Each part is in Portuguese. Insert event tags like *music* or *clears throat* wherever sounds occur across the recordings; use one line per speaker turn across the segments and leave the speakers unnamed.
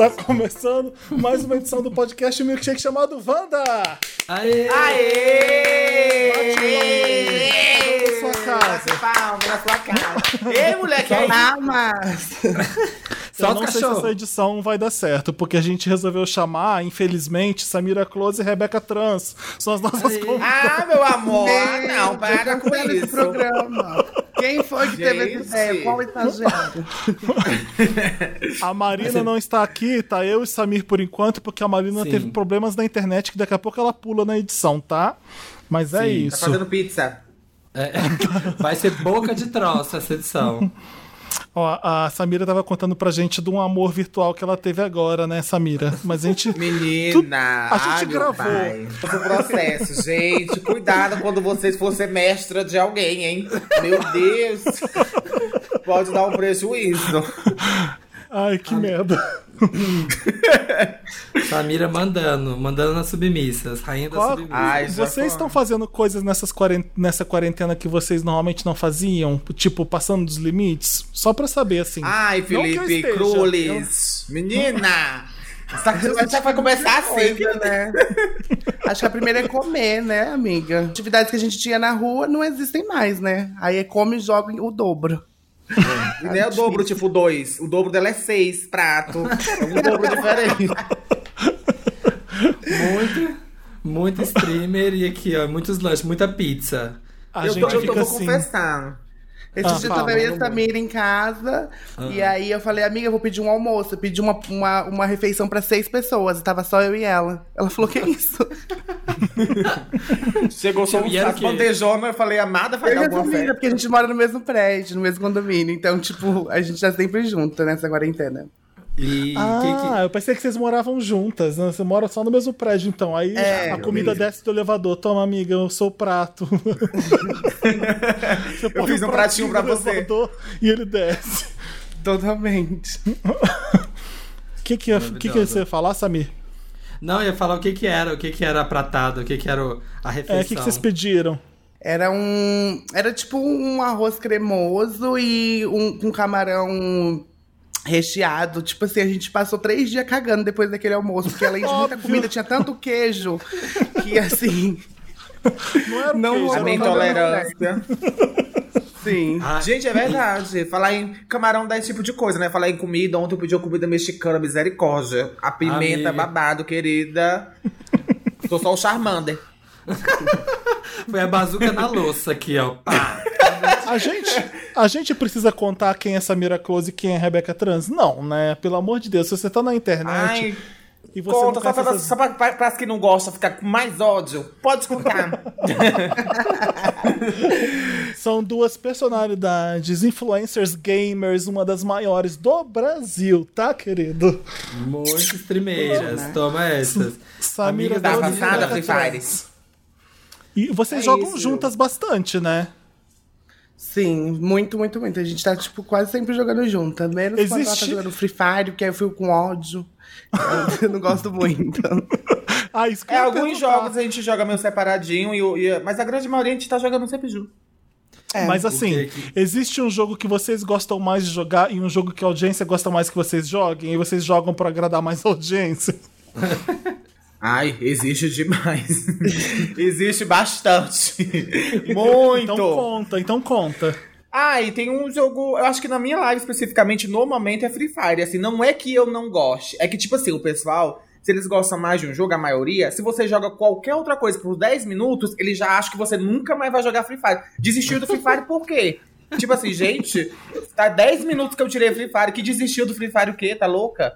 Tá começando mais uma edição do podcast Milkshake chamado Wanda!
Aê!
Aê!
Aê! Na sua casa.
Palma na sua casa. Ei, moleque, aí.
Mamas!
Eu
Só
não sei se essa edição vai dar certo, porque a gente resolveu chamar, infelizmente, Samira Close e Rebeca Trans. São as nossas convidadas.
Ah, meu amor. Ah, não, para com isso.
programa. Quem foi que teve essa ideia? Qual estagiário? *laughs*
A Marina não está aqui, tá eu e Samir por enquanto, porque a Marina
Sim.
teve problemas na internet que daqui a pouco ela pula na edição, tá? Mas é
Sim,
Tá
isso.
fazendo pizza.
É, vai ser boca de troço essa edição. *laughs*
Ó, a Samira tava contando pra gente de um amor virtual que ela teve agora, né, Samira? Mas a gente. *laughs*
Menina,
a gente
ai,
gravou.
Esse processo, gente. Cuidado quando vocês forem ser mestra de alguém, hein? Meu Deus. Pode dar um prejuízo.
Ai, que merda. *laughs*
Samira mandando, mandando nas submissas, rainha das
Qual-
submissas.
Ai, já
Vocês
foi.
estão fazendo coisas nessas quaren- nessa quarentena que vocês normalmente não faziam? Tipo, passando dos limites? Só pra saber, assim.
Ai,
eu
Felipe
esteja,
Crules. Menina. Essa *laughs* já vai começar assim.
coisa, né? *laughs* Acho que a primeira é comer, né, amiga? Atividades que a gente tinha na rua não existem mais, né? Aí é come e joga o dobro.
E não é o dobro, tipo, dois. O dobro dela é seis prato. *laughs* É um dobro diferente.
Muito, muito streamer e aqui, ó, muitos lanches, muita pizza.
A
eu
gente
tô, eu tô,
fica
vou
assim.
confessar.
Esse
Ah,
dia
fala,
tava eu a
vamos.
Samira em casa. E aí eu falei, amiga, eu vou pedir um almoço. Eu pedi uma, uma, uma refeição pra seis pessoas. E tava só eu e ela. Ela falou, que isso? *laughs*
Chegou só um
E era o
saco
quê?
bandejona, eu falei, amada,
Eu a
alguma festa.
porque a gente mora no mesmo prédio, no mesmo condomínio. Então, tipo, a gente tá sempre junto nessa quarentena.
E
Ah,
que,
eu pensei que vocês moravam juntas, né? Você mora só no mesmo prédio, então. Aí
É,
a comida desce do elevador. Toma, amiga, eu sou o prato. *laughs* Põe
fiz um pratinho pra
no
você.
elevador E ele desce.
Totalmente.
O *laughs* que, que, ia- que, que você ia falar, Samir?
que... Não, eu ia falar o que que era, o que que era pratado, o que que era a refeição.
É, o que, que vocês pediram?
Era um. Era tipo um arroz cremoso e um, um camarão recheado. Tipo assim, a gente passou três dias cagando depois daquele almoço, porque além de *laughs* muita comida, tinha tanto queijo que assim.
Não era o
Não
queijo,
A minha intolerância.
Sim.
Ah,
Gente, é verdade. Falar em camarão dá esse tipo de coisa, né? Falar em comida. Ontem eu pedi uma comida mexicana, misericórdia. A pimenta
Amiga.
babado, querida. Tô só o Charmander. *laughs*
Foi a bazuca na louça aqui, ó. Pá.
A gente, a gente precisa contar quem é Samira Close e quem é Rebeca Trans? Não, né? Pelo amor de Deus, se você tá na internet
Ai,
e você
conta, só
essas-
só pra, pra, pra as que não gostam ficar com mais ódio. Pode contar. *laughs*
São duas personalidades, influencers gamers, uma das maiores do Brasil, tá, querido?
Muito streameiras, toma essas.
Samira
Amiga
passada,
Rebeca
Free. Fires.
E vocês
É
jogam
isso.
juntas bastante, né?
Sim, muito, muito, muito. A gente tá, tipo, quase sempre jogando junto. Menos quando ela tá
Existe-
jogando Free Fire, porque aí eu fico com ódio. Eu não gosto muito. *laughs*
Ah, isso que
É, alguns jogos a gente joga meio separadinho, e, e- mas a grande maioria a gente tá jogando sempre junto.
É,
Mas assim,
que-
existe um jogo que vocês gostam mais de jogar e um jogo que a audiência gosta mais que vocês joguem e vocês jogam pra agradar mais a audiência. *laughs*
Ai, existe demais. *laughs* existe bastante. Muito.
Então conta, então conta.
Ah, e tem um jogo, eu acho que na minha live especificamente, no momento, é Free Fire. Assim, não é que eu não goste. É que, tipo assim, o pessoal, se eles gostam mais de um jogo, a maioria, se você joga qualquer outra coisa por 10 minutos, eles já acham que você nunca mais vai jogar Free Fire. Desistiu do Free Fire por quê? Tipo assim, gente, tá 10 minutos que eu tirei Free Fire, que desistiu do Free Fire o quê? Tá louca?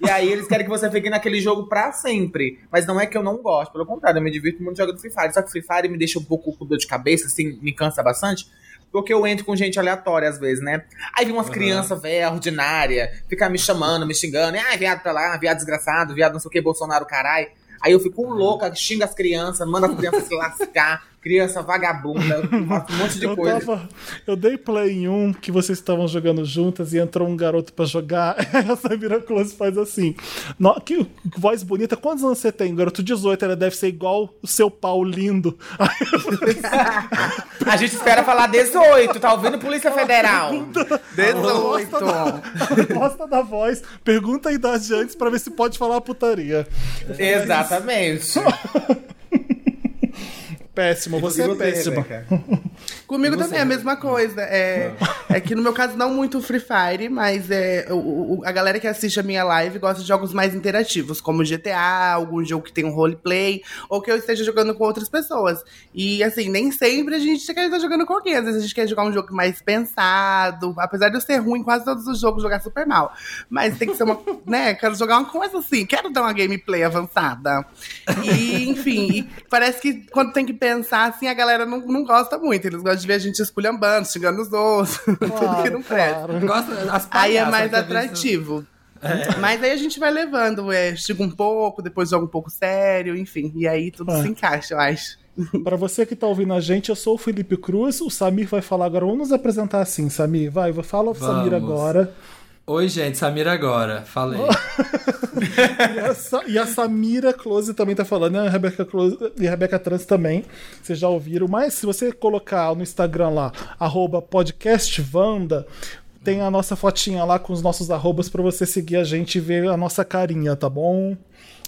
E aí eles querem que você fique naquele jogo pra sempre. Mas não é que eu não gosto, pelo contrário, eu me divirto muito jogando Free Fire. Só que Free Fire me deixa um pouco com dor de cabeça, assim, me cansa bastante. Porque eu entro com gente aleatória às vezes, né? Aí vem umas crianças velhas, ordinárias, ficar me chamando, me xingando. Ah, viado pra lá, viado desgraçado, viado não sei o que, Bolsonaro, caralho. Aí eu fico louca, xinga as crianças, manda as crianças se lascar. Criança vagabunda, faço um monte de *laughs*
Eu,
coisa.
tava, eu dei play em um que vocês estavam jogando juntas e entrou um garoto pra jogar. *laughs* A Samira Close faz assim. No, que voz bonita. Quantos anos você tem? Garoto 18, ela deve ser igual o seu pau lindo. *laughs*
A gente espera falar 18, tá ouvindo Polícia Federal?
18.
gosta da voz, pergunta a idade antes pra ver se pode falar putaria.
Exatamente.
Péssimo, você é péssima.
Rebeca? *laughs*
Comigo também é a mesma coisa. É, é que no meu caso, não muito Free Fire, mas é, o, o- a galera que assiste a minha live gosta de jogos mais interativos, como GTA, algum jogo que tem um roleplay, ou que eu esteja jogando com outras pessoas. E assim, nem sempre a gente quer estar jogando com alguém. Às vezes a gente quer jogar um jogo mais pensado. Apesar de eu ser ruim em quase todos os jogos, jogar super mal. Mas tem que ser uma. *laughs* né? Quero jogar uma coisa assim, quero dar uma gameplay avançada. E, enfim, e parece que quando tem que pensar assim, a galera não, não gosta muito. Eles gostam de ver a gente esculhambando, xingando os outros, *laughs* tudo que não presta.
claro.
Gosta,
Aí é mais atrativo. Mas aí a gente vai levando, é, chega um pouco, depois joga um pouco sério, enfim. E aí tudo
Ah.
se encaixa, eu acho. *laughs*
Pra você que tá ouvindo a gente, eu sou o Felipe Cruz, o Samir vai falar agora. Vamos nos apresentar assim, Samir. Vai, fala o Samir agora.
Oi, gente, Samira agora. Falei. *laughs*
E a, Sa- e a Samira Close também tá falando, né? A Rebeca Close e a Rebeca Trans também. Vocês já ouviram. Mas se você colocar no Instagram lá, arroba podcastvanda, tem a nossa fotinha lá com os nossos arrobas pra você seguir a gente e ver a nossa carinha, tá bom?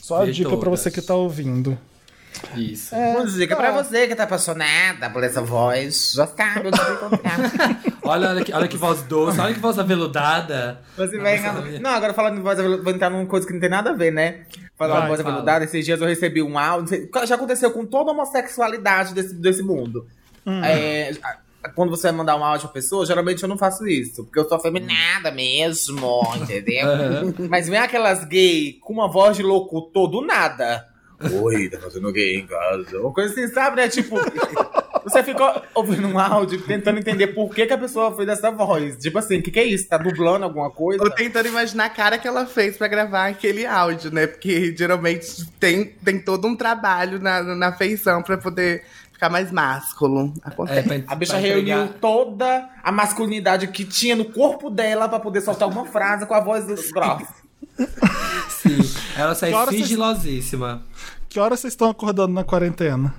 Só a dica pra
todas.
você que tá ouvindo.
Isso.
Uma dica pra você que tá apaixonada por essa voz. Já sabe onde encontrar. *laughs*
Olha, olha que, olha que voz doce, olha que voz aveludada.
Você vai enganar. Não, agora falando de voz aveludada, vou entrar numa coisa que não tem nada a ver, né? Falar
Vai,
de voz
fala.
aveludada, esses dias eu recebi um áudio. sei- Já aconteceu com toda a homossexualidade desse, desse mundo. É, a- quando você vai mandar um áudio pra pessoa, geralmente eu não faço isso. Porque eu sou feminada mesmo, *laughs* entendeu? Mas vem aquelas gay com uma voz de locutor do nada. Oi, tá fazendo gay em casa. Uma coisa assim, sabe, né? Tipo, você ficou ouvindo um áudio tentando entender por que, que a pessoa fez essa voz. Tipo assim, o que, que é isso? Tá dublando alguma coisa?
Tô tentando imaginar a cara que ela fez pra gravar aquele áudio, né? Porque geralmente tem, tem todo um trabalho na, na feição pra poder ficar mais másculo.
É,
Acontece.
pra-
A bicha reuniu
entregar-
toda a masculinidade que tinha no corpo dela pra poder soltar uma frase com a voz grossa. *laughs*
Sim, ela sai
Que hora vocês-
sigilosíssima.
Que hora vocês estão acordando na quarentena?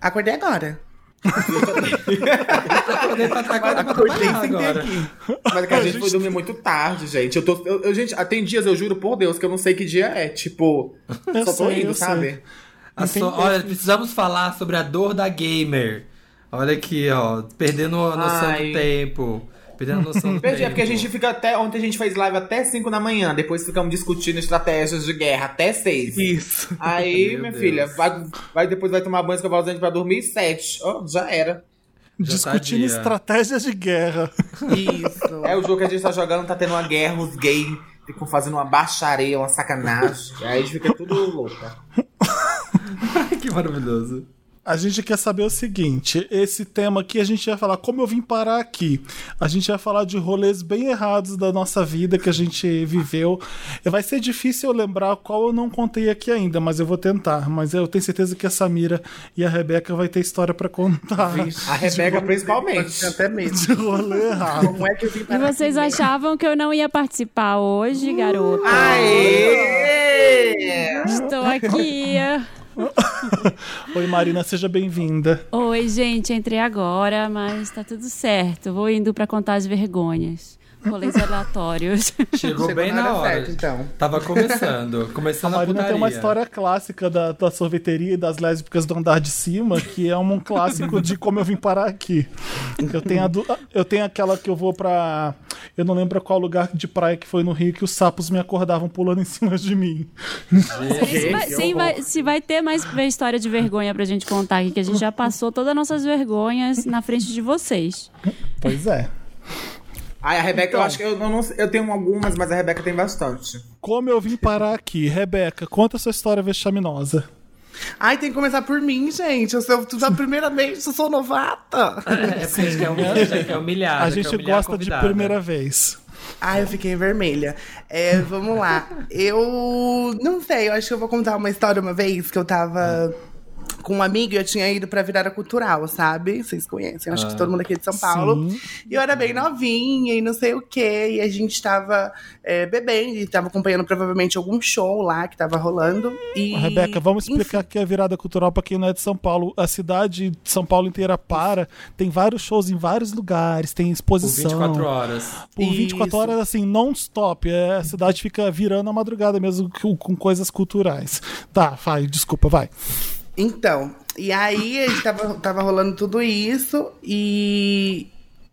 Acordei agora.
Acordei pra, acordei pra
Acordei
trabalhar
sem ter
agora.
aqui.
Mas é que a gente foi dormir muito tarde, gente. Eu tô. Eu, eu- gente, tem dias, eu juro por Deus, que eu não sei que dia é. Tipo,
Eu
só tô
sei,
indo,
eu
sabe?
A so- Olha, precisamos falar sobre a dor da gamer. Olha aqui, ó. Perdendo a noção
Ai.
do tempo. Perdendo a noção do
Perdi, é porque a gente fica até. Ontem a gente fez live até 5 da manhã. Depois ficamos discutindo estratégias de guerra até 6.
Isso. *laughs*
Aí,
Meu
minha
Deus.
filha, vai, vai depois vai tomar banho, escovar os dentes pra dormir 7. Ó, já era.
Já
Discutindo
tá
estratégias de guerra.
Isso.
É o jogo que a gente tá jogando, tá tendo uma guerra, os gays ficam fazendo uma baixaria, uma sacanagem. Aí a gente fica tudo louca. *laughs*
que maravilhoso.
A gente quer saber o seguinte: esse tema aqui a gente vai falar como eu vim parar aqui. A gente vai falar de rolês bem errados da nossa vida que a gente viveu. Vai ser difícil eu lembrar qual eu não contei aqui ainda, mas eu vou tentar. Mas eu tenho certeza que a Samira e a Rebeca vai ter história pra contar.
A Rebeca, principalmente.
Tenho *laughs* até medo.
De rolê errado.
Como é que eu vim
E
parar
vocês
aqui,
achavam que eu não ia participar hoje, garota?
Aê!
Estou aqui. *laughs*
Oi, Marina, seja bem-vinda.
Oi, gente, entrei agora, mas tá tudo certo. Vou indo pra contar as vergonhas. Rolês aleatórios. *laughs*
Chegou,
Chegou
bem
na
na
hora
hora.
certa, então.
Tava começando. *laughs* Começando
A
a, putaria.
tem uma história clássica da, da sorveteria e das lésbicas do andar de cima, que é um clássico de como eu vim parar aqui. Eu tenho, a do- eu tenho aquela que eu vou pra. Eu não lembro qual lugar de praia que foi no Rio que os sapos me acordavam pulando em cima de mim.
Se vai, se vai- se vai ter mais história de vergonha pra gente contar aqui, que a gente já passou todas as nossas vergonhas na frente de vocês.
Pois é.
Ai, a Rebeca,
Então.
eu acho que eu, não, eu tenho algumas, mas a Rebeca tem bastante.
Como eu vim parar aqui? Rebeca, conta sua história vexaminosa.
Ai, tem que começar por mim, gente. Eu sou a primeira vez, eu sou novata.
É porque a gente quer humilhar, já quer humilhar.
a gente
humilhar
gosta de
convidada.
primeira vez.
Ai, eu fiquei vermelha. É, vamos lá. Eu não sei, eu acho que eu vou contar uma história uma vez que eu tava com um amigo e eu tinha ido pra virada cultural, sabe? Vocês conhecem, acho que todo mundo aqui é de São Paulo.
Sim.
E eu era bem novinha e não sei o quê. E a gente tava é, bebendo e tava acompanhando provavelmente algum show lá que tava rolando. E,
Rebeca, vamos
enfim,
explicar aqui a virada cultural pra quem não é de São Paulo. A cidade de São Paulo inteira para, tem vários shows em vários lugares, tem
Por
exposição.
24 horas.
Por 24
Isso.
horas, assim, non-stop. É, a cidade fica virando a madrugada mesmo com, com coisas culturais. Tá, vai, desculpa, vai.
Então, e aí a gente tava, tava rolando tudo isso e.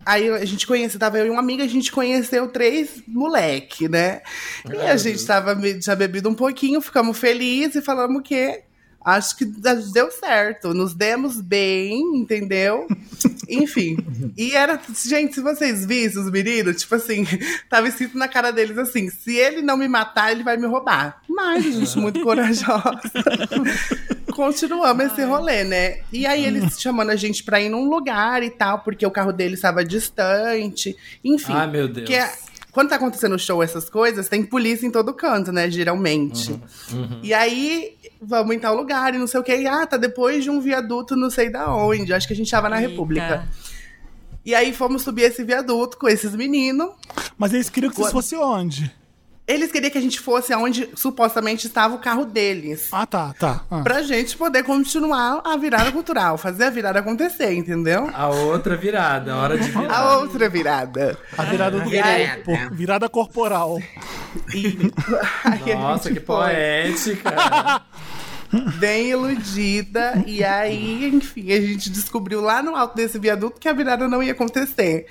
Aí a gente conheceu, tava eu e uma amiga, a gente conheceu três moleque, né? E a gente tava já bebido um pouquinho, ficamos felizes e falamos que acho que deu certo, nos demos bem, entendeu? *laughs* Enfim. E era, gente, se vocês vissem os meninos, tipo assim, *laughs* tava escrito na cara deles assim: se ele não me matar, ele vai me roubar. Mas a gente muito *laughs* corajosa. Continuamos esse rolê, né? E aí eles *laughs* chamando a gente pra ir num lugar e tal, porque o carro dele estava distante. Enfim.
Ai, meu Deus.
Que é- quando tá acontecendo show, essas coisas, tem polícia em todo canto, né? Geralmente.
Uhum.
E aí, vamos em tal lugar e não sei o que. E, ah, tá depois de um viaduto, não sei da onde. Acho que a gente tava na
Eita.
República. E aí fomos subir esse viaduto com esses meninos.
Mas eles queriam que vocês fossem onde?
Eles queriam que a gente fosse aonde supostamente estava o carro deles.
Ah, tá, tá. Ah.
Pra gente poder continuar a virada cultural, fazer a virada acontecer, entendeu?
A outra virada, a hora de virar.
A outra virada.
A virada do
Virada.
corpo. Virada corporal.
E
Nossa, que
foi
poética. *laughs*
bem iludida. E aí, enfim, a gente descobriu lá no alto desse viaduto que a virada não ia acontecer.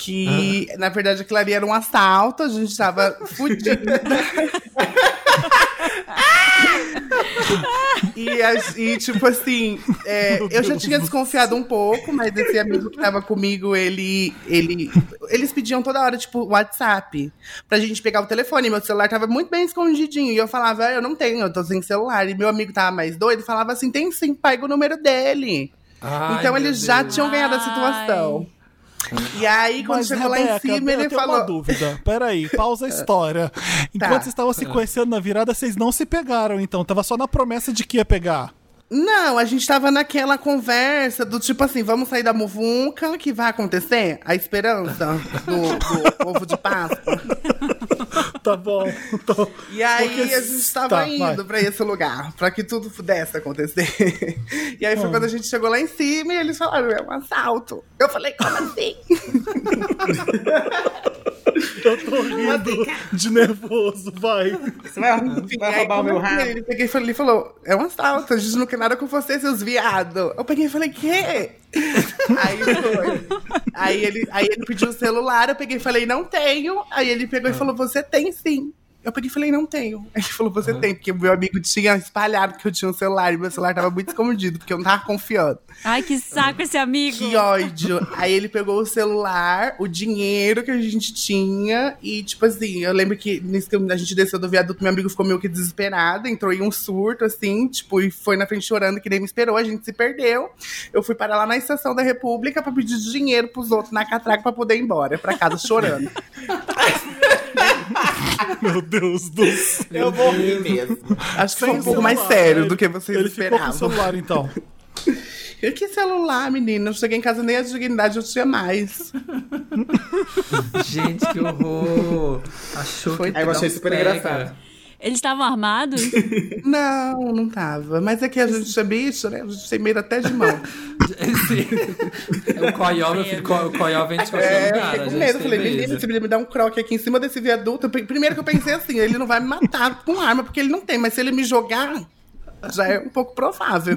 Que, na verdade, aquilo ali era um assalto, a gente tava *laughs* fudido. E, a- e, tipo assim, é, eu já tinha desconfiado um pouco, mas esse amigo que tava comigo, ele, ele. Eles pediam toda hora, tipo, WhatsApp, pra gente pegar o telefone. Meu celular tava muito bem escondidinho. E eu falava, "Ah, eu não tenho, eu tô sem celular. E meu amigo tava mais doido, falava assim: tem sim, pega o número dele.
Ai,
então eles já
Deus.
tinham ganhado a situação. E aí, quando
Mas,
chegou lá em
Rebeca,
cima,
eu
ele
tenho
falou.
uma dúvida. Peraí, pausa a *laughs* história. Enquanto
Tá.
vocês estavam se conhecendo na virada, vocês não se pegaram, então. Tava só na promessa de que ia pegar.
Não, a gente tava naquela conversa do tipo assim, vamos sair da muvunca, que vai acontecer? A esperança do, do povo de Páscoa. *laughs* *laughs*
Tá bom. Então,
E aí
Porque-
a gente tava
tá,
indo
vai.
pra esse lugar, pra que tudo pudesse acontecer. *laughs* E aí foi
Hum.
quando a gente chegou lá em cima e eles falaram, é um assalto. Eu falei, como assim? *laughs*
eu tô rindo de nervoso, vai.
Você vai, vai
aí,
roubar o meu rabo?
Ele, peguei ele falou, é um assalto, a gente não quer nada com você, seus viados. Eu peguei e falei, quê? *laughs* aí foi. Aí ele, aí ele pediu o celular, eu peguei e falei, não tenho. Aí ele pegou e falou, você tem sim. Eu peguei e falei, não tenho. Aí *laughs* ele falou, você tem, porque meu amigo tinha espalhado que eu tinha um celular e meu celular tava muito escondido, porque eu não tava confiando.
Ai, que saco esse amigo.
Que ódio. Aí ele pegou o celular, o dinheiro que a gente tinha, e tipo assim, eu lembro que nisso que a gente desceu do viaduto, meu amigo ficou meio que desesperado, entrou em um surto, assim, tipo, e foi na frente chorando que nem me esperou, a gente se perdeu. Eu fui parar lá na estação da República pra pedir dinheiro pros outros na catraca pra poder ir embora, pra casa chorando. *laughs* *laughs*
Meu Deus do céu.
Eu vou rir mesmo.
Acho que foi um pouco mais sério
né?
do que vocês
Ele ficou com o
esperavam.
celular, então. *laughs*
Eu que celular, menina? Eu cheguei em casa nem a dignidade eu tinha mais.
Gente, que horror. Achou
Foi-
que
Aí eu achei
não
super
pega.
engraçado.
Eles estavam armados? *laughs*
Não, não tava. Mas é que a gente é bicho, né? A gente tem medo até de mão.
Sim. *laughs* O coió, meu filho, o coió vem de qualquer
É, eu
lugar.
fiquei com medo. Falei, menino, esse menino me dá um croque aqui em cima desse viaduto. Primeiro que eu pensei assim, ele não vai me matar com arma, porque ele não tem. Mas se ele me jogar, já é um pouco provável.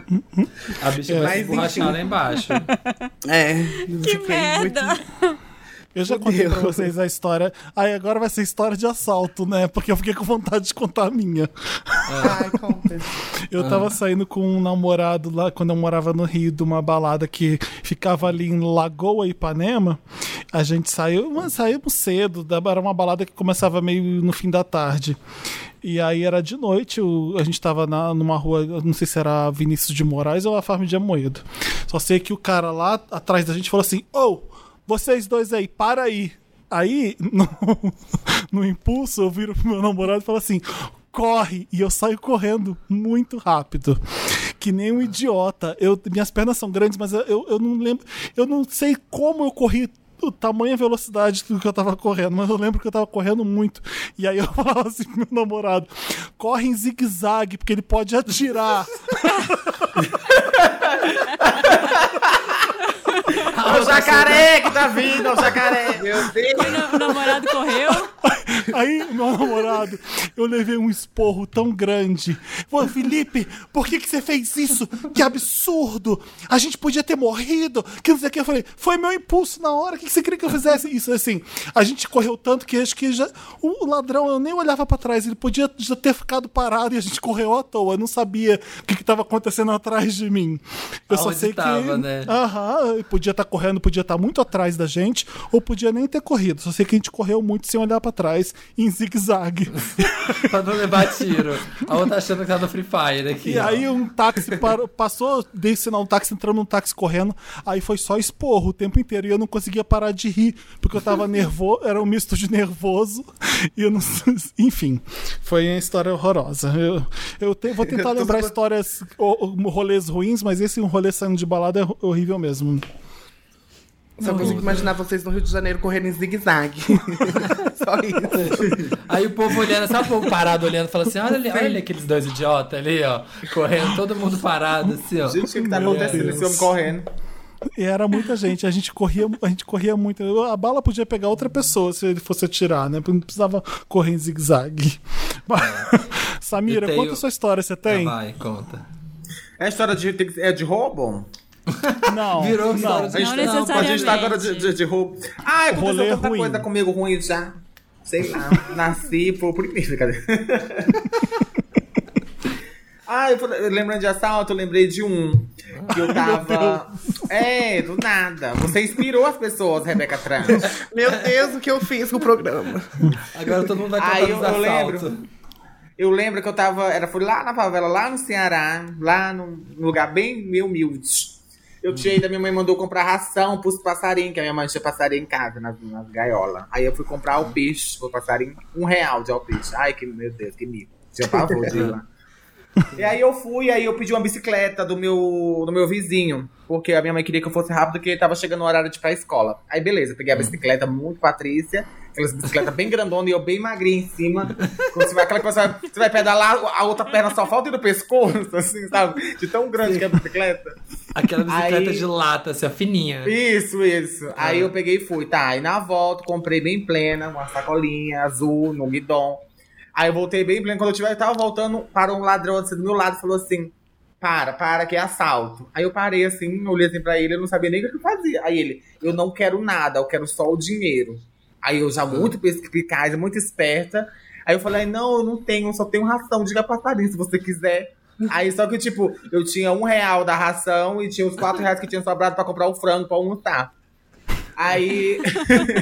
A bicha vai se borrachar lá embaixo.
É.
Que merda!
Eu já contei pra vocês a história. Aí agora vai ser história de assalto, né? Porque eu fiquei com vontade de contar a minha.
Ai, conta. *laughs*
Eu tava saindo com um namorado lá quando eu morava no Rio, de uma balada que ficava ali em Lagoa Ipanema. A gente saiu, mas saímos cedo, era uma balada que começava meio no fim da tarde. E aí era de noite, o- a gente tava na, numa rua, não sei se era Vinícius de Moraes ou a Farm de Amoedo. Só sei que o cara lá atrás da gente falou assim: Ô, vocês dois aí, para aí. Aí, *laughs* no, no impulso, eu viro pro meu namorado e falo assim: corre! E eu saio correndo muito rápido. que nem um idiota. Eu, minhas pernas são grandes, mas eu, eu, não lembro. Eu não sei como eu corri o tamanho e velocidade do que eu tava correndo, mas eu lembro que eu tava correndo muito. E aí eu *laughs* falava assim pro meu namorado: corre em zigue-zague, porque ele pode atirar. *laughs*
O jacaré que tá vindo, o jacaré. Meu Deus.
O namorado correu.
Aí, meu namorado, eu levei um esporro tão grande. Falei, Felipe, por que, que você fez isso? Que absurdo! A gente podia ter morrido. Que não sei o que. Eu falei, foi meu impulso na hora. O que, que você queria que eu fizesse? Isso assim. A gente correu tanto que acho que já. O ladrão, eu nem olhava pra trás. Ele podia já ter ficado parado e a gente correu à toa. Eu não sabia o que, que tava acontecendo atrás de mim. Eu só
Aonde
sei
tava,
que.
né?
Aham, podia estar correndo, podia estar muito atrás da gente, ou podia nem ter corrido. Só sei que a gente correu muito sem olhar pra trás, em zigue-zague. *laughs*
pra não levar tiro. A outra achando que tá no Free Fire aqui.
E
ó.
aí um táxi parou, passou, dei sinal um táxi, entramos num táxi correndo, aí foi só esporro o tempo inteiro, e eu não conseguia parar de rir, porque eu tava nervoso, era um misto de nervoso, e eu não enfim, foi uma história horrorosa. Eu, eu te- vou tentar lembrar histórias, rolês ruins, mas esse um rolê saindo de balada é horrível mesmo.
Só consigo imaginar vocês no Rio de Janeiro correndo em zigue-zague. *laughs* Só isso.
Aí o povo olhando, sabe o povo parado olhando, fala assim: olha ali, olha ali aqueles dois idiotas ali, ó, correndo, todo mundo parado, assim, ó.
Gente, o que, que tá acontecendo?
Deus.
Esse homem correndo.
E era muita gente, a gente corria, a gente corria muito. A bala podia pegar outra pessoa se ele fosse atirar, né? Não precisava correr em zigue-zague. Samira,
tenho-
conta a sua história, você tem?
Ah, vai, conta.
É a história de, é de roubo? *laughs*
Não.
Virou
não.
história
A gente,
Não
tá- a gente tá agora de,
necessariamente.
de, de roubo. Ah, aconteceu
Rolê
tanta
ruim.
coisa comigo ruim já. Sei lá, *laughs* nasci por primeiro, cadê? *laughs* Ah, eu, falei- lembrando de assalto, eu lembrei de um. Que eu tava. É, do nada. Você inspirou as pessoas, Rebeca Trans.
Meu Deus, o que eu fiz com o programa?
Agora todo mundo vai contar
Aí eu, eu
assaltos.
lembro. Eu lembro que eu tava. Era, foi lá na favela, lá no Ceará, lá num lugar bem meio humilde. Eu tinha ido, a minha mãe mandou comprar ração pros passarinhos, que a minha mãe tinha passarinho em casa, nas, nas gaiolas. Aí eu fui comprar peixe, o passarinho, um real de alpeixe. Ai, que meu Deus, que mico. Tinha pavor de ir lá. *laughs* E aí eu fui, aí eu pedi uma bicicleta do meu, do meu vizinho, porque a minha mãe queria que eu fosse rápido, porque tava chegando o horário de ir pra escola. Aí beleza, peguei a bicicleta muito Patrícia, aquelas bicicletas bem grandona e eu bem magrinha em cima. Quando você vai, aquela que você vai, você vai pedalar, a outra perna só falta ir no pescoço, assim, sabe? De tão grande que é a bicicleta.
Aquela bicicleta
Aí-
de lata, assim, a fininha.
Isso, isso. Aí eu peguei e fui, tá. Aí na volta, comprei bem plena, uma sacolinha azul, no guidon. Aí eu voltei bem plena. Quando eu tiver, eu tava voltando, parou um ladrão assim do meu lado e falou assim: Para, para, que é assalto. Aí eu parei assim, olhei assim pra ele, eu não sabia nem o que eu fazia. Aí ele, eu não quero nada, eu quero só o dinheiro. Aí eu já muito perspicaz, muito esperta. Aí eu falei, não, eu não tenho, eu só tenho ração, diga pra Thaís se você quiser. Aí só que, tipo, eu tinha um real da ração e tinha os quatro reais que tinha sobrado pra comprar o frango pra almoçar. Aí.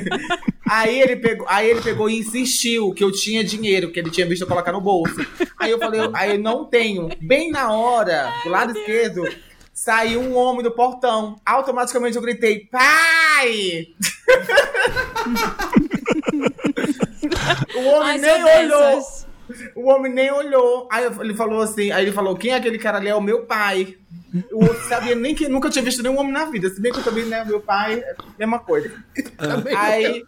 *laughs* aí, ele pegou, aí ele pegou e insistiu que eu tinha dinheiro, que ele tinha visto eu colocar no bolso. Aí eu falei, aí eu não tenho. Bem na hora, do lado esquerdo, saiu um homem do portão. Automaticamente eu gritei, pai! *laughs* o homem
Ai,
nem olhou.
dessas.
O homem nem olhou. Aí ele falou assim, aí ele falou, quem é aquele cara ali? É o meu pai. O outro sabia nem que nunca tinha visto nenhum homem na vida. Se bem que eu também, né, meu pai, é a mesma coisa. Aí,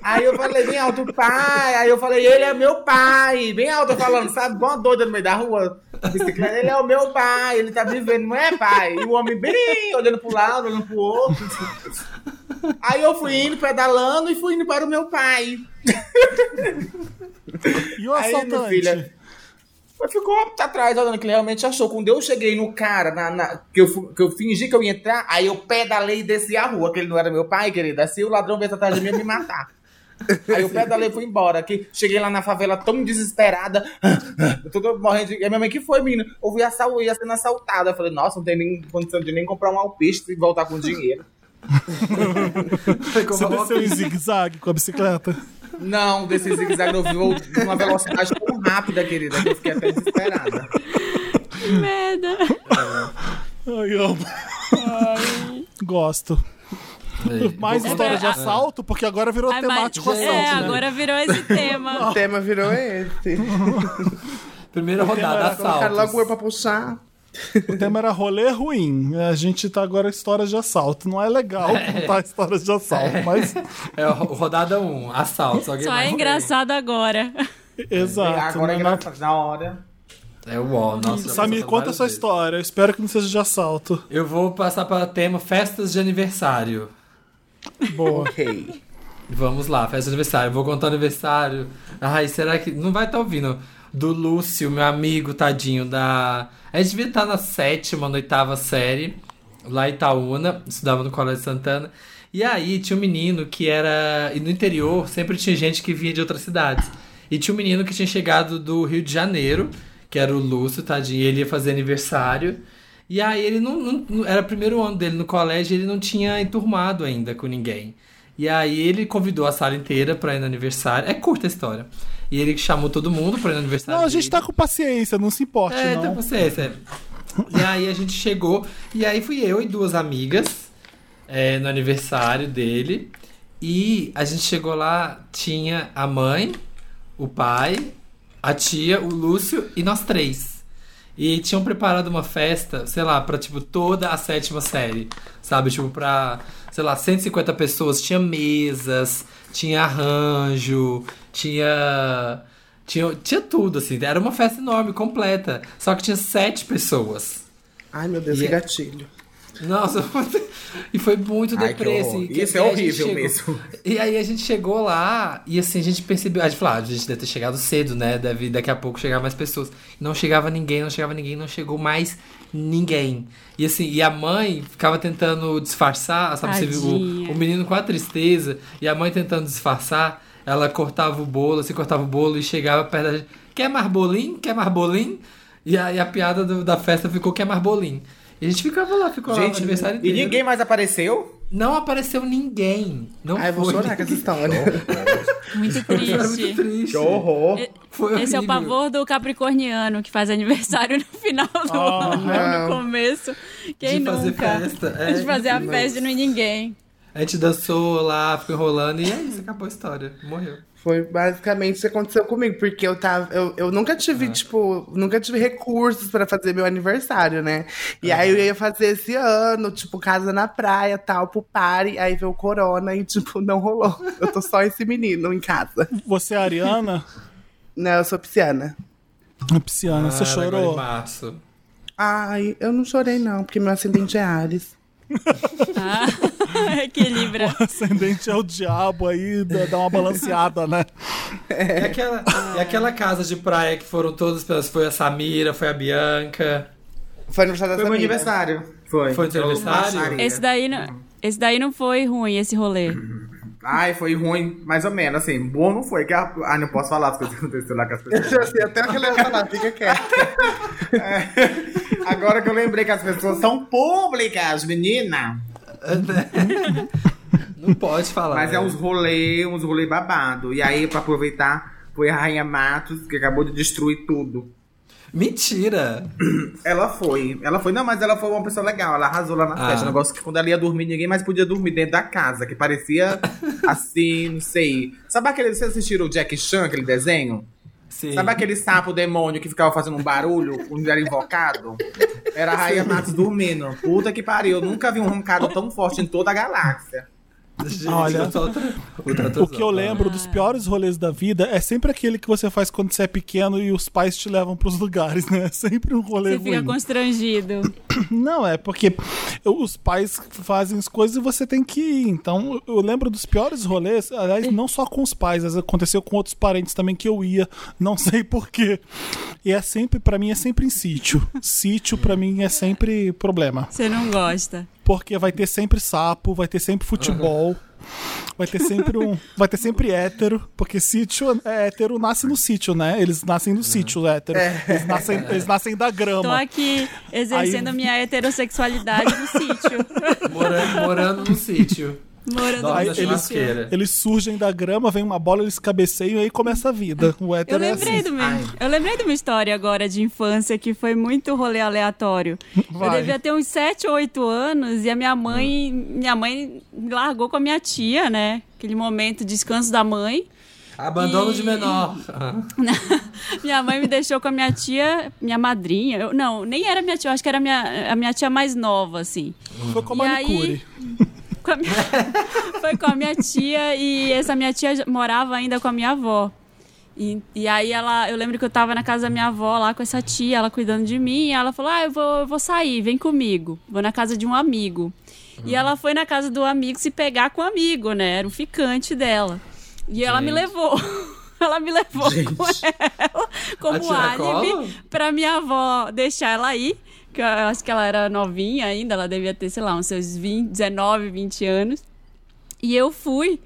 aí eu falei bem alto, pai. Aí eu falei, ele é meu pai. Bem alto falando, sabe? Uma doida no meio da rua. Bicicleta, ele é o meu pai, ele tá vivendo, não é pai? E o homem bem olhando pro lado, olhando pro outro. Aí eu fui indo, pedalando e fui indo para o meu pai.
E o
Aí, minha
assaltante?
filha, Mas ficou atrás, olhando que ele realmente achou. Quando eu cheguei no cara, na, na- que, eu, que eu fingi que eu ia entrar, aí eu pedalei e desci a rua, que ele não era meu pai, querida. Se o ladrão viesse atrás de mim, ia me matar. Aí eu pedalei e fui embora. Que cheguei lá na favela tão desesperada, tudo morrendo. de- E a minha mãe, que foi, menino? Eu vi assal, ia sendo assaltada. Eu falei, nossa, não tem nem condição de nem comprar um alpiste e voltar com dinheiro.
Você desceu em zigue-zague com a bicicleta?
Não, desse zigue-zague eu vi uma velocidade tão rápida, querida, que eu fiquei até desesperada.
Que merda.
Ai, amo. Gosto. *laughs* Mais
Vou
história de
É,
assalto, porque agora virou
Ai,
temático
mas-
assalto,
é,
né?
agora virou esse *laughs* tema.
O tema virou esse. *laughs*
Primeira rodada,
Colocaram logo eu
assaltos.
pra puxar.
O tema era rolê ruim. A gente tá agora histórias de assalto. Não é legal contar histórias de assalto, mas
É, ro- rodada 1, assaltos. Alguém
Só é engraçado agora.
exato.
Agora é
não é
engraçado, na hora.
É o UOL, nossa.
Samir, conta a sua
vezes.
história. Eu espero que não seja de assalto.
Eu vou passar para o tema festas de aniversário.
Boa.
Ok.
Vamos lá, festa de aniversário. Vou contar o aniversário. Ai, será que. Não vai estar ouvindo. Do Lúcio, meu amigo, tadinho, da. A gente devia estar na sétima, na oitava série, lá em Itaúna, estudava no Colégio Santana. E aí tinha um menino que era. E no interior sempre tinha gente que vinha de outras cidades. E tinha um menino que tinha chegado do Rio de Janeiro, que era o Lúcio, tadinho, e ele ia fazer aniversário. E aí ele não, não- Era o primeiro ano dele no colégio e ele não tinha enturmado ainda com ninguém. E aí ele convidou a sala inteira pra ir no aniversário. É curta a história. E ele chamou todo mundo pra ir no aniversário.
Não, a gente
dele.
tá com paciência, não se importe,
É,
não.
então paciência. E aí a gente chegou, e aí fui eu e duas amigas é, no aniversário dele. E a gente chegou lá, tinha a mãe, o pai, a tia, o Lúcio e nós três. E tinham preparado uma festa, sei lá, pra tipo toda a sétima série, sabe? Tipo, pra, sei lá, 150 pessoas. Tinha mesas, tinha arranjo, tinha. Tinha, tinha tudo, assim. Era uma festa enorme, completa. Só que tinha sete pessoas.
Ai, meu Deus,
E
que
é-
gatilho.
Nossa, *laughs* e foi muito
que horror.
assim. que-
Isso é horrível
chegou-
mesmo.
E aí a gente chegou lá e assim, a gente percebeu. A gente falou, ah, a gente deve ter chegado cedo, né? Deve daqui a pouco chegar mais pessoas. Não chegava ninguém, não chegava ninguém, não chegou mais ninguém. E assim, e a mãe ficava tentando disfarçar, sabe? Você viu o, o menino com a tristeza e a mãe tentando disfarçar. Ela cortava o bolo, assim, cortava o bolo e chegava perto da gente. Quer mais bolinho? Quer mais bolinho? E aí a piada do- da festa ficou quer mais bolinho. E a gente ficava lá, ficou lá o
Gente,
aniversário
e
inteiro.
ninguém mais apareceu?
Não apareceu ninguém. Não
Ai, eu vou
foi
chorar com essa história. *laughs* *laughs*
Muito triste.
triste.
Que horror.
Foi
Esse é o pavor do capricorniano que faz aniversário no final do ano,
não.
no começo. Quem
De fazer
nunca?
festa, é,
de fazer a
mas-
festa e não ir ninguém.
A gente dançou lá, ficou enrolando e é isso, acabou a história. Morreu.
Foi basicamente o que aconteceu comigo, porque eu tava. Eu, eu nunca tive, tipo, nunca tive recursos pra fazer meu aniversário, né? E aí eu ia fazer esse ano, tipo, casa na praia, tal, pro party, aí veio o corona e, tipo, não rolou. Eu tô só esse menino em casa.
Você é a Ariana?
Não, eu sou pisciana.
A Pisciana, você
Ah, agora
chorou?
Ai, eu não chorei, não, porque meu ascendente é Ares.
Ah, *laughs* equilibra.
O ascendente é o diabo aí, dá uma balanceada, né?
E, aquela, e aquela casa de praia que foram todas pelas. Foi a Samira, foi a Bianca.
Foi aniversário
Foi meu aniversário. Foi.
Foi teu
Eu
aniversário?
Esse daí, não, esse daí não foi ruim, esse rolê.
Ai, foi ruim, mais ou menos, assim. Bom não foi. Que a... Ai, não posso falar as coisas que aconteceram lá com as pessoas.
Eu *laughs* sei até o que ela ia falar, fica quieto.
Agora que eu lembrei que as pessoas são públicas, menina. *laughs*
Não pode falar.
Mas é
né?
uns rolê, uns rolê babado. E aí, pra aproveitar, foi a Rainha Matos, que acabou de destruir tudo.
Mentira! *clears throat*
Ela foi, ela foi, não, mas ela foi uma pessoa legal, ela arrasou lá na
Ah.
festa. Um negócio que quando ela ia dormir, ninguém mais podia dormir dentro da casa, que parecia *laughs* assim, não sei. Sabe aquele, vocês assistiram o Jack Chan, aquele desenho?
Sim.
Sabe aquele sapo demônio que ficava fazendo um barulho quando era invocado? Era a Rainha Matos dormindo. Puta que pariu, eu nunca vi um roncado tão forte em toda a galáxia. *laughs*
Gente,
Olha,
outra- outra
O que eu
tá?
lembro dos piores rolês da vida é sempre aquele que você faz quando você é pequeno e os pais te levam pros lugares, né? *laughs* É sempre um rolê
Você fica
ruim.
constrangido. *coughs*
Não, é porque os pais fazem as coisas e você tem que ir. Então, eu lembro dos piores rolês, aliás, não só com os pais, aconteceu com outros parentes também que eu ia, não *laughs* sei porquê. E é sempre, pra mim, é sempre em sítio. Sítio, pra mim, é sempre problema.
Você não gosta.
Porque vai ter sempre sapo, vai ter sempre futebol. Vai ter sempre um. Vai ter sempre hétero, porque sítio é hétero nasce no sítio, né? Eles nascem no sítio, hétero. Eles, nascem, eles nascem da
Tô
grama.
aqui exercendo
Aí-
a minha heterossexualidade no sítio.
Morando, morando no sítio. Na
no
eles-. Eles surgem da grama, vem uma bola, eles cabeceiam e aí começa a vida. O
Eu
hétero é
lembrei,
assim.
do meu, eu lembrei de uma história agora de infância que foi muito rolê aleatório. Eu
Vai.
devia ter uns 7 ou 8 anos e a minha mãe, minha mãe me largou com a minha tia, né? Aquele momento de descanso da mãe.
Abandono
E-
de menor. *laughs*
minha mãe me deixou com a minha tia, minha madrinha. Eu- não, nem era minha tia, eu acho que era minha, a minha tia mais nova, assim.
Foi com a
E aí-
manicure. *laughs*
Com a minha- *laughs* Foi com a minha tia e essa minha tia morava ainda com a minha avó. E, e aí ela, eu lembro que eu tava na casa da minha avó lá com essa tia, ela cuidando de mim, e ela falou: Ah, eu vou, eu vou sair, vem comigo. Vou na casa de um amigo. E ela foi na casa do amigo se pegar com o amigo, né? Era o ficante dela. E ela me
Gente.
levou. *laughs* Ela me levou com ela como álibi pra minha avó deixar ela ir. Que eu acho que ela era novinha ainda, ela devia ter, sei lá, uns seus 20, 19, 20 anos. E eu fui.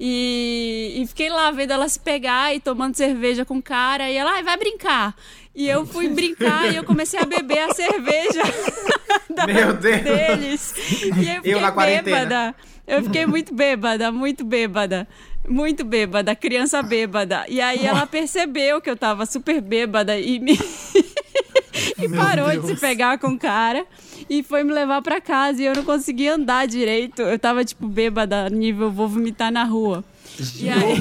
E, e fiquei lá vendo ela se pegar e tomando cerveja com o cara. E ela, ai, vai brincar. E eu fui brincar e eu comecei a beber a cerveja *laughs* da-
Meu Deus.
deles. E eu *laughs* fiquei
na quarentena.
bêbada. Eu fiquei muito bêbada, muito bêbada. Muito bêbada, criança bêbada. E aí ela percebeu que eu tava super bêbada e me. *laughs* e
Meu
parou de
Deus.
se pegar com o cara e foi me levar pra casa e eu não conseguia andar direito. Eu tava, tipo, bêbada, nível vou vomitar na rua. E aí,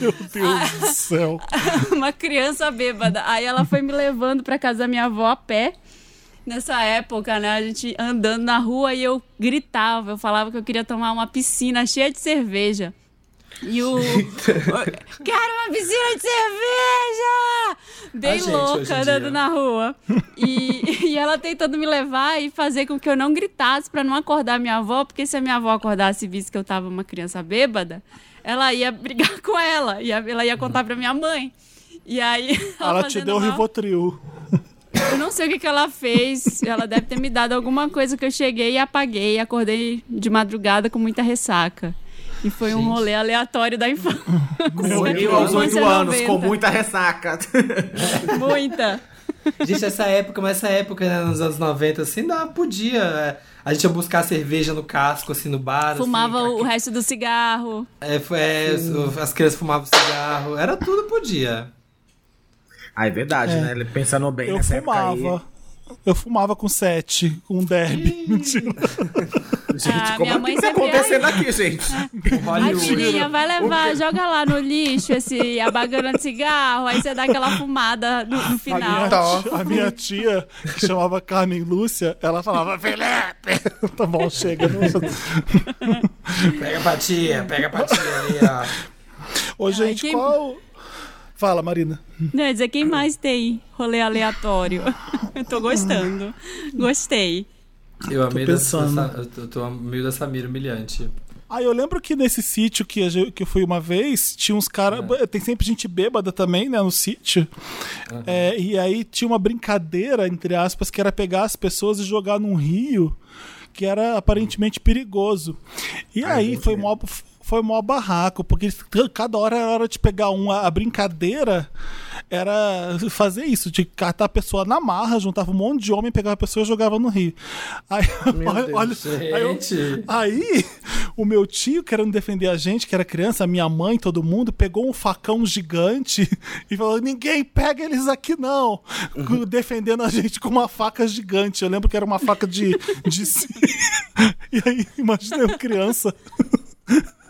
Meu Deus do céu. *laughs*
uma criança bêbada. Aí ela foi me levando pra casa da minha avó a pé. Nessa época, né, a gente andando na rua e eu gritava, eu falava que eu queria tomar uma piscina cheia de cerveja. E o. Quero uma piscina de cerveja! Bem
A gente, hoje
louca, andando na rua. E, *laughs* e ela tentando me levar e fazer com que eu não gritasse pra não acordar minha avó, porque se a minha avó acordasse e visse que eu tava uma criança bêbada, ela ia *laughs* brigar com ela, ia, ela ia contar pra minha mãe. E aí. *laughs*
Ela te
fazendo
deu o
mal-
Rivotril.
eu não sei o que, que ela fez. Ela deve ter me dado alguma coisa que eu cheguei e apaguei. E acordei de madrugada com muita ressaca. E foi um rolê aleatório da infância.
Meu
Eu aos 8 anos,
90.
com muita ressaca. *laughs*
Muita.
Gente, essa época, mas essa época, né, nos anos 90, assim, dá, podia. é, A gente ia buscar cerveja no casco, assim, no bar.
Fumava
assim,
o resto do cigarro.
É, foi- é, as crianças fumavam cigarro. Era tudo, podia.
Ah, é verdade,
É.
né? Pensando bem
Eu
nessa época
fumava. Eu fumava com sete, com derby. Mentira. *laughs*
aí. Gente,
Ah,
como
minha
é
mãe
que tá acontecendo aqui, gente? *laughs*
Ai, filhinha, vai levar, joga lá no lixo esse a bagana de cigarro, aí você dá aquela fumada no, no
A minha,
final.
tia, a minha tia, que chamava Carmen Lúcia, ela falava, Felipe! *laughs* tá bom, chega.
Pega pra tia, pega pra tia ali, ó.
Ô, gente,
quem-
qual... Fala, Marina.
Não, dizer, quem mais tem rolê aleatório? *laughs* Eu tô gostando. Gostei.
Eu amei dessa,
pensando.
dessa, eu tô, tô meio dessa mira humilhante.
Ah, eu lembro que nesse sítio que, gen- que eu fui uma vez, tinha uns caras. Tem sempre gente bêbada também, né, no sítio. É, e aí tinha uma brincadeira, entre aspas, que era pegar as pessoas e jogar num rio que era aparentemente perigoso. E aí foi mó, foi mó barraco, porque cada hora era hora de pegar um. A brincadeira era fazer isso, de catar a pessoa na marra, juntava um monte de homem, pegava a pessoa e jogava no rio. Aí, *laughs* olha, olha- aí. Aí, o meu tio, querendo defender a gente, que era criança, minha mãe, todo mundo, pegou um facão gigante *laughs* e falou: ninguém pega eles aqui, não. *laughs* Defendendo a gente com uma faca gigante. Eu lembro que era uma faca de. de... e aí, imagina eu criança. *laughs*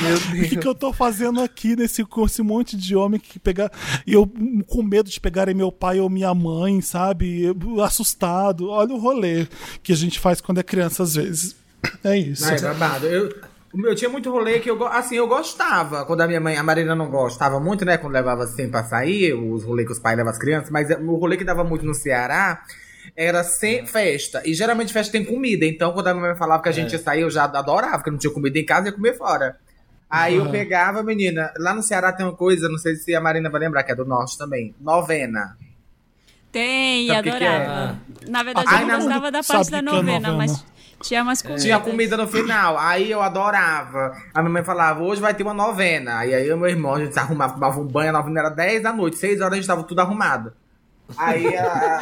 Meu
O que, que eu tô fazendo aqui nesse, com esse monte de homem que pegar. E eu com medo de pegarem meu pai ou minha mãe, sabe? Eu, assustado. Olha o rolê que a gente faz quando é criança, às vezes. É isso.
Ai, babado. Eu, o meu tinha muito rolê que eu, assim, eu gostava. Quando a minha mãe, a Marina não gostava muito, né? Quando levava assim pra sair, os rolês que os pais levam as crianças. Mas é, o rolê que dava muito no Ceará era sem festa. E geralmente festa tem comida. Então, quando a minha mãe falava que a gente ia sair, eu já adorava, porque não tinha comida em casa, ia comer fora. Aí eu pegava, menina, lá no Ceará tem uma coisa, não sei se a Marina vai lembrar, que é do norte também. Novena.
Tem,
Sabe o que que é?
adorava. Na verdade,
Ai,
eu
não,
gostava da parte da
o é
novena,
novena.
mas tinha umas comidas.
Tinha comida no final. Aí eu adorava. A minha mãe falava, hoje vai ter uma novena. Aí eu e meu irmão, a gente se arrumava, tomava um banho, a novena era 10 da noite, 6 horas a gente tava tudo arrumado. Aí a...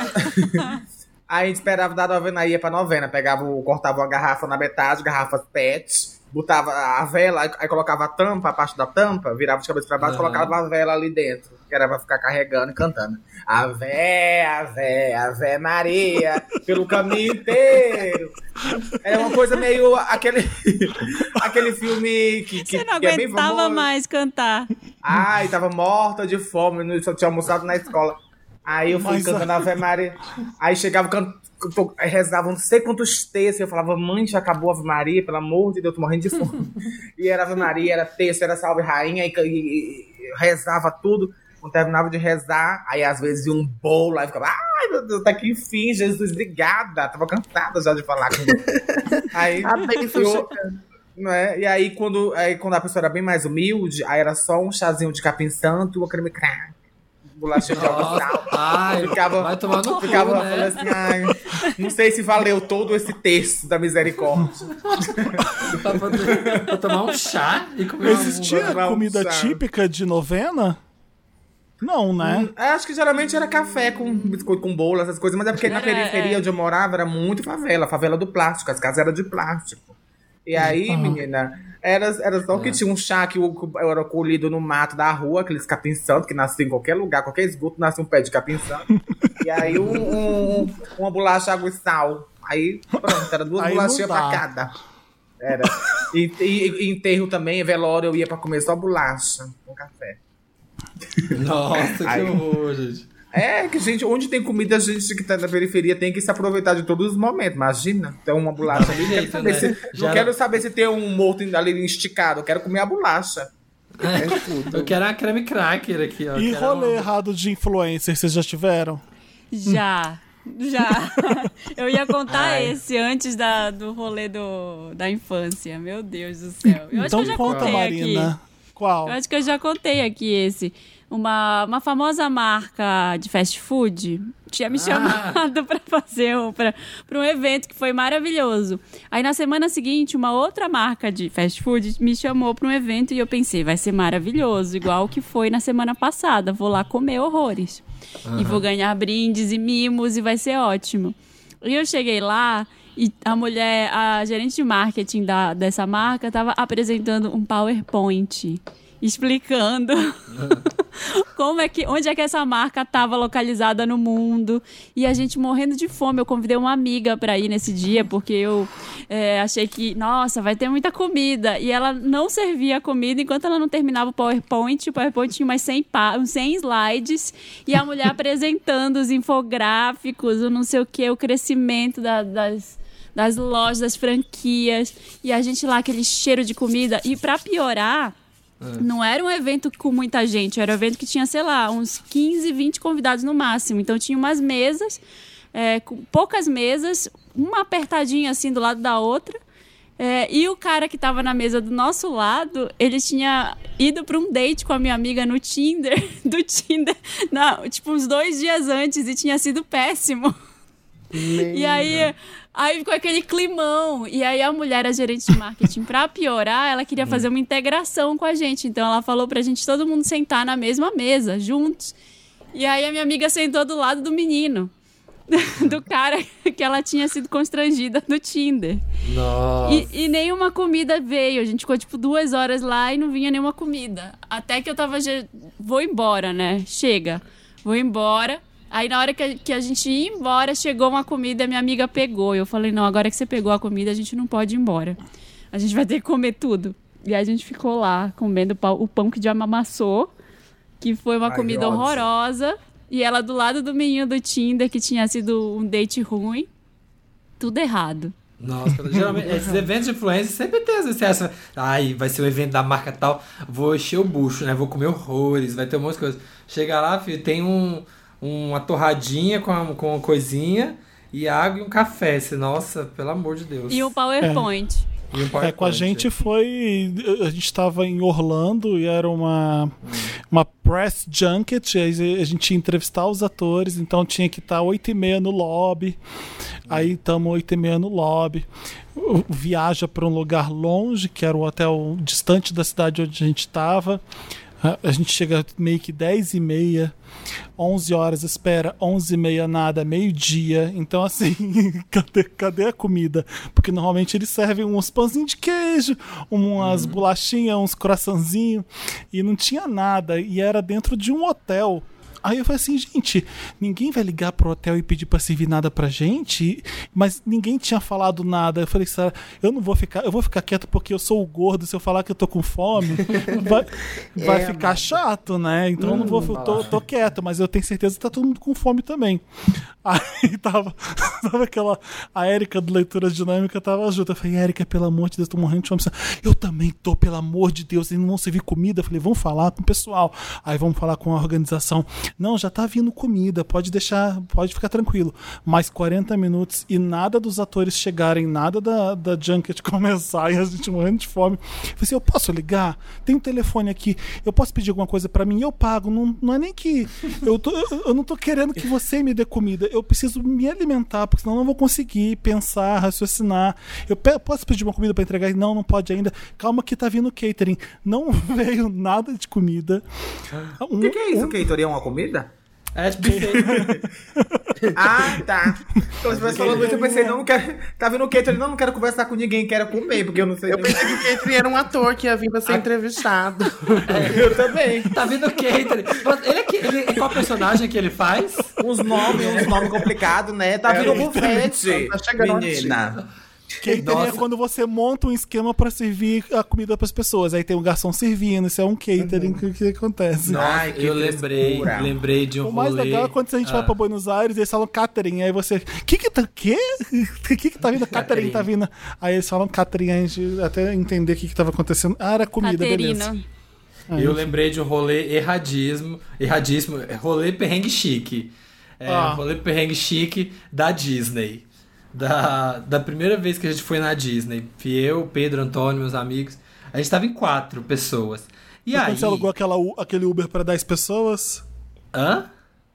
Aí a gente esperava da novena, ia pra novena, pegava, o- cortava uma garrafa na metade, garrafas pet, botava a vela, aí colocava a tampa, a parte da tampa, virava de cabeça pra baixo,
Aham.
colocava a vela ali dentro, que era pra ficar carregando e cantando. Ave, ave, ave Maria, pelo caminho inteiro. É uma coisa meio aquele, *laughs* aquele filme que, que,
Você não
que é
aguentava
famoso.
mais cantar.
Ai, tava morta de fome, só tinha almoçado na escola. Aí eu fui
Mas,
cantando Ave Maria. Aí chegava, can... aí rezava não sei quantos textos. Eu falava, mãe, já acabou a Ave Maria, pelo amor de Deus, tô morrendo de fome. *laughs* e era Ave Maria, era texto, era Salve Rainha, e, e- e- rezava tudo. Quando terminava de rezar, aí às vezes ia um bolo, aí ficava, ai meu Deus, tá que enfim, Jesus, obrigada. Tava cansada já de falar com você. *laughs* Aí,
A bênção
eu-
chegando.
não é? E aí quando, aí, quando a pessoa era bem mais humilde, aí era só um chazinho de capim santo e uma creme crack. Bolachinha de água sal.
ai,
ficava,
vai tomar no cu,
ficava
né?
falando assim, ai, não sei se valeu todo esse texto da misericórdia. *laughs*
Pra, poder- pra tomar um chá e comer
Existia
Vamos
comida
almoçar.
típica de novena? Não, né?
É, acho que geralmente era café com biscoito com bolo, essas coisas, mas é porque na periferia
é.
onde eu morava era muito favela, favela do plástico, as casas eram de plástico. E aí, menina, era, era só que tinha um chá que que era colhido no mato da rua, aqueles capim santo que nasciam em qualquer lugar, qualquer esgoto nasce um pé de capim santo. e aí um, um- uma bolacha água e sal. Aí pronto, era duas
Aí
bolachinhas pra cada. Era. E, e- e enterro também, velório, eu ia pra comer só bolacha com café.
Nossa, que horror, gente.
É, que gente, onde tem comida, a gente que tá na periferia tem que se aproveitar de todos os momentos. Imagina, tem uma bolacha ali. Não quero
jeito,
saber,
né?
se,
Já
não quero saber se tem um morto ali esticado. Eu quero comer a bolacha.
É, eu quero a creme cracker aqui, ó.
E
quero
rolê
uma-
errado de influencer, vocês já tiveram?
Já. Já. *laughs* Eu ia contar
Ai.
esse antes da, do rolê do, da infância. Meu Deus do céu. Eu acho
então
que eu já
conta,
contei
Marina.
aqui.
Qual?
Eu acho que eu já contei aqui esse. Uma, uma famosa marca de fast food tinha me chamado *laughs* pra fazer um, pra um evento que foi maravilhoso. Aí na semana seguinte, uma outra marca de fast food me chamou pra um evento e eu pensei, vai ser maravilhoso, igual que foi na semana passada. Vou lá comer horrores. E vou ganhar brindes e mimos e vai ser ótimo. E eu cheguei lá e a mulher, a gerente de marketing da, dessa marca, estava apresentando um PowerPoint explicando *laughs* como é que, onde é que essa marca estava localizada no mundo. E a gente morrendo de fome. Eu convidei uma amiga para ir nesse dia, porque eu é, achei que, nossa, vai ter muita comida. E ela não servia a comida enquanto ela não terminava o PowerPoint. O PowerPoint tinha umas 100, pa- uns 100 slides. E a mulher *laughs* apresentando os infográficos, o não sei o que, o crescimento da- das das lojas, das franquias, e a gente lá, aquele cheiro de comida. E pra piorar, não era um evento com muita gente, era um evento que tinha, sei lá, uns 15, 20 convidados no máximo. Então tinha umas mesas, é, com poucas mesas, uma apertadinha assim do lado da outra. É, e o cara que tava na mesa do nosso lado, ele tinha ido pra um date com a minha amiga no Tinder, *laughs* do Tinder, tipo uns dois dias antes, e tinha sido péssimo. E aí, aí ficou aquele climão. E aí a mulher, a gerente de marketing, pra piorar, ela queria fazer uma integração com a gente. Então ela falou pra gente todo mundo sentar na mesma mesa, juntos. E aí a minha amiga sentou do lado do menino. *laughs* Do cara que ela tinha sido constrangida no Tinder.
Nossa.
E, e nenhuma comida veio. A gente ficou tipo duas horas lá e não vinha nenhuma comida. Até que eu tava. Vou embora, né? Chega. Vou embora. Aí na hora que a, que a gente ia embora, chegou uma comida, minha amiga pegou. Eu falei, não, agora que você pegou a comida, a gente não pode ir embora. A gente vai ter que comer tudo. E aí a gente ficou lá comendo pau- o pão que já amassou, que foi uma
Ai,
comida
ódio.
horrorosa. E ela do lado do menino do Tinder, que tinha sido um date ruim. Tudo errado.
Nossa, geralmente, esses eventos de influência sempre tem você acha, ai, vai ser um evento da marca tal, vou encher o bucho, né? Vou comer horrores, vai ter um monte de coisa. Chega lá, filho, tem um, uma torradinha com, a, com uma coisinha e água e um café. Nossa, pelo amor de Deus.
E o PowerPoint.
E um
É, com a gente foi. A gente estava em Orlando e era uma, uma press junket. aí A gente ia entrevistar os atores, então tinha que estar 8 e meia no lobby. Aí estamos 8 e meia no lobby. Viaja para um lugar longe, que era o hotel distante da cidade onde a gente estava. A, a gente chega meio que 10 e meia, 11 horas, espera, 11 e meia nada, meio-dia. Então, assim, *laughs* cadê, cadê a comida? Porque normalmente eles servem uns pãozinhos de queijo, umas bolachinhas, uns coraçãozinhos, e não tinha nada. E era dentro de um hotel. Aí eu falei assim, gente, ninguém vai ligar pro hotel e pedir pra servir nada pra gente, mas ninguém tinha falado nada. Eu falei, Sara, eu não vou ficar, eu vou ficar quieto porque eu sou o gordo, se eu falar que eu tô com fome, *laughs* vai, vai
É,
ficar chato, né? Então eu não vou, eu tô, tô quieto, mas eu tenho certeza que tá todo mundo com fome também. Aí tava, *laughs* tava aquela, a Érica do Leitura Dinâmica tava junto. Eu falei, Érica, pelo amor de Deus, tô morrendo de fome. Eu também tô, pelo amor de Deus, eles não vão servir comida. Eu falei, vamos falar com o pessoal. Aí vamos falar com a organização. Não, já tá vindo comida, pode deixar, pode ficar tranquilo. Mais 40 minutos e nada dos atores chegarem, nada da, da junket *laughs* começar e a gente morrendo de fome. Eu falei assim, eu posso ligar? Tem um telefone aqui, eu posso pedir alguma coisa pra mim? Eu pago, não, não é nem que eu, tô, eu, eu não tô querendo que você me dê comida, eu preciso me alimentar, porque senão eu não vou conseguir pensar, raciocinar. Eu posso pedir uma comida pra entregar? Não, não pode ainda. Calma que tá vindo catering. Não *laughs* veio nada de comida. Um,
O que, que é isso?
um-
O Keitor é uma comida?
É buffet. *laughs*
Ah, tá. Então, você falando isso, eu pensei, não, não quero. Tá vendo o Keitor? Não, não quero conversar com ninguém, quero comer, porque eu não sei.
Eu pensei que o Catherine era um ator que ia vir pra ser entrevistado. *laughs*
Eu também.
tá vindo o catering. Ele, é que- ele, qual personagem que ele faz?
Uns nomes, uns nomes complicados, né? Tá vindo o bufete.
Tá chegando
menina.
Catering é
Nossa.
quando você monta um esquema pra servir a comida pras pessoas. Aí tem um garçom servindo, isso é um catering que, que acontece.
Ai, que
eu lembrei,
frescura.
lembrei de um
O mais
rolê.
legal é quando a gente
Ah.
vai pra Buenos Aires e eles falam catering. Aí você. Que que tá. Que? *laughs* Que que tá vindo? Catering tá vindo. Aí eles falam catering, a gente até entender o que que tava acontecendo. Ah, era comida, beleza.
Caterina.
Eu lembrei de um rolê erradismo, erradíssimo, rolê perrengue chique. É,
Ah.
rolê perrengue chique da Disney. Da, da primeira vez que a gente foi na Disney. Fui eu, Pedro, Antônio, meus amigos. A gente tava em quatro pessoas. E
Foi
aí.
quando você alugou aquela, aquele Uber pra 10 pessoas?
Hã?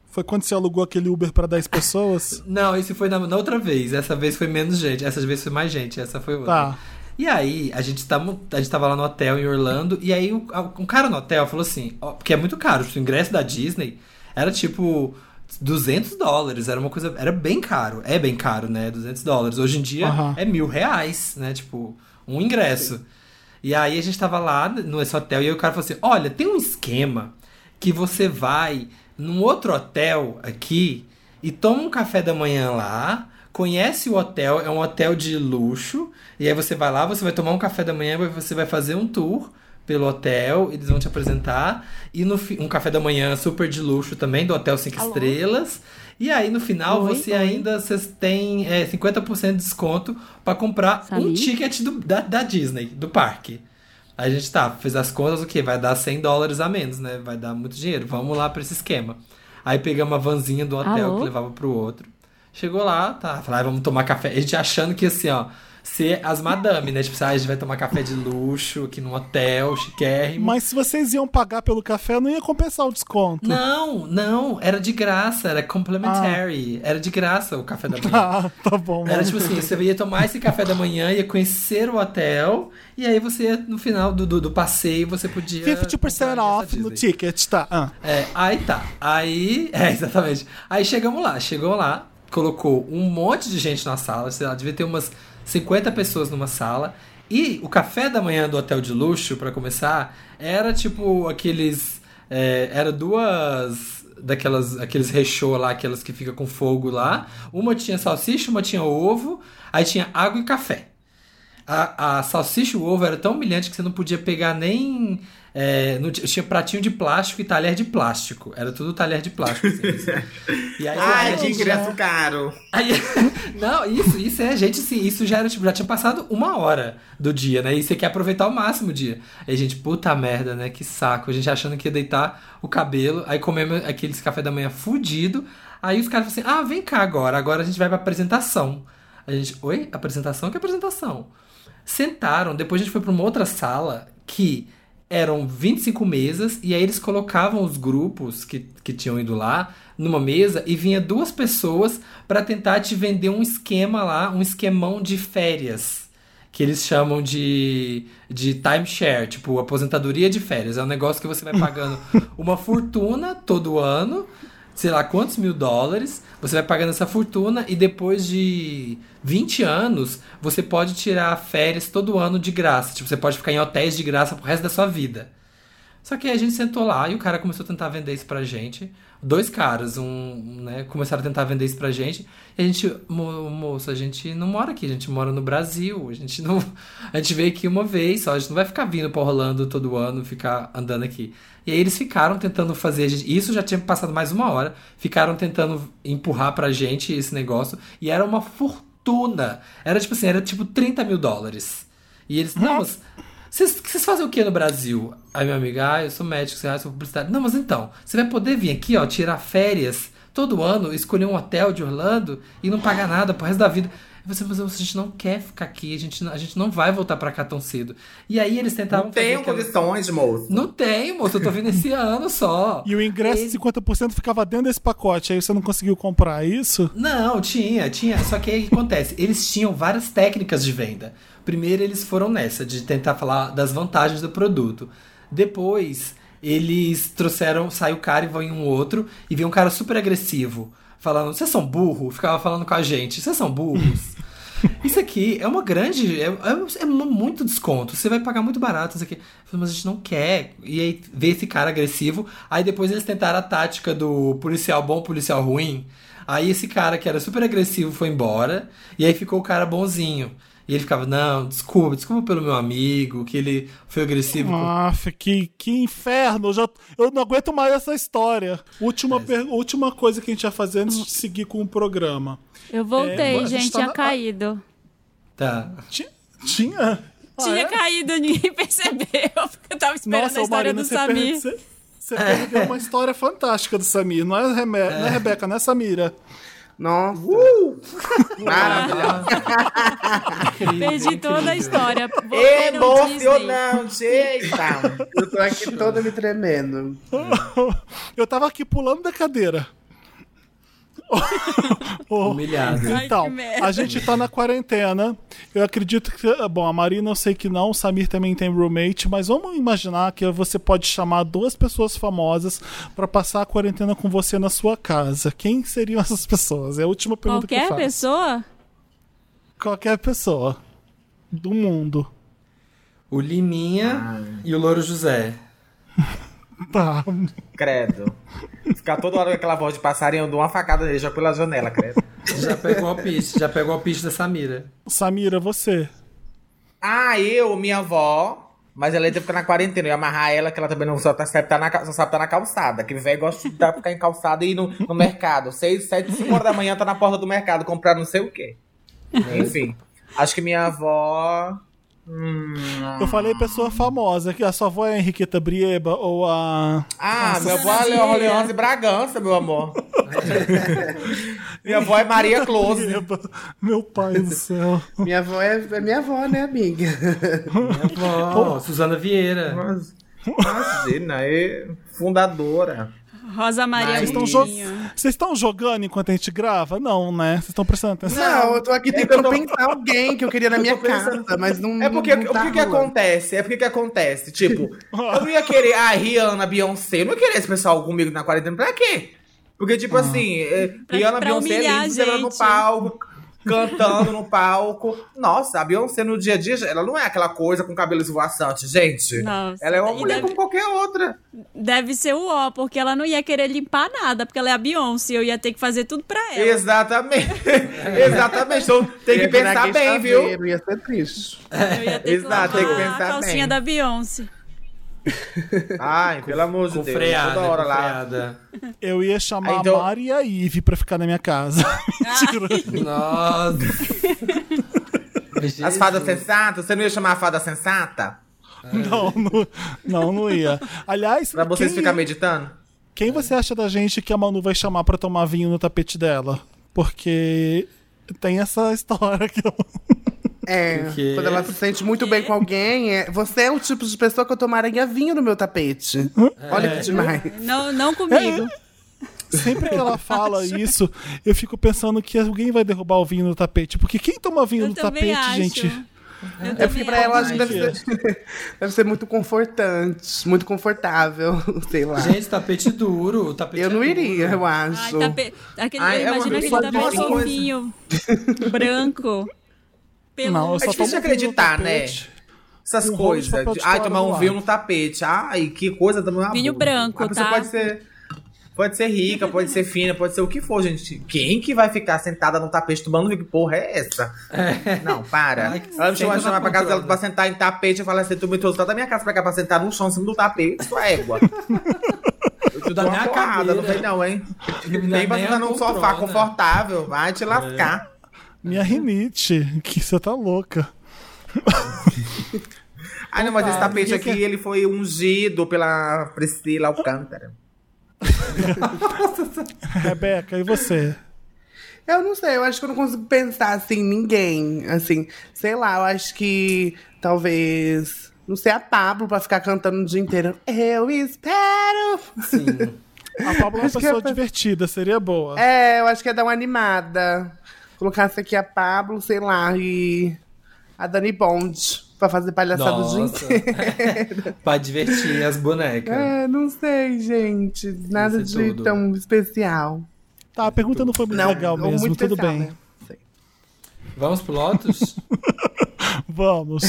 Foi quando você alugou aquele Uber pra 10 pessoas? *laughs*
Não, esse foi na, na outra vez. Essa vez foi menos gente. Essa vez foi mais gente. Essa foi outra.
Tá.
E aí, a gente, tava, a gente tava lá no hotel em Orlando, e aí o- um cara no hotel falou assim, ó, porque é muito caro, o ingresso da Disney era tipo 200 dólares, era uma coisa, era bem caro, é bem caro, né, 200 dólares. Hoje em dia
Aham.
é mil reais, né, tipo, um ingresso. E aí a gente tava lá nesse hotel, e aí o cara falou assim, olha, tem um esquema que você vai num outro hotel aqui e toma um café da manhã lá, conhece o hotel, é um hotel de luxo, e aí você vai lá, você vai tomar um café da manhã, você vai fazer um tour pelo hotel, eles vão te apresentar, e no um café da manhã super de luxo também, do Hotel 5
Alô?
Estrelas. E aí no final
Oi,
você
oi.
ainda têm é, 50% de desconto pra comprar um ticket do- da, da Disney, do parque. A gente tá, fez as contas, o quê? Vai dar 100 dólares a menos, né? Vai dar muito dinheiro. Vamos lá pra esse esquema. Aí pegamos a vanzinha do hotel
Alô?
que levava pro outro. Chegou lá, tá. Falei, ah, vamos tomar café. A gente achando que assim, ó, ser as madame, né? Tipo, ah, a gente vai tomar café de luxo aqui no hotel, chiquérrimo.
Mas se vocês iam pagar pelo café, não ia compensar o desconto.
Não, não, era de graça, era complementary. Era de graça o café da *laughs* manhã.
Ah, tá bom.
Era tipo assim, você ia tomar esse café da manhã, ia conhecer o hotel, e aí você, no final do, do, do passeio, você podia.
50%
comprar
off no ticket, tá? Ah.
É, aí tá. Aí. *laughs* É, exatamente. Aí chegamos lá. Chegou lá, colocou um monte de gente na sala, sei lá, devia ter umas 50 pessoas numa sala. E o café da manhã do hotel de luxo, pra começar, era tipo aqueles. é, era duas. Daquelas. Aqueles rechô lá, aquelas que fica com fogo lá. Uma tinha salsicha, uma tinha ovo, aí tinha água e café. A, a salsicha e o ovo era tão humilhante que você não podia pegar nem. É, não t- tinha pratinho de plástico e talher de plástico. Era tudo talher de plástico. assim. *laughs* e aí,
Ai, que ingresso caro.
Aí- *laughs* não, isso, isso é, gente, assim, isso já era, tipo, já tinha passado uma hora do dia, né? E você quer aproveitar ao máximo o dia. Aí, gente, puta merda, né? Que saco. A gente achando que ia deitar o cabelo, aí comemos aqueles café da manhã fudido. Aí os caras falam assim: ah, vem cá agora, agora a gente vai pra apresentação. A gente, oi? Apresentação? Que apresentação? Sentaram, depois a gente foi pra uma outra sala que eram 25 mesas, e aí eles colocavam os grupos que, que tinham ido lá numa mesa e vinha duas pessoas pra tentar te vender um esquema lá, um esquemão de férias. que eles chamam de, de timeshare, tipo aposentadoria de férias. É um negócio que você vai pagando *laughs* uma fortuna todo ano, sei lá quantos mil dólares, você vai pagando essa fortuna e depois de 20 anos você pode tirar férias todo ano de graça. Tipo, você pode ficar em hotéis de graça pro resto da sua vida. Só que aí a gente sentou lá e o cara começou a tentar vender isso pra gente. Dois caras, um, né, começaram a tentar vender isso pra gente. E a gente, "Mo- moço, a gente não mora aqui, a gente mora no Brasil. A gente não. *laughs* A gente veio aqui uma vez só, a gente não vai ficar vindo pra Orlando todo ano, ficar andando aqui. E aí eles ficaram tentando fazer. Isso já tinha passado mais uma hora. Ficaram tentando empurrar pra gente esse negócio. E era uma fortuna. Era tipo assim, era tipo 30 mil dólares. E eles, não, mas vocês, fazem o que no Brasil? Aí minha amiga, ah, eu sou médico, eu sou publicitário. Não, mas então, você vai poder vir aqui, ó, tirar férias todo ano, escolher um hotel de Orlando e não pagar nada pro resto da vida. Você, mas a gente não quer ficar aqui, a gente, não- a gente não vai voltar pra cá tão cedo. E aí eles tentavam
Não tenho
aquela-
condições, moço.
Não tenho, moço, eu tô vindo esse *laughs* ano só.
E o ingresso de 50% ficava dentro desse pacote, aí você não conseguiu comprar isso?
Não, tinha, tinha. Só que aí o que acontece? Eles tinham várias técnicas de venda. Primeiro eles foram nessa, de tentar falar das vantagens do produto. Depois, eles trouxeram, sai o cara e vai um outro, e vem um cara super agressivo, falando, vocês são burros? Ficava falando com a gente, vocês são burros? *laughs* Isso aqui é uma grande. É, é- é muito desconto. Você vai pagar muito barato isso aqui. Mas a gente não quer. E aí vê esse cara agressivo. Aí depois eles tentaram a tática do policial bom, policial ruim. Aí esse cara que era super agressivo foi embora. E aí ficou o cara bonzinho. E ele ficava, não, desculpa, desculpa pelo meu amigo, que ele foi agressivo. com-
Aff, que, que inferno! Eu, já, eu não aguento mais essa história. Última, per- última coisa que a gente ia fazer antes de seguir com o programa.
Eu voltei,
É, gente
gente,
tá
tinha
na-
caído.
Tá.
Ti- Tinha? Ah,
tinha
é?
caído, *laughs* ninguém percebeu. Porque eu tava esperando
Nossa,
a história
Marina,
do
você,
Samir.
você perdeu uma história fantástica do Samir. Não é, Reme- não é Rebeca, não é Samira.
Nossa.
Uh!
Maravilhosa. *laughs*
Perdi toda a história.
Emocionante! Eita!
Eu tô aqui toda me tremendo.
Eu tava aqui pulando da cadeira. Oh, *laughs*
Humilhado.
Então, a gente tá na quarentena. Eu acredito que. Bom, a Marina eu sei que não, o Samir também tem roommate, mas vamos imaginar que você pode chamar duas pessoas famosas pra passar a quarentena com você na sua casa. Quem seriam essas pessoas? É a última pergunta que eu
Qualquer
faço.
pessoa?
Qualquer pessoa. Do mundo.
O Liminha e o Louro José. *laughs*
Tá.
Credo. Ficar toda hora com aquela voz de passarinho, eu dou uma facada nele já pela janela, credo.
Já pegou o pitch, já pegou o pitch da Samira.
Samira, você.
Ah, eu, minha avó. Mas ela ia ficar na quarentena. Eu ia amarrar ela, que ela também não só, tá, sabe, tá na, só sabe estar na calçada. Aquele velho gosta de tá- ficar em calçada e ir no, no mercado. Seis, sete, cinco horas da manhã tá na porta do mercado comprar não sei o quê. Enfim. Acho que minha avó. Hum,
Eu falei pessoa famosa, que a sua avó é a Henriqueta Brieba ou a.
Ah,
Nossa,
minha avó é. Leonce Bragança, meu amor. minha avó é Maria Close.
Brieba. Meu pai do céu.
Minha avó é, é minha avó, né, amiga?
Minha avó, Suzana Vieira.
Mas, Imagina, é fundadora.
Rosa Maria
Vocês
estão jo-. Vocês estão jogando enquanto a gente grava? Não, né? Vocês estão prestando atenção?
Não, eu tô aqui
É que
tentando
tô-
pensar alguém que eu queria *laughs* na minha
pensando-
casa, mas não.
É porque
não
o
tá
que, que
rolando.
acontece? É porque que acontece? Tipo, *laughs* eu não ia querer, ah, Rihanna, Beyoncé, eu não ia querer esse pessoal comigo na quarentena, pra quê? Porque, tipo assim, é,
Pra-
Rihanna,
pra
Beyoncé, lindos,
a
ela no palco, cantando no palco. Nossa, a Beyoncé no dia a dia, ela não é aquela coisa com cabelo esvoaçante, gente.
Nossa,
ela é uma
e
mulher
deve-
como qualquer outra.
Deve ser o ó, porque ela não ia querer limpar nada, porque ela é a Beyoncé. Eu ia ter que fazer tudo pra ela.
Exatamente. *laughs* Exatamente. Então tem que pensar bem, viu?
Ia ser triste.
Eu ia ter
Exato,
que
tem que pensar
a calcinha
bem.
da Beyoncé.
Ai, pelo amor de Deus.
freada,
toda hora lá.
Eu ia chamar
Ah, então-
a Mari e a Ive pra ficar na minha casa. *laughs* Mentira.
Nossa.
As fadas sensatas, você não ia chamar a fada sensata?
não, não, não, não ia. Aliás,
Pra vocês
quem,
ficarem meditando?
quem você acha da gente que a Manu vai chamar pra tomar vinho no tapete dela? Porque tem essa história que eu... *laughs*
É,
O quê?
quando ela se sente muito bem com alguém, é, você é o tipo de pessoa que eu tomaria vinho no meu tapete. Olha que demais.
Não, não comigo.
Sempre que ela fala isso, eu fico pensando que alguém vai derrubar o vinho no tapete. Porque quem toma vinho
Eu
no tapete,
acho.
gente?
É porque pra ela acho que deve ser, *laughs* deve ser muito confortante, muito confortável, *laughs* sei lá.
Gente, tapete duro. Tapete
eu não
é
iria,
duro.
eu
Ai,
acho.
tape... aquele,
Ai, é
imagina aquele tapete fofinho, branco,
Não, eu
É
só
difícil
tomo
acreditar, né? Essas
Um
coisas.
de
Ai, tomar um vinho no tapete. Ai, que coisa também. uma
Vinho
boa.
branco,
A pessoa
tá?
pode ser. Pode ser rica, pode ser fina, pode ser o que for, gente. Quem que vai ficar sentada no tapete tomando vinho? Que porra é essa? Não, para.
Ai,
Ela me chamou pra casa dela pra sentar em tapete. Eu falei assim: tu me trouxe da minha casa pra cá pra sentar no chão em cima do tapete, sua égua. *laughs* Eu te dou uma
minha
porrada, não vem não, hein?
Nem
pra sentar
a
num sofá confortável. Vai te lascar.
Minha rinite, que você tá louca. *laughs*
Ai, não, mas esse tapete
ninguém
aqui, ele foi ungido pela Priscila Alcântara. *laughs*
Rebeca, e você?
Eu não sei, eu acho que eu não consigo pensar assim, em ninguém. Assim, sei lá, eu acho que talvez. Não sei, a Pablo pra ficar cantando o dia inteiro. Eu espero.
Sim.
A Pablo é uma
Acho
pessoa
é-
divertida, seria boa.
É, eu acho que ia dar uma animada. Colocasse aqui a Pablo, sei lá, e a Dani Bond pra fazer palhaçada o dia
Nossa.
inteiro. *laughs*
pra divertir as bonecas.
É, não sei, gente. Nada
é
de
tudo.
tão especial.
Tá, a pergunta não foi muito legal
ou
mesmo,
muito
tudo
especial,
bem.
né?
Vamos pro Lotus? *laughs*
Vamos.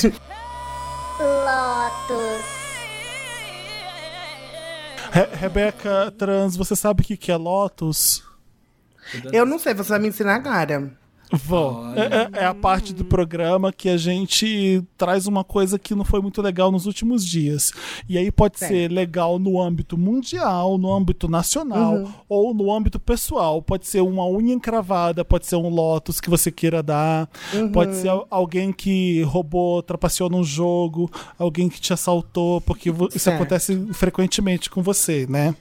Re- Rebeca Trans, você sabe o que que é Lotus?
Eu não sei, você vai me ensinar agora.
Vou. É, é- é a parte do programa que a gente traz uma coisa que não foi muito legal nos últimos dias. E aí pode
Certo.
ser legal no âmbito mundial, no âmbito nacional
Uhum.
ou no âmbito pessoal. Pode ser uma unha encravada, pode ser um lotus que você queira dar,
Uhum.
pode ser al- alguém que roubou, trapaceou num jogo, alguém que te assaltou, porque isso
Certo.
acontece frequentemente com você, né?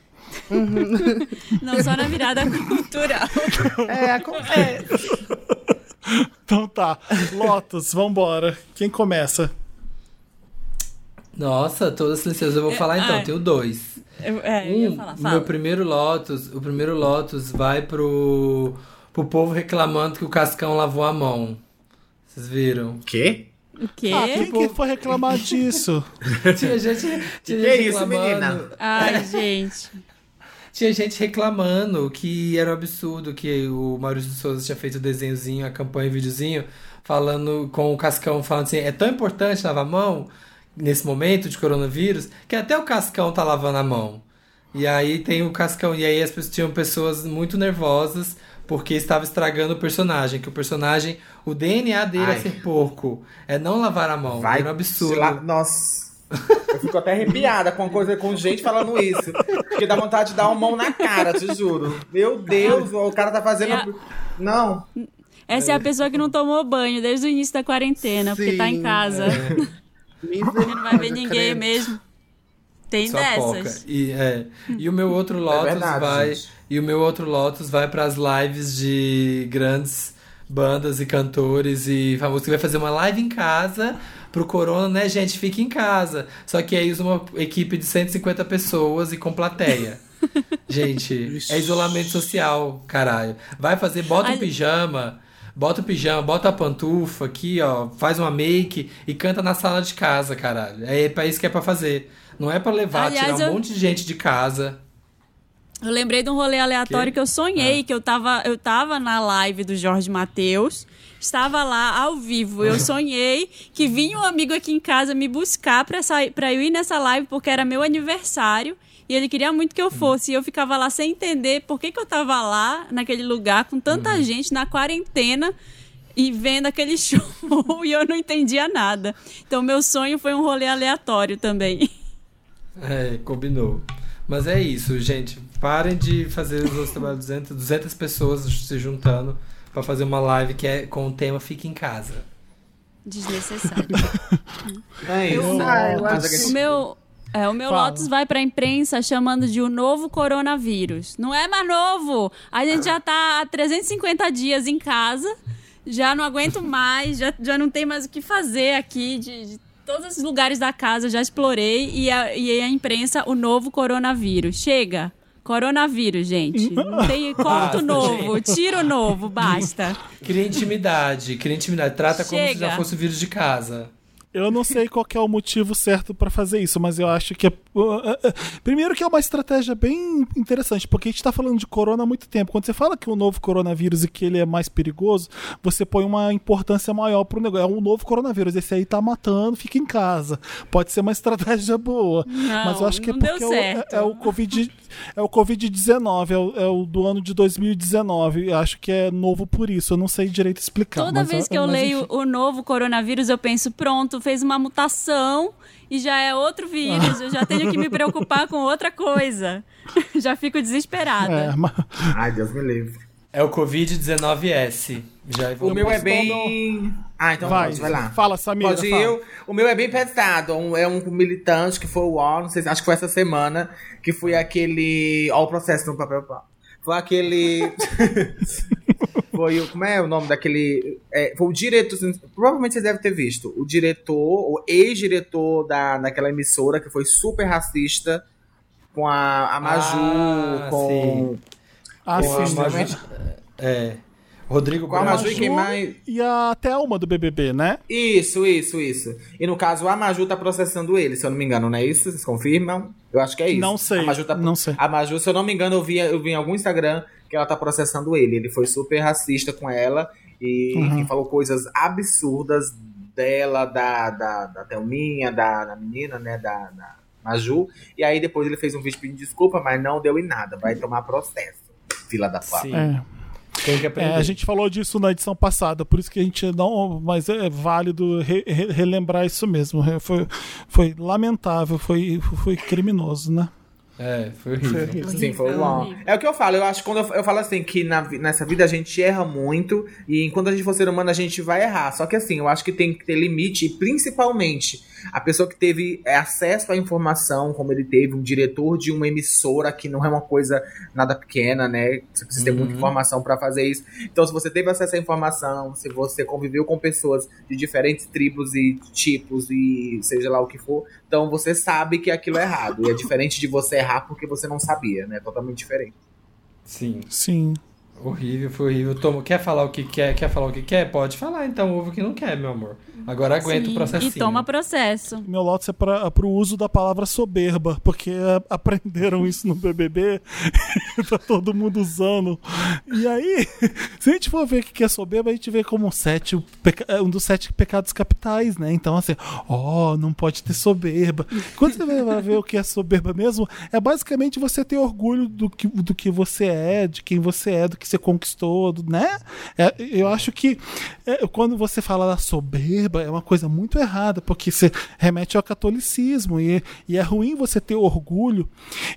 Não só na virada cultural.
É, acontece.
Então tá. Lotus, vambora. Quem começa?
Nossa, todas silenciosas. Eu vou falar então,
ai.
tenho dois.
Eu, é, eu
Um,
falar,
o
fala.
meu primeiro Lotus, o primeiro Lotus vai pro, pro povo reclamando que o Cascão lavou a mão. Vocês viram?
Quê?
O quê?
Ah, quem que foi reclamar disso? *laughs*
Tinha gente, tinha
Que é
gente
isso,
reclamando.
menina?
Ai, gente.
Tinha gente reclamando que era um absurdo que o Maurício de Souza tinha feito o desenhozinho, a campanha, o videozinho, falando com o Cascão, falando assim, é tão importante lavar a mão nesse momento de coronavírus, que até o Cascão tá lavando a mão. E aí tem o Cascão, e aí as pessoas tinham pessoas muito nervosas porque estava estragando o personagem, que o personagem, o DNA dele
Ai.
é ser porco, é não lavar a mão,
Vai.
era um absurdo.
lá- Nossa. Eu fico até arrepiada com coisa com gente falando isso. Porque dá vontade de dar uma mão na cara, te juro. Meu Deus, o cara tá fazendo.
É a-
Não.
Essa é a pessoa que não tomou banho desde o início da quarentena, porque tá em
Sim,
casa. *laughs* Não vai ver ninguém mesmo. Tem
Só
dessas.
E, é. e o meu outro Lotus
verdade,
vai.
gente.
E o meu outro Lotus vai para as lives de grandes bandas e cantores e famosos que vai fazer uma live em casa pro Corona, né, gente? Fica em casa. Só que aí usa uma equipe de 150 pessoas e com plateia. *laughs* Gente, é isolamento social, caralho. Vai fazer, bota um
Ali-
pijama, bota o pijama, bota a pantufa aqui, ó, faz uma make e canta na sala de casa, caralho. É pra isso que é pra fazer. Não é pra levar,
Aliás,
tirar um
eu-
monte de gente de casa.
Eu lembrei de um rolê aleatório
Que?
que, eu sonhei,
Ah.
que eu tava, eu tava na live do Jorge Matheus, estava lá ao vivo. Eu sonhei que vinha um amigo aqui em casa me buscar pra, sair, pra eu ir nessa live, porque era meu aniversário. E ele queria muito que eu fosse. E eu ficava lá sem entender por que, que eu tava lá, naquele lugar, com tanta gente, na quarentena, e vendo aquele *laughs* show. e eu não entendia nada. Então, meu sonho foi um rolê aleatório também.
É, combinou. Mas é isso, gente. Parem de fazer os outros trabalhos 200, 200 pessoas se juntando pra fazer uma live que é com o tema Fica em Casa.
Desnecessário.
É isso.
Ah, eu acho
é
O meu, é, o meu
Fala.
Lotus vai pra imprensa chamando de o novo coronavírus. Não é mais novo. A gente já tá há 350 dias em casa. Já não aguento mais. Já, já não tem mais o que fazer aqui. De, de todos os lugares da casa já explorei. E a, e a imprensa, o novo coronavírus. Chega. Coronavírus, gente. *laughs* Não tem corta o
Basta,
novo, tira o novo, basta.
Cria intimidade, cria intimidade. Trata como se
Chega.
já fosse o vírus de casa.
Eu não sei qual que é o motivo certo pra fazer isso, mas eu acho que é. Primeiro que é uma estratégia bem interessante, porque a gente tá falando de corona há muito tempo. Quando você fala que o novo coronavírus e que ele é mais perigoso, você põe uma importância maior pro negócio. É um novo coronavírus, esse aí tá matando, fica em casa. Pode ser uma *laughs* estratégia boa.
Não,
mas eu acho que é porque é o, é, é o Covid. É o Covid-19, é o, é o do ano de 2019. Eu acho que é novo por isso. Eu não sei direito explicar.
Toda
mas
vez que eu
mas
leio
enfim.
o novo coronavírus, eu penso, pronto, fez uma mutação e já é outro vírus. Eu já tenho que me preocupar com outra coisa. *laughs* já fico desesperada.
É, mas-
Ai, Deus me livre.
É o Covid-19S. Já
O
evoluiu.
meu é bem. Ah, então
vai,
pode, vai lá.
Fala, Samira.
Pode ir
fala.
eu. O meu é bem pesado. Um- é um militante que foi o UOL, não sei se acho que foi essa semana, que foi aquele. Ó, o processo no papel. Foi aquele. *laughs* foi o. Como é o nome daquele. é, foi o diretor. Provavelmente vocês devem ter visto. O diretor, o ex-diretor da, daquela emissora, que foi super racista com a, a Maju,
Ah,
com.
Ah,
com a
sim,
Maju-
né?
É. Rodrigo
Com a. Maju e quem mais.
E a Thelma do BBB, né?
Isso, isso, isso. E no caso, a Maju tá processando ele, se eu não me engano, não é isso? Vocês confirmam? Eu acho que é isso.
Não sei,
A Maju tá...
não sei.
A Maju, se eu não me engano, eu vi, eu vi em algum Instagram que ela tá processando ele. Ele foi super racista com ela e
Uhum.
falou coisas absurdas dela, da, da, da Thelminha, da, da menina, né, da, da Maju. E aí depois ele fez um vídeo pedindo desculpa, mas não deu em nada. Vai tomar processo. Fila da.
Sim.
É.
Tem que aprender.
É, a gente falou disso na edição passada, por isso que a gente não. Mas é válido re- re- relembrar isso mesmo. É, Foi, foi lamentável, foi, foi criminoso, né?
É, foi horrível.
Sim, foi
Horrível,
bom. É o que eu falo, eu acho que quando eu, eu falo assim, que na nessa vida a gente erra muito, e enquanto a gente for ser humano, a gente vai errar. Só que assim, eu acho que tem que ter limite, e principalmente a pessoa que teve é, acesso à informação, como ele teve, um diretor de uma emissora, que não é uma coisa nada pequena, né? Você precisa ter muita informação pra fazer isso. Então, se você teve acesso à informação, se você conviveu com pessoas de diferentes tribos e tipos, e seja lá o que for, então você sabe que aquilo é errado. E é diferente de você errar porque você não sabia, né? É totalmente diferente.
Sim.
Sim.
Horrível, foi horrível. Tomo, quer falar o que quer? Quer falar o que quer? Pode falar, então ouve o que não quer, meu amor. Agora aguenta
Sim,
o processinho.
e toma processo.
Meu lote é para o uso da palavra soberba, porque é, aprenderam isso no BBB, *laughs* tá todo mundo usando. E aí, se a gente for ver o que é soberba, a gente vê como um, sete, é um dos sete pecados capitais, né? Então, assim, ó, não pode ter soberba. Quando você vai ver o que é soberba mesmo, é basicamente você ter orgulho do que, do que você é, de quem você é, do que você conquistou, né? É, eu acho que é, quando você fala da soberba, é uma coisa muito errada, porque você remete ao catolicismo e, e é ruim você ter orgulho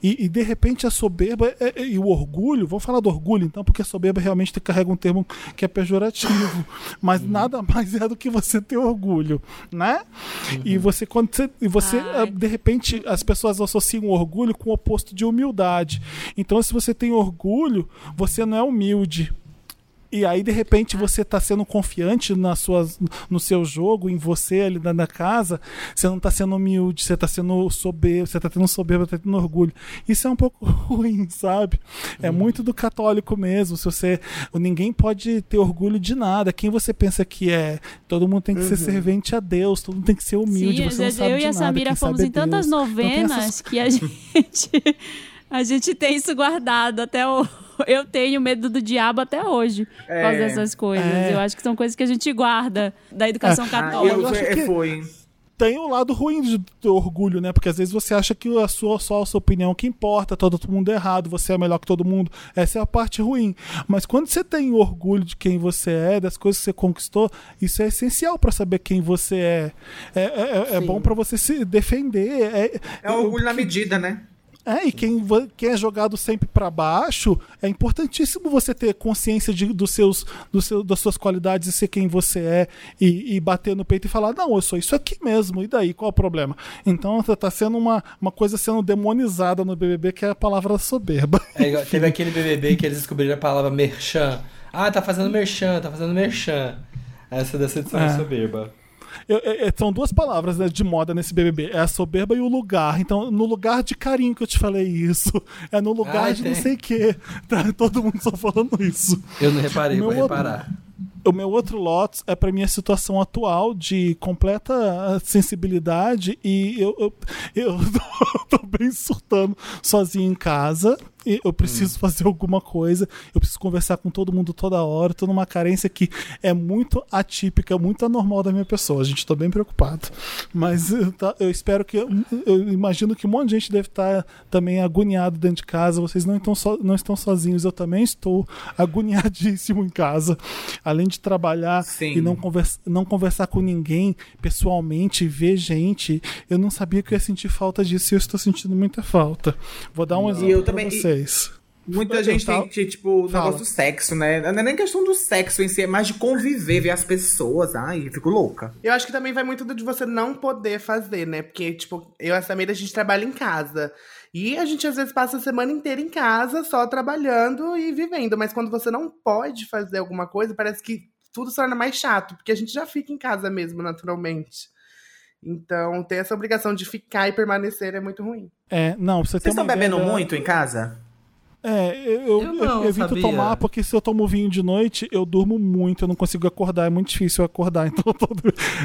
e, e, de repente a soberba é- é- e o orgulho, vamos falar do orgulho então, porque a soberba realmente carrega um termo que é pejorativo, *laughs* mas nada mais é do que você ter orgulho, né? E você quando você, e você
Ai.
ah, de repente as pessoas associam o orgulho com o oposto de humildade. Então se você tem orgulho, você não é humilde. E aí, de repente, você tá sendo confiante nas suas, no seu jogo, em você ali na, na casa, você não tá sendo humilde, você tá sendo soberbo, você tá tendo soberba, tá tendo orgulho. Isso é um pouco *laughs* ruim, sabe? É muito do católico mesmo. Se você. Ninguém pode ter orgulho de nada. Quem você pensa que é? Todo mundo tem que ser servente a Deus, todo mundo tem que ser humilde.
Sim,
você não
eu,
sabe
eu
de
e a Samira fomos
é
em tantas.
Então
novenas
essas-
que a *laughs* gente, a gente tem isso guardado até o. *laughs* Eu tenho medo do diabo até hoje por causa
É.
dessas coisas.
É.
Eu acho que são coisas que a gente guarda da educação
Ah,
católica.
eu,
eu acho que-
foi.
tem o lado ruim de ter orgulho, né? Porque às vezes você acha que a sua, só a sua opinião que importa, todo mundo é errado, você é melhor que todo mundo. Essa é a parte ruim. Mas quando você tem orgulho de quem você é, das coisas que você conquistou, isso é essencial pra saber quem você é. É, é, é- é bom pra você se defender. É,
É orgulho na medida, né?
É, e quem, quem é jogado sempre pra baixo, é importantíssimo você ter consciência de, dos seus, dos seu, das suas qualidades e ser quem você é e, e bater no peito e falar, não, eu sou isso aqui mesmo, e daí, qual é o problema? Então tá- tá sendo uma, uma coisa sendo demonizada no BBB, que é a palavra soberba. *laughs*
É igual- teve aquele BBB que eles descobriram a palavra merchan. Ah, tá fazendo merchan, tá fazendo merchan. Essa dessa edição
é
soberba.
Eu- é- é- são duas palavras né, de moda nesse BBB. É a soberba e o lugar. Então, no lugar de carinho que eu te falei isso. É no lugar
Ai,
de
tem.
não sei o quê. *laughs* Tá todo mundo só falando isso.
Eu não reparei, vou reparar.
O meu outro Lotus é pra minha situação atual de completa ah, sensibilidade e eu, eu, eu tô, *laughs* tô bem surtando sozinho em casa. E eu preciso fazer alguma coisa, eu preciso conversar com todo mundo toda hora. Tô numa carência que é muito atípica, muito anormal da minha pessoa. A gente tô bem preocupado. Mas eu, tá- eu espero que. Eu imagino que um monte de gente deve estar também agoniado dentro de casa. Vocês não estão, so- não estão sozinhos, eu também estou agoniadíssimo em casa. Além de trabalhar
Sim.
e não, conversa, não conversar com ninguém pessoalmente, ver gente, eu não sabia que eu ia sentir falta disso e eu estou sentindo muita falta. Vou dar um exemplo
também-
vocês.
Muita
Eu
gente tem, que, tipo, o
Fala.
negócio do sexo, né? Não é nem questão do sexo em si, é mais de conviver, ver as pessoas. Ai, eu fico louca.
Eu acho que também vai muito de você não poder fazer, né? Porque, tipo, eu e a Samira, a gente trabalha em casa. E a gente às vezes passa a semana inteira em casa, só trabalhando e vivendo. Mas quando você não pode fazer alguma coisa, parece que tudo se torna mais chato, porque a gente já fica em casa mesmo, naturalmente. Então, ter essa obrigação de ficar e permanecer é muito ruim.
É, não, você
Vocês
tem
estão
uma
bebendo
ideia-
muito em casa?
É, eu, eu,
Eu não,
eu evito
sabia?
tomar, porque se eu tomo vinho de noite, eu durmo muito, eu não consigo acordar, é muito difícil eu acordar, *laughs* então eu, tô-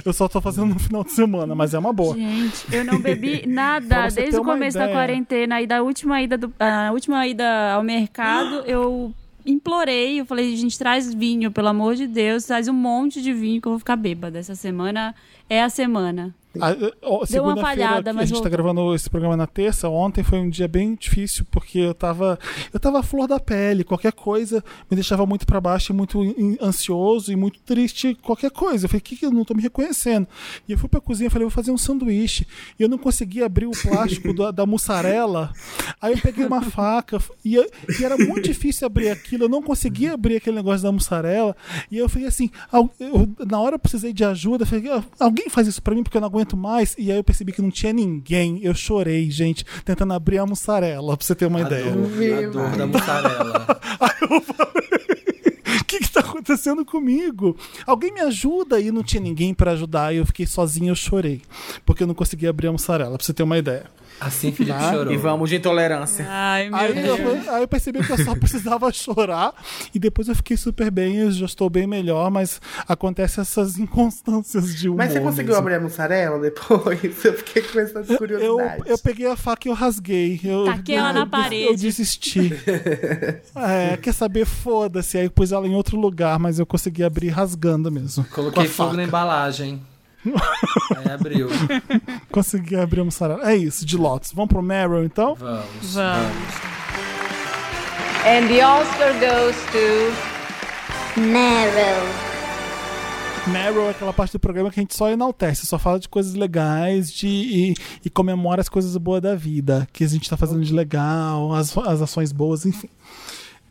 eu só tô fazendo no final de semana, mas é uma boa.
Gente, eu não bebi *laughs* nada desde o começo da
ideia.
quarentena e da última ida do, a última ida ao mercado, *gasps* eu implorei, eu falei, gente, traz vinho, pelo amor de Deus, traz um monte de vinho que eu vou ficar bêbada. Essa semana é a semana. Deu uma falhada, mas
A gente tá
voltou.
gravando esse programa na terça. Ontem foi um dia bem difícil, porque eu tava. Eu tava à flor da pele. Qualquer coisa me deixava muito pra baixo, muito ansioso e muito triste. Qualquer coisa. Eu falei, que, que eu não tô me reconhecendo? E eu fui pra cozinha e falei, vou fazer um sanduíche. E eu não conseguia abrir o plástico da, da mussarela. Aí eu peguei uma faca e, eu- e era muito difícil abrir aquilo. Eu não conseguia abrir aquele negócio da mussarela. E eu falei assim, eu- na hora eu precisei de ajuda. Eu falei, "Ah, alguém faz isso pra mim porque eu não aguento mais. E aí eu percebi que não tinha ninguém. Eu chorei, gente, tentando abrir a mussarela, pra você ter uma
A
ideia.
dor, a dor da mussarela. *laughs*
O que que tá acontecendo comigo? Alguém me ajuda? E não tinha ninguém pra ajudar. E eu fiquei sozinho, eu chorei. Porque eu não conseguia abrir a mussarela, pra você ter uma ideia.
Assim Felipe
Tá?
chorou.
E vamos de intolerância.
Ai, meu
Aí
Deus.
eu, aí eu percebi que eu só *laughs* precisava chorar e depois eu fiquei super bem, eu já estou bem melhor, mas acontece essas inconstâncias de humor.
Mas você conseguiu
mesmo.
abrir a mussarela depois? *laughs* Eu fiquei com essa
Eu,
curiosidade.
eu peguei a faca e eu rasguei. Eu,
Taquei ela
eu-
na
eu-
parede.
Eu desisti. *laughs* é, quer saber? Foda-se. Aí pus ela em outro lugar, mas eu consegui abrir rasgando mesmo.
Coloquei fogo
faca.
na embalagem. *laughs* Aí abriu.
Consegui abrir a mussarela. É isso, de Lotus. Vamos pro Meryl então?
Vamos.
Vamos.
And the Oscar goes to
Meryl.
Meryl é aquela parte do programa que a gente só enaltece, só fala de coisas legais de, e, e comemora as coisas boas da vida, que a gente tá fazendo de legal, as, as ações boas, enfim.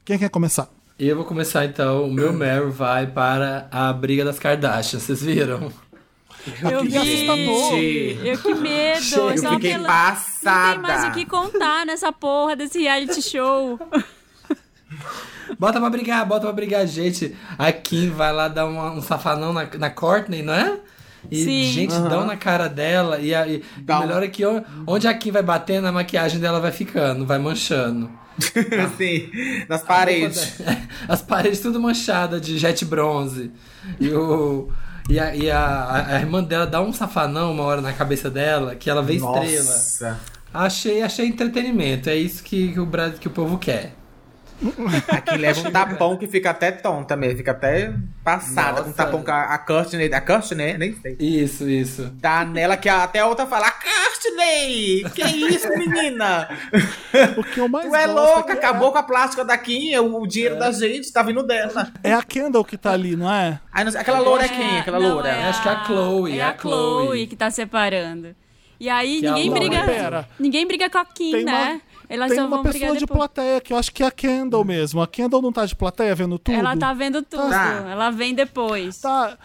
Quem quer começar?
Eu vou começar então. O meu Meryl vai para a briga das Kardashians. Vocês viram?
Eu
Que
vi. Eu que medo.
Eu
é só
fiquei
pela-
passada.
Não tem mais o que contar nessa porra desse reality show. *laughs*
Bota pra brigar, bota pra brigar, gente. A Kim vai lá dar uma- um safanão na, na Courtney, não é? E,
Sim.
gente, dão na cara dela. E, a, e o melhor é que onde a Kim vai batendo, a maquiagem dela vai ficando, vai manchando. *laughs*
Assim, nas paredes. *laughs*
As paredes tudo manchadas de jet bronze. E, o, e, a, e a, a irmã dela dá um safanão uma hora na cabeça dela, que ela vê estrela.
Nossa.
Achei, achei entretenimento. É isso que, que o Brasil, que o povo quer.
Aqui leva um tapão que fica até tonta mesmo, fica até passada com um tapão que a, a Courtney, a Courtney, nem sei.
Isso, isso.
Dá nela que a- até a outra fala, Courtney, que isso, menina?
O que eu mais
Tu é louca,
que
acabou com a plástica daqui, o, o dinheiro da gente tá vindo dela.
É a Kendall que tá ali, não é?
Aí, não sei, aquela loura é quem? Aquela
não,
loura?
é
Acho que é a Chloe,
É
é
a
a Chloe.
Chloe que tá separando. E aí
Que é a
ninguém briga.
Pera.
Ninguém briga com a Kim,
Tem uma-
né? Elas
Tem uma pessoa de
depois.
plateia que eu acho que é a Kendall mesmo. A Kendall não tá de plateia vendo tudo?
Ela tá vendo tudo.
Tá.
Ela vem depois.
Tá.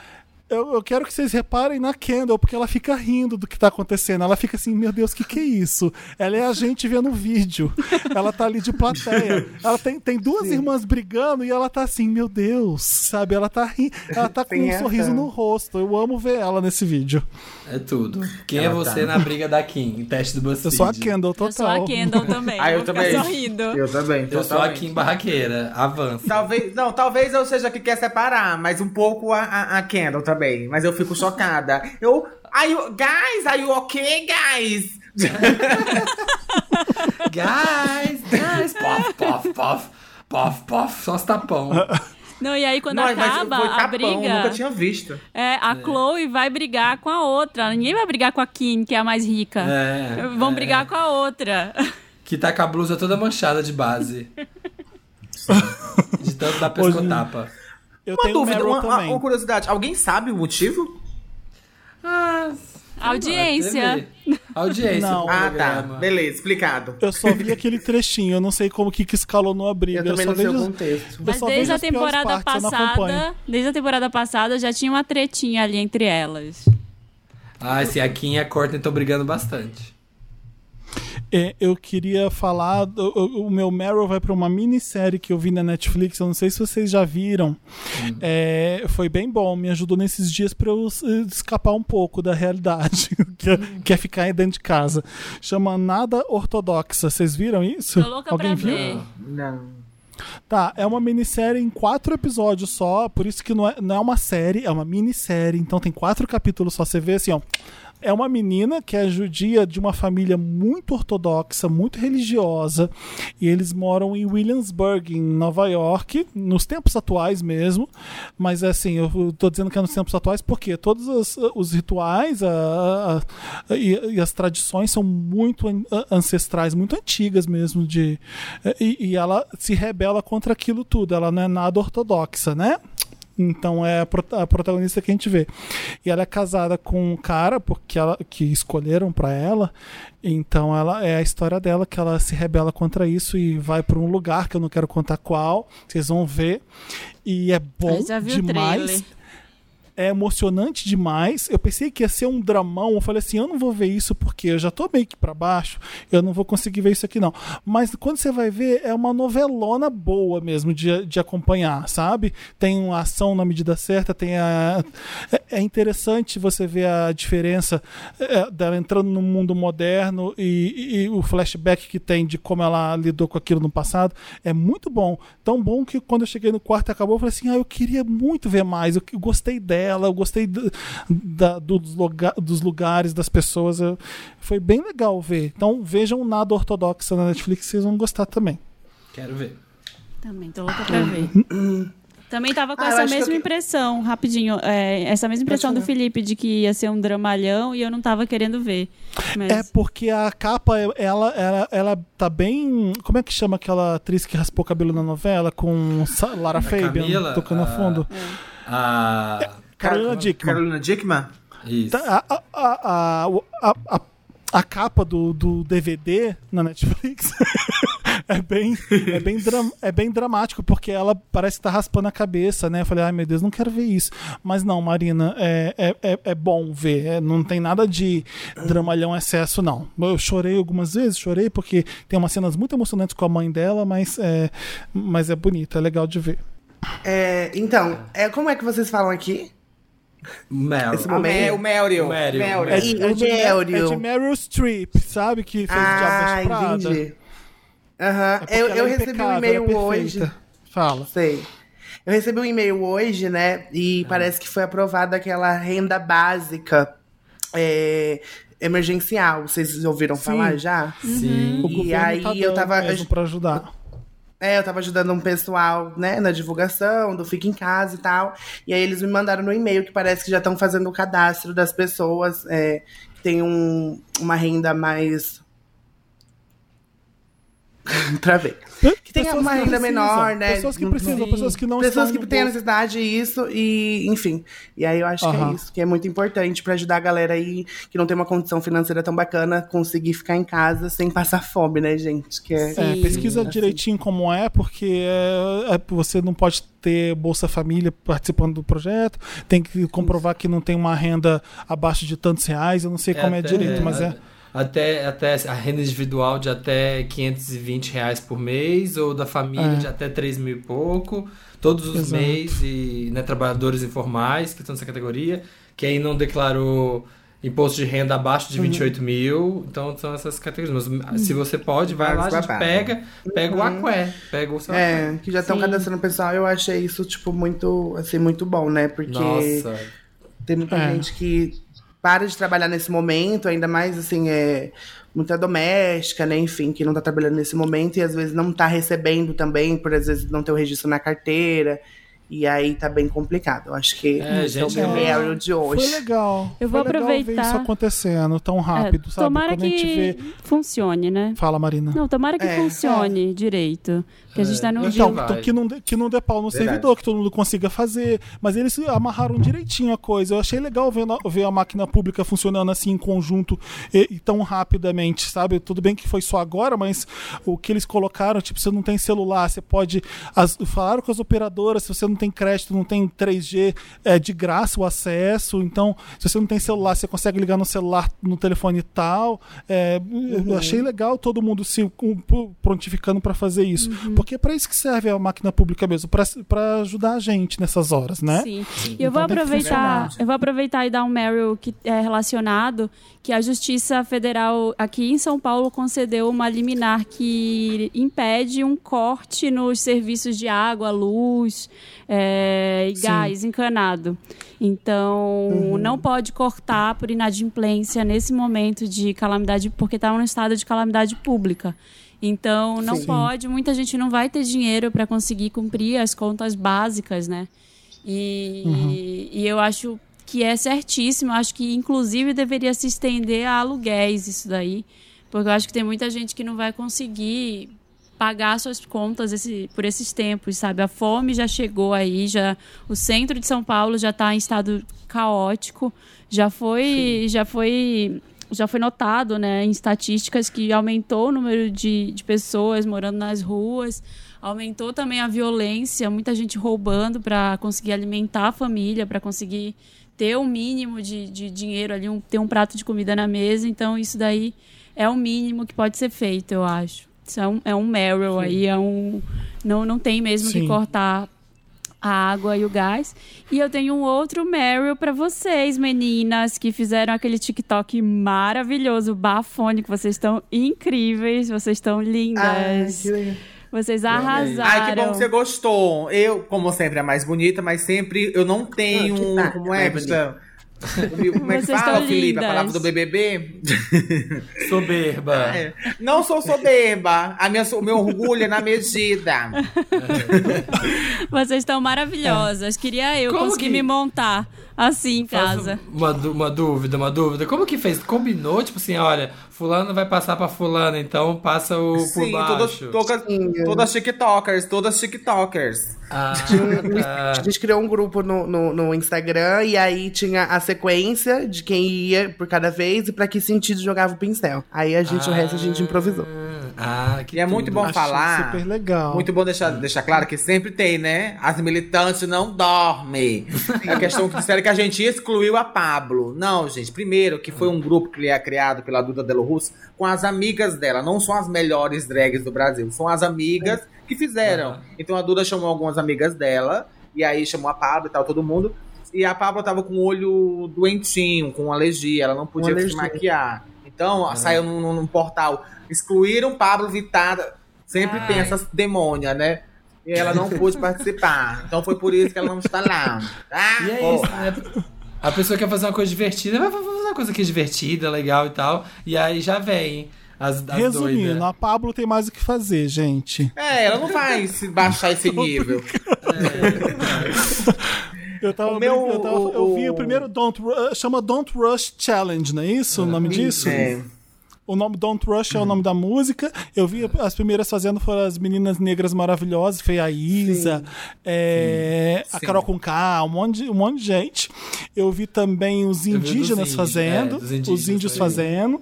Eu, eu quero que vocês reparem na Kendall, porque ela fica rindo do que tá acontecendo. Ela fica assim, meu Deus, o que, que é isso? Ela é a gente vendo o vídeo. Ela tá ali de plateia. Ela tem, tem duas irmãs brigando e ela tá assim, meu Deus, sabe? Ela tá rindo, ela tá com um
essa.
sorriso no rosto. Eu amo ver ela nesse vídeo.
É tudo. Quem é
Ela
você
tá.
na briga da Kim? Teste do BuzzFeed.
Eu sou a Kendall total.
Eu sou a Kendall *laughs* também.
Ah, eu também.
sorrindo.
Eu também.
Eu sou a
totalmente.
Kim Barraqueira. Avança.
Talvez, não, talvez eu seja que quer separar, mas um pouco a, a, a Kendall também. Mas eu fico chocada. Eu. Are you, guys, are you okay, guys? *laughs*
Guys, guys, pof, pof, pof, pof, pof, só os tapão.
Não, e aí quando
Não, mas
acaba
foi
a
tapão,
briga,
nunca tinha visto.
é, a Chloe vai brigar com a outra. Ninguém vai brigar com a Kim, que é a mais rica.
É,
Vão
é.
brigar com a outra.
Que tá com a blusa toda manchada de base. De tanto da pescotapa.
Eu
Uma
tenho
dúvida, uma,
também.
uma curiosidade. Alguém sabe o motivo?
Ah,
Audiência. *laughs*
Audiência.
Não.
Ah, tá. Beleza, explicado.
Eu só vi aquele trechinho, eu não sei como que, que escalonou a briga.
Eu também
só
não sei o contexto.
Mas desde a temporada
partes,
passada, desde a temporada passada já tinha uma tretinha ali entre elas.
Ah, esse a Kim e a Courtney estão brigando bastante.
É, eu queria falar. O, o meu Meryl vai para uma minissérie que eu vi na Netflix. Eu não sei se vocês já viram. É, foi bem bom. Me ajudou nesses dias para eu escapar um pouco da realidade, *laughs* que, é, que é ficar aí dentro de casa. Chama Nada Ortodoxa. Vocês viram isso?
Tô louca
Alguém
pra
viu?
ver.
Não.
Tá, é uma minissérie em quatro episódios só, por isso que não é, não é uma série, é uma minissérie, então tem quatro capítulos só. Você vê assim, ó. É uma menina que é judia de uma família muito ortodoxa, muito religiosa, e eles moram em Williamsburg, em Nova York, nos tempos atuais mesmo. Mas assim, eu tô dizendo que é nos tempos atuais porque todos os, os rituais a- a- e, e as tradições são muito an- ancestrais, muito antigas mesmo. De, e, e ela se rebela contra aquilo tudo. Ela não é nada ortodoxa, né? Então é a, prota- a protagonista que a gente vê. E ela é casada com um cara porque ela, que escolheram pra ela. Então ela é a história dela que ela se rebela contra isso e vai pra um lugar que eu não quero contar qual. Vocês vão ver. E é bom demais. É emocionante demais. Eu pensei que ia ser um dramão. Eu falei assim: eu não vou ver isso porque eu já tô meio que pra baixo. Eu não vou conseguir ver isso aqui, não. Mas quando você vai ver, é uma novelona boa mesmo de, de acompanhar, sabe? Tem uma ação na medida certa, tem a. É, é interessante você ver a diferença é, dela entrando no mundo moderno e, e o flashback que tem de como ela lidou com aquilo no passado. É muito bom. Tão bom que quando eu cheguei no quarto acabou, eu falei assim: ah, eu queria muito ver mais. Eu gostei dela, eu gostei do- da- dos, lugar, dos lugares, das pessoas. eu- foi bem legal ver. Então vejam nada ortodoxa na Netflix, vocês vão gostar também.
Quero ver.
Também, tô louca pra ver. Também tava com
Ah,
essa mesma
que-
impressão, rapidinho. é, essa mesma impressão do Felipe de que ia ser um dramalhão e eu não tava querendo ver. Mas
É porque a capa, ela, ela, ela tá bem. Como é que chama aquela atriz que raspou o cabelo na novela com Lara Fabian
Camila,
tocando
a-
no fundo?
A.
Carolina Dickman.
Carolina Dickman?
Isso.
Tá, A, a, a, a, a, a capa do, do DVD na Netflix *laughs* é bem, é, bem é bem dramático, porque ela parece que tá raspando a cabeça, né? Eu falei, ai meu Deus, não quero ver isso. Mas não, Marina, é, é, é, é bom ver. é, não tem nada de dramalhão excesso, não. Eu chorei algumas vezes, chorei, porque tem umas cenas muito emocionantes com a mãe dela, mas é, mas é bonito, é legal de ver.
É, então, é, como é que vocês falam aqui?
Mel.
Esse
O,
momento.
Me, o Meryl.
O Meryl.
Meryl.
É, de- é
o
de,
Meryl.
é de Meryl Streep, sabe? Que fez
Ah,
Diabo Prada.
entendi. Aham.
É porque
eu eu
é
recebi um e-mail
é
hoje.
Fala.
Sei. Eu recebi um e-mail hoje, né? E parece que foi aprovada aquela renda básica é, emergencial. Vocês ouviram
Sim.
falar já?
Sim.
O
E aí
tá
eu tava-
mesmo pra ajudar.
É, eu tava ajudando um pessoal, né, na divulgação do Fica em Casa e tal. E aí eles me mandaram no e-mail que parece que já estão fazendo o cadastro das pessoas é, que tem um, uma renda mais. *laughs* pra ver. Que tenha
Pessoas
uma
que
renda
precisam,
menor, né?
Pessoas que
Não-
precisam,
Sim.
pessoas que não
Pessoas
estão
que têm a necessidade isso e, enfim. E aí eu acho que é isso, que é muito importante pra ajudar a galera aí que não tem uma condição financeira tão bacana conseguir ficar em casa sem passar fome, né, gente? Que é,
É,
Sim.
pesquisa direitinho como é, porque é, é, você não pode ter Bolsa Família participando do projeto, tem que comprovar que não tem uma renda abaixo de tantos reais, eu não sei como é, direito, mas é.
Até, até a renda individual de até 520 reais por mês, ou da família
É.
de até 3 mil e pouco, todos os
Exato.
meses, e né, trabalhadores informais que estão nessa categoria, que aí não declarou imposto de renda abaixo
Uhum.
de 28 mil, então são essas categorias. Mas se você pode, vai lá, a gente pega, pega o aqué, pega o seu
é,
aqué.
que já estão cadastrando o pessoal, eu achei isso, tipo, muito, assim, muito bom, né? Porque
Nossa,
tem muita
É.
gente que para de trabalhar nesse momento, ainda mais, assim, é muita doméstica, né? Enfim, que não tá trabalhando nesse momento e às vezes não tá recebendo também, por às vezes não ter o registro na carteira. E aí tá bem complicado. Eu acho que
É,
esse é o
gente,
meu
é.
Meryl de hoje.
Foi legal.
Eu vou
Foi legal ver
aproveitar-
isso acontecendo tão rápido,
É,
sabe?
tomara
Quando a gente
que
vê.
funcione, né?
Fala, Marina.
Não, tomara que
É.
funcione direito. Que a gente tá num
Então,
vai.
então, que, não dê, que não dê pau no
Verdade.
servidor, que todo mundo consiga fazer. Mas eles amarraram direitinho a coisa. Eu achei legal ver, na- ver a máquina pública funcionando assim em conjunto e, e tão rapidamente, sabe? Tudo bem que foi só agora, mas o que eles colocaram, tipo, você não tem celular, você pode. As, falaram com as operadoras, se você não tem crédito, não tem 3G, é de graça o acesso. Então, se você não tem celular, você consegue ligar no celular, no telefone tal. É, Eu achei legal todo mundo se um, prontificando para fazer isso. Porque é para isso que serve a máquina pública mesmo, para ajudar a gente nessas horas, né?
Sim. E eu vou
Então que
aproveitar, eu vou aproveitar e dar um Meryl que é relacionado, que a Justiça Federal aqui em São Paulo concedeu uma liminar que impede um corte nos serviços de água, luz é, e
Sim.
gás encanado. Então, não pode cortar por inadimplência nesse momento de calamidade, porque está num estado de calamidade pública. Então, não
Sim.
pode, muita gente não vai ter dinheiro para conseguir cumprir as contas básicas, né? E, e eu acho que é certíssimo. Acho que, inclusive, deveria se estender a aluguéis isso daí. Porque eu acho que tem muita gente que não vai conseguir pagar suas contas esse, por esses tempos, sabe? A fome já chegou aí, já o centro de São Paulo já está em estado caótico, já foi, já foi, já foi notado, né, em estatísticas que aumentou o número de, de pessoas morando nas ruas, aumentou também a violência, muita gente roubando para conseguir alimentar a família, para conseguir ter o mínimo de, de dinheiro ali, um, ter um prato de comida na mesa. Então, isso daí é o mínimo que pode ser feito, eu acho. Isso é um, é um Meryl aí, é um. Não, não tem mesmo
Sim.
que cortar a água e o gás. E eu tenho um outro Meryl pra vocês, meninas, que fizeram aquele TikTok maravilhoso, bafônico. Vocês estão incríveis, vocês estão lindas.
Ai, que legal.
Vocês arrasaram.
Ai, que bom que você gostou. Eu, como sempre, é a mais bonita, mas sempre eu não tenho.
Ah, tá,
como
é
é, Gustavo? *laughs* Como é que
Vocês
fala, Felipe? A
lindas.
palavra do BBB? *laughs*
soberba.
É. Não sou soberba. A minha, o meu orgulho é na medida. *laughs*
Vocês estão maravilhosas. Queria eu
Como
conseguir
que-
me montar assim em casa.
Uma, uma dúvida, uma dúvida. Como que fez? Combinou, tipo assim, olha, fulano vai passar pra fulano, então passa o por
Sim, todas,
baixo.
todas, todas tiktokers, todas tiktokers.
Ah, *laughs*
A
tá.
gente criou um grupo no, no, no Instagram e aí tinha a sequência de quem ia por cada vez e pra que sentido jogava o pincel. Aí a gente, o resto a gente improvisou.
Ah, que
E é muito
tudo.
bom
Achei
falar.
super legal.
Muito bom deixar, deixar claro que sempre tem, né? As militantes não dormem. É a questão que disseram que a gente excluiu a Pablo. Não, gente. Primeiro, que foi um grupo que é criado pela Duda Delo Russo com as amigas dela. Não são as melhores drags do Brasil. São as amigas que fizeram. Então a Duda chamou algumas amigas dela. E aí chamou a Pablo e tal, todo mundo. E a Pablo tava com o olho doentinho, com alergia. Ela não podia se maquiar. Então, saiu num, num- portal. Excluíram Pablo Vittar. Sempre tem
Ai.
essas demônia, né? E ela não pôde *laughs* participar. Então foi por isso que ela não está lá. Ah,
E é
porra.
isso, né? A pessoa quer fazer uma coisa divertida, vai fazer uma coisa que é divertida, legal e tal. E aí já vem as, as
Resumindo,
doidas.
a Pablo tem mais o que fazer, gente.
É, ela não vai se baixar esse *laughs* nível. *laughs*
Eu, tava,
O meu-
eu, tava- eu vi
o-
o primeiro Don't Ru- chama Don't Rush Challenge, não é isso o nome disso?
É.
O nome Don't Rush é o nome da música. Eu vi as primeiras fazendo foram as meninas negras maravilhosas, foi a Isa, é, a. Carol com K, um monte, de, um monte de gente. Eu vi também os indígenas fazendo,
é,
os índios fazendo.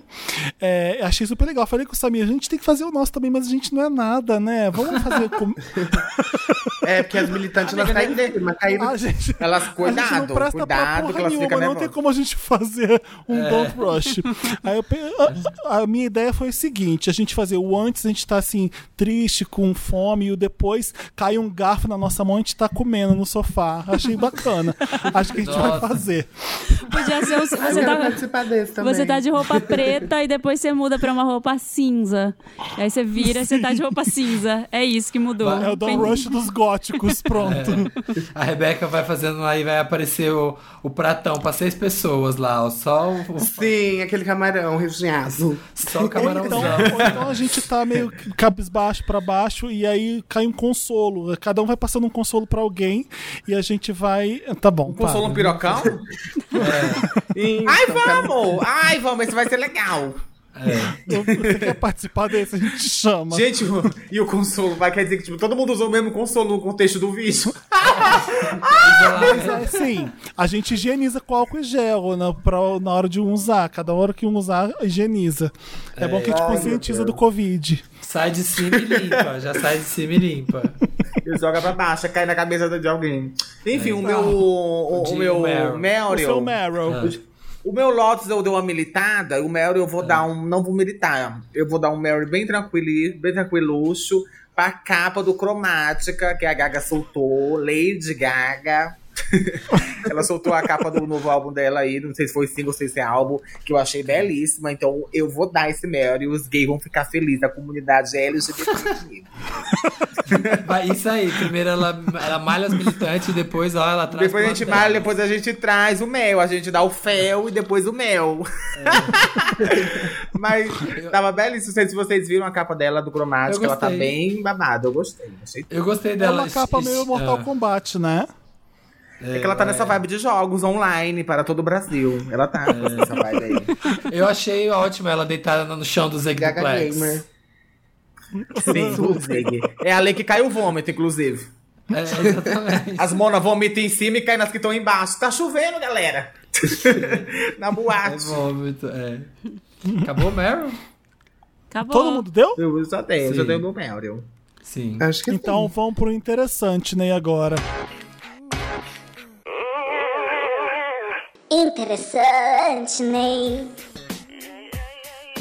É, achei super legal. Falei com o Samir, a gente tem que fazer o nosso também, mas a gente não é nada, né? Vamos fazer. Com... *laughs*
É, porque as militantes elas caem em cima, caíram
a gente,
Elas,
a gente
cuidado,
não presta pra
cuidado que
porra
elas
nenhuma, não tem como a gente fazer um Don't Rush. Aí eu pe- a, *laughs* a minha ideia foi o seguinte: a gente fazer o antes, a gente tá assim, triste, com fome, e o depois cai um garfo na nossa mão e a gente tá comendo no sofá. Achei bacana. *laughs* Acho que a gente vai
Nossa.
fazer.
Podia ser um,
Eu
você, tá,
participar desse também.
você tá de roupa *laughs* preta e depois você muda pra uma roupa cinza. Aí você vira e você tá de roupa cinza. É isso que mudou.
É o
Entendi.
Rush dos góticos, *laughs* pronto.
A Rebeca vai fazendo aí, vai aparecer o, o pratão pra seis pessoas lá, ó. Só o, o-
Sim, aquele camarão recheado.
Só o
Ou
camarãozão.
então, ou então a gente tá meio cabisbaixo pra baixo e aí cai um consolo. Cada um vai passando um consolo pra alguém e a gente vai. Tá bom.
Consolo um
para.
pirocão? *laughs* Ai, vamos! Ai, vamos, esse vai ser legal.
Então, Você quer participar desse? A gente chama.
Gente, e o consolo vai quer dizer que tipo, todo mundo usou o mesmo consolo no contexto do vídeo. *laughs*
Mas é assim, a gente higieniza com álcool e gel na, pra, na hora de um usar. Cada hora que um usar, higieniza. É, bom que a gente
Ai,
conscientiza do Covid.
Sai de cima e limpa, já sai de cima e limpa.
E *laughs* joga pra baixo, cai na cabeça de alguém. Enfim,
É.
o meu. O,
O
o meu.
Meryl.
O seu Meryl.
O meu Lotus eu dei uma militada, o Meryl eu vou dar um. Não vou militar. Eu vou dar um Meryl bem tranquilo, bem tranquiluxo, pra capa do Cromática, que a Gaga soltou, Lady Gaga. *laughs* Ela soltou a capa do novo álbum dela aí, não sei se foi single ou se é álbum, que eu achei belíssima. Então eu vou dar esse Meryl e os gays vão ficar felizes, a comunidade LGBT comigo.
Vai, isso aí, primeiro ela, ela malha as militantes e depois ó, ela traz
Depois a gente malha, depois a gente traz o mel. A gente dá o fel e depois o mel. *laughs* Mas tava belíssimo. Não sei se vocês viram a capa dela do cromático. Ela tá bem babada. Eu gostei. Achei
Eu gostei
É
dela.
uma capa meio Mortal
ah,
Kombat, né?
É que ela tá nessa vibe de jogos online para todo o Brasil. Ela tá nessa vibe aí.
Eu achei ótimo ela deitada no chão do Zeg
Gaga
Duplex.
Gamer.
Sim, *laughs* inclusive. É a lei que cai o vômito, inclusive.
É, exatamente.
As monas vomitam em cima e caem nas que estão embaixo. Tá chovendo, galera. *laughs* Na
É
boate.
vômito, é. Acabou o Meryl?
Acabou.
Todo mundo deu?
Eu já tenho, eu já tenho meu Meryl.
Sim.
Acho que
Então
sim.
vamos pro interessante, né? Agora.
Interessante, Ney.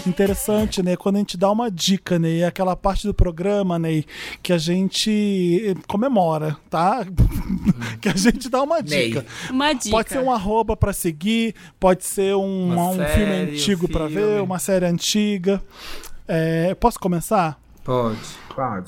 Interessante, né? Quando a gente dá uma dica, né? É aquela parte do programa, né? Que a gente comemora, tá? *laughs* que a gente dá uma
Ney.
dica.
Uma dica.
Pode ser um arroba pra seguir, pode ser um,
Uma
um
série,
filme
um
antigo pra
filme.
ver, uma série antiga. É, posso começar?
Pode.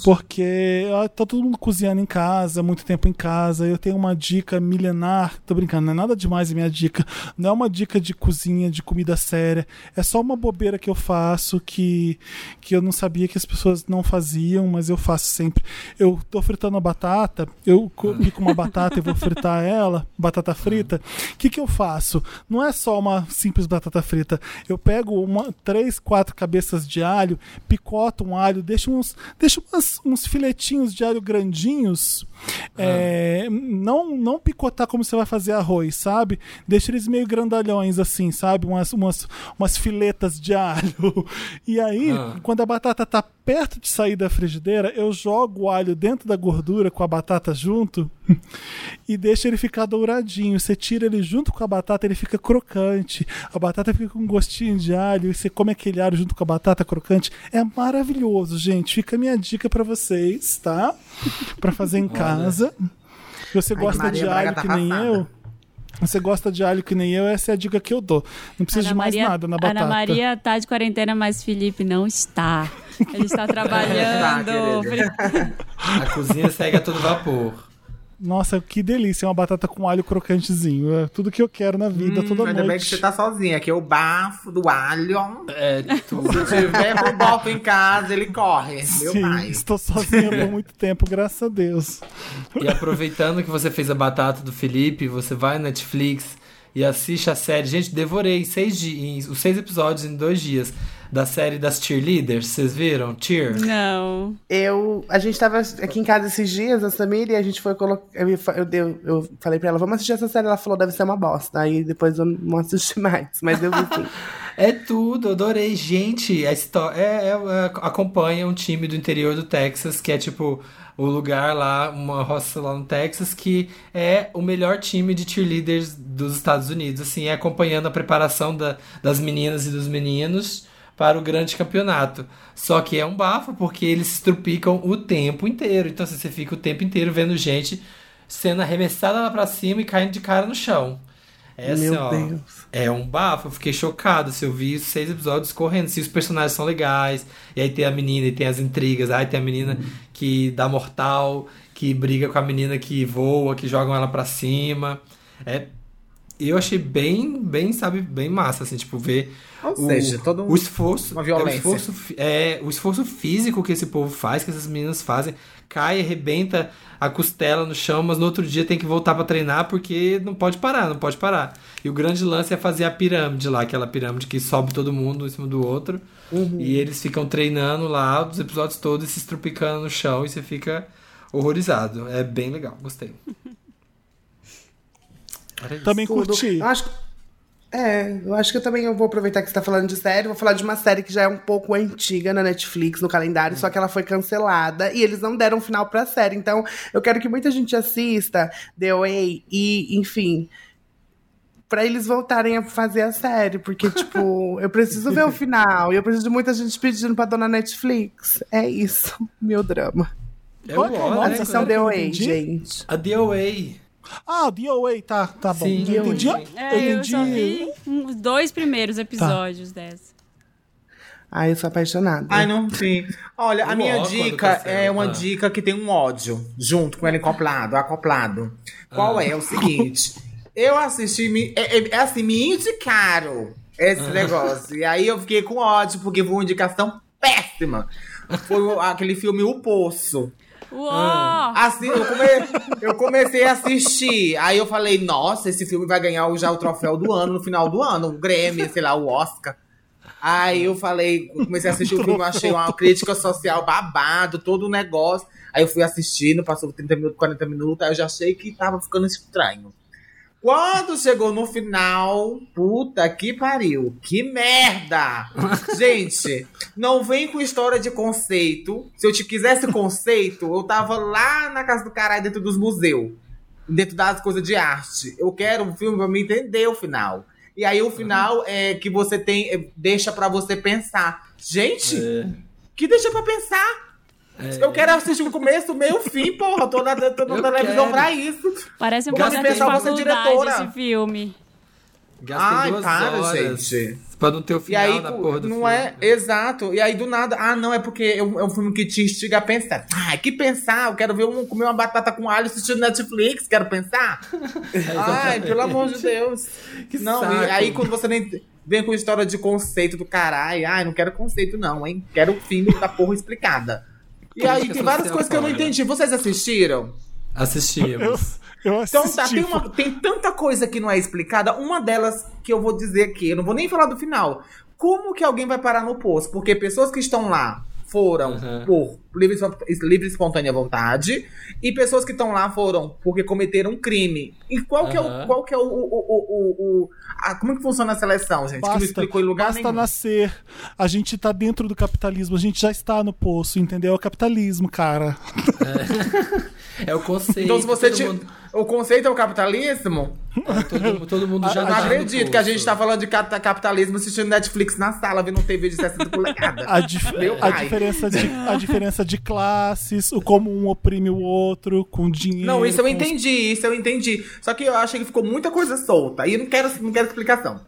Porque tá todo mundo cozinhando em casa, muito tempo em casa. Eu tenho uma dica milenar. Tô brincando, não é nada demais a minha dica. Não é uma dica de cozinha, de comida séria. É só uma bobeira que eu faço que, que eu não sabia que as pessoas não faziam, mas eu faço sempre. Eu tô fritando a batata, eu co- pico uma batata e vou fritar ela, batata frita. O que, que eu faço? Não é só uma simples batata frita. Eu pego uma, três, quatro cabeças de alho, picoto um alho, deixo uns, deixo umas- uns filetinhos de alho grandinhos. É, não, não picotar como você vai fazer arroz, sabe? Deixa eles meio grandalhões assim, sabe? Umas, umas, umas filetas de alho. *laughs* E aí,
Ah.
quando a batata tá perto de sair da frigideira, eu jogo o alho dentro da gordura com a batata junto *laughs* e deixa ele ficar douradinho. Você tira ele junto com a batata, ele fica crocante. A batata fica com um gostinho de alho e você come aquele alho junto com a batata crocante. É maravilhoso, gente. Fica a minha dica pra vocês, tá? *laughs* Pra fazer em casa. Se você
Ai,
gosta
Maria
de alho
tá
que nem
passada.
eu, você gosta de alho que nem eu, essa é a dica que eu dou. Não precisa de mais nada na batata.
Ana Maria tá de quarentena, mas Felipe não está. Ele está trabalhando.
Tá.
A cozinha segue a todo vapor.
Nossa, que delícia, uma batata com alho crocantezinho. É tudo que eu quero na vida, toda
Hum, Ainda bem que
noite.
você tá sozinha, que o bafo do alho.
É, tudo.
Se tiver com bafo em casa, ele corre. Meu
Sim,
pai.
estou sozinha por muito tempo, graças a Deus.
E aproveitando que você fez a batata do Felipe, você vai no Netflix e assiste a série. Gente, devorei seis di- os seis episódios em dois dias da série das cheerleaders. Vocês viram? Cheer?
Não.
Eu, a gente tava aqui em casa esses dias, a Samir, e a gente foi colocar. Eu, eu, eu, eu falei pra ela, vamos assistir essa série. Ela falou, deve ser uma bosta. Aí depois eu não assisti mais, mas eu vi sim. *laughs*
É tudo, adorei. Gente, a história é, é- é- acompanha um time do interior do Texas, que é tipo o lugar lá, uma roça lá no Texas, que é o melhor time de cheerleaders dos Estados Unidos. Assim, é acompanhando a preparação da- das meninas e dos meninos para o grande campeonato. Só que é um bafo, porque eles se o tempo inteiro. Então, assim, você fica o tempo inteiro vendo gente sendo arremessada lá pra cima e caindo de cara no chão. É assim,
Meu
ó,
Deus.
é um bafo, eu fiquei chocado. Se eu vi seis episódios correndo, se os personagens são legais, e aí tem a menina e tem as intrigas, aí tem a menina que dá mortal, que briga com a menina que voa, que jogam ela pra cima. É. Eu achei bem, bem, sabe, bem massa, assim, tipo, ver
Ou
o,
seja, todo um-
o esforço.
uma
é, o
violência.
esforço é, o esforço físico que esse povo faz, que essas meninas fazem, cai, arrebenta a costela no chão, mas no outro dia tem que voltar pra treinar porque não pode parar, não pode parar. E o grande lance é fazer a pirâmide lá, aquela pirâmide que sobe todo mundo um em cima do outro. E eles ficam treinando lá os episódios todos e se estrupicando no chão e você fica horrorizado. É bem legal, gostei.
Também curti.
Acho que- É, eu acho que eu também eu vou aproveitar que você tá falando de série, vou falar de uma série que já é um pouco antiga na Netflix, no calendário, só que ela foi cancelada e eles não deram final pra série. Então, eu quero que muita gente assista The Way e, enfim, pra eles voltarem a fazer a série, porque, *laughs* tipo, eu preciso ver o final e eu preciso de muita gente pedindo pra dona Netflix. É isso, meu drama.
É
Qual é o nome
né?
dessa
Assistam
série que
The Way, gente.
A DOA.
Ah, DOA, tá, tá bom.
Sim,
eu entendi.
É, eu,
entendi.
só vi os dois primeiros episódios dessa.
Ai, eu sou apaixonada.
Ai, não sim. Olha, a minha dica é uma
ah.
dica que tem um ódio junto com ele acoplado, acoplado. Qual
Ah.
é? É o seguinte. Eu assisti, me, é, é- é assim, me indicaram esse
Ah.
negócio. E aí eu fiquei com ódio, porque foi uma indicação péssima. Foi aquele filme O Poço.
Uó!
Assim, eu, come- eu comecei a assistir. Aí eu falei, nossa, esse filme vai ganhar já o troféu do ano, no final do ano, o Grammy, sei lá, o Oscar. Aí eu falei, comecei a assistir o filme, achei uma crítica social babado, todo o negócio. Aí eu fui assistindo, passou 30 minutos, 40 minutos, aí eu já achei que tava ficando estranho. Quando chegou no final, puta que pariu, que merda! Gente, não vem com história de conceito. Se eu te quisesse conceito, eu tava lá na casa do caralho, dentro dos museus, dentro das coisas de arte. Eu quero um filme pra me entender o final. E aí o final é que você tem, é, deixa pra você pensar. Gente, que deixa pra pensar? Eu quero assistir o começo, o meio, o fim, porra. Tô na, tô na
Eu
televisão
quero.
pra isso.
Parece um
Gosto de
faculdade
diretora.
esse filme.
Gastei
Ai,
duas
para,
horas
gente.
pra não ter o
E
final
aí,
da porra do
não
filme.
é? Exato. E aí, do nada, ah, não, é porque é um, é um filme que te instiga a pensar. Ah, que pensar? Eu quero ver um, comer uma batata com alho assistindo Netflix, quero pensar. *laughs* Ai, pelo amor de Deus.
Que
não,
saco.
e aí quando você nem vem com história de conceito do caralho, ai, não quero conceito, não, hein? Quero o fim da porra explicada. E aí tem várias coisas que eu não
fora.
entendi. Vocês assistiram?
Assistimos.
Eu
Então
assisti.
tá, tem, uma- tem tanta coisa que não é explicada. Uma delas que eu vou dizer aqui, eu não vou nem falar do final. Como que alguém vai parar no poço? Porque pessoas que estão lá foram
Uhum.
por livre, livre e espontânea vontade e pessoas que estão lá foram porque cometeram um crime. E qual que é o
Uhum.
qual que é o, o, o, o- o- a- como que funciona a seleção, gente? que não
Basta,
explicou em lugar
basta
nenhum.
nascer. A gente tá dentro do capitalismo, a gente já está no poço, entendeu? É o capitalismo, cara.
É *laughs* o conceito.
Então se você te...
mundo,
o conceito é o capitalismo?
todo, todo mundo já
Eu não
tá
acredito que a gente tá falando de cap- capitalismo assistindo Netflix na sala, vendo um TV de 60 polegadas. *laughs*
A, dif- a
pai.
diferença de, a diferença de classes, o como um oprime o outro, com dinheiro.
Não, isso eu
com os-
entendi, isso eu entendi. Só que eu achei que ficou muita coisa solta. E eu não quero, não quero explicação.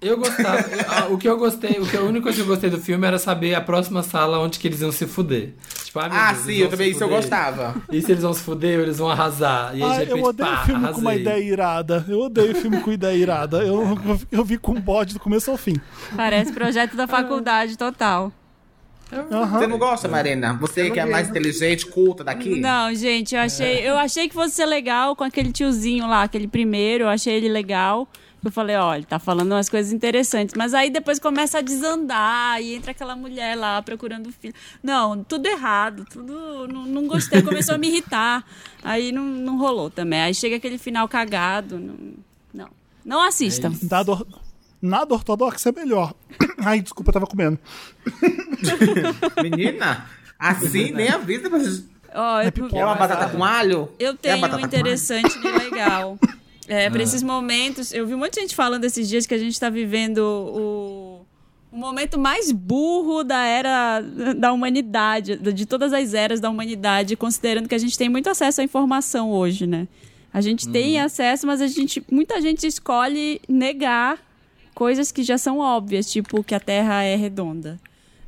Eu gostava. eu- ah, o que eu gostei, o que a única coisa que eu gostei do filme era saber a próxima sala onde que eles iam se fuder. Tipo, ah, meu
Ah,
Deus,
sim, eu também, isso eu gostava.
E se eles vão se fuder, ou eles vão arrasar. E aí, de
Ah,
repente,
eu odeio
pá,
filme com uma
arrasei.
ideia irada. Eu odeio filme com ideia irada. Eu, eu, vi com bode do começo ao fim.
Parece projeto da faculdade total.
Aham.
Você não gosta, Marina? Você que é mais inteligente, culta daqui?
Não, gente, eu achei, eu achei que fosse ser legal com aquele tiozinho lá, aquele primeiro, eu achei ele legal. Eu falei, olha, tá falando umas coisas interessantes. Mas aí depois começa a desandar e entra aquela mulher lá procurando filho. Não, tudo errado, tudo. Não, não gostei, começou a me irritar. Aí não, não rolou também. Aí chega aquele final cagado. Não. Não, não assistam.
Nada, or- nada ortodoxo é melhor. *coughs* Ai, desculpa, eu tava comendo. *laughs*
Menina, assim nem avisa pra vocês.
Ó, eu,
É uma batata com alho?
Eu
É
tenho
batata
um interessante e legal. *laughs* É, para esses momentos, eu vi muita gente falando esses dias que a gente está vivendo o, o momento mais burro da era da humanidade, de todas as eras da humanidade, considerando que a gente tem muito acesso à informação hoje, né? A gente tem acesso, mas a gente, muita gente escolhe negar coisas que já são óbvias, tipo que a Terra é redonda.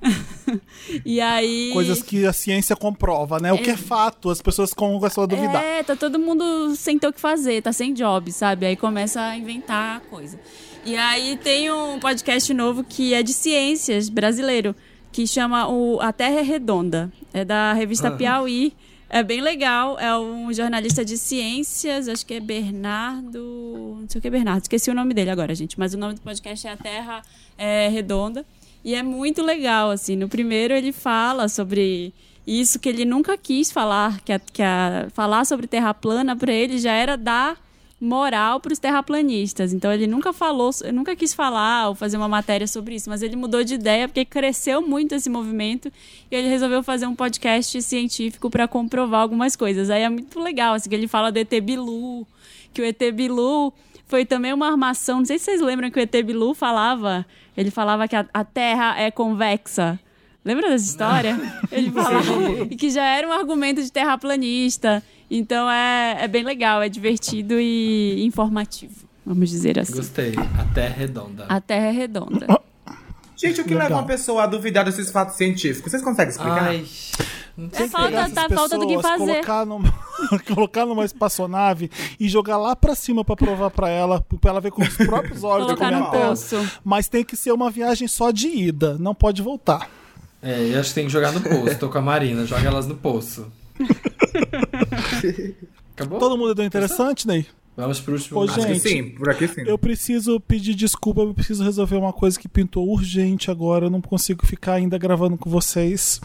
*laughs* e aí
Coisas que a ciência comprova, né? O que é fato, as pessoas começam a duvidar.
é, tá todo mundo sem ter o que fazer, tá sem job, sabe? Aí começa a inventar coisa. E aí tem um podcast novo que é de ciências brasileiro, que chama o A Terra é Redonda. É da revista Piauí. É bem legal. É um jornalista de ciências, acho que é Bernardo. Não sei o que é Bernardo, esqueci o nome dele agora, gente. Mas o nome do podcast é A Terra é Redonda. E é muito legal, assim. No primeiro ele fala sobre isso que ele nunca quis falar, que, a, que a, falar sobre terra plana para ele já era dar moral para os terraplanistas. Então ele nunca falou, nunca quis falar ou fazer uma matéria sobre isso, mas ele mudou de ideia porque cresceu muito esse movimento e ele resolveu fazer um podcast científico para comprovar algumas coisas. Aí é muito legal, assim, que ele fala do ET Bilu, que o ET Bilu foi também uma armação. Não sei se vocês lembram que o ET Bilu falava. Ele falava que a, a Terra é convexa. Lembra dessa história? *laughs* Ele falava e que já era um argumento de terraplanista. Então é, é bem legal, é divertido e informativo, vamos dizer assim.
Gostei. A Terra é redonda.
A Terra é redonda.
Gente, o que
Legal.
leva uma pessoa a duvidar desses fatos científicos? Vocês conseguem explicar?
Ai. Não
É falta,
Pegar
tá falta do que fazer.
Colocar numa, *laughs* colocar numa espaçonave e jogar lá pra cima pra provar pra ela, pra ela ver com os próprios olhos
Colocar
como é
no poço.
Mas tem que ser uma viagem só de ida, não pode voltar.
É, eu acho que tem que jogar no poço. Tô com a Marina, joga elas no poço. *laughs* Acabou?
Todo mundo deu interessante, Ney?
Vamos pro último.
Ô,
Acho que
gente,
sim, por aqui sim.
Eu preciso pedir desculpa, eu preciso resolver uma coisa que pintou urgente agora. Eu não consigo ficar ainda gravando com vocês.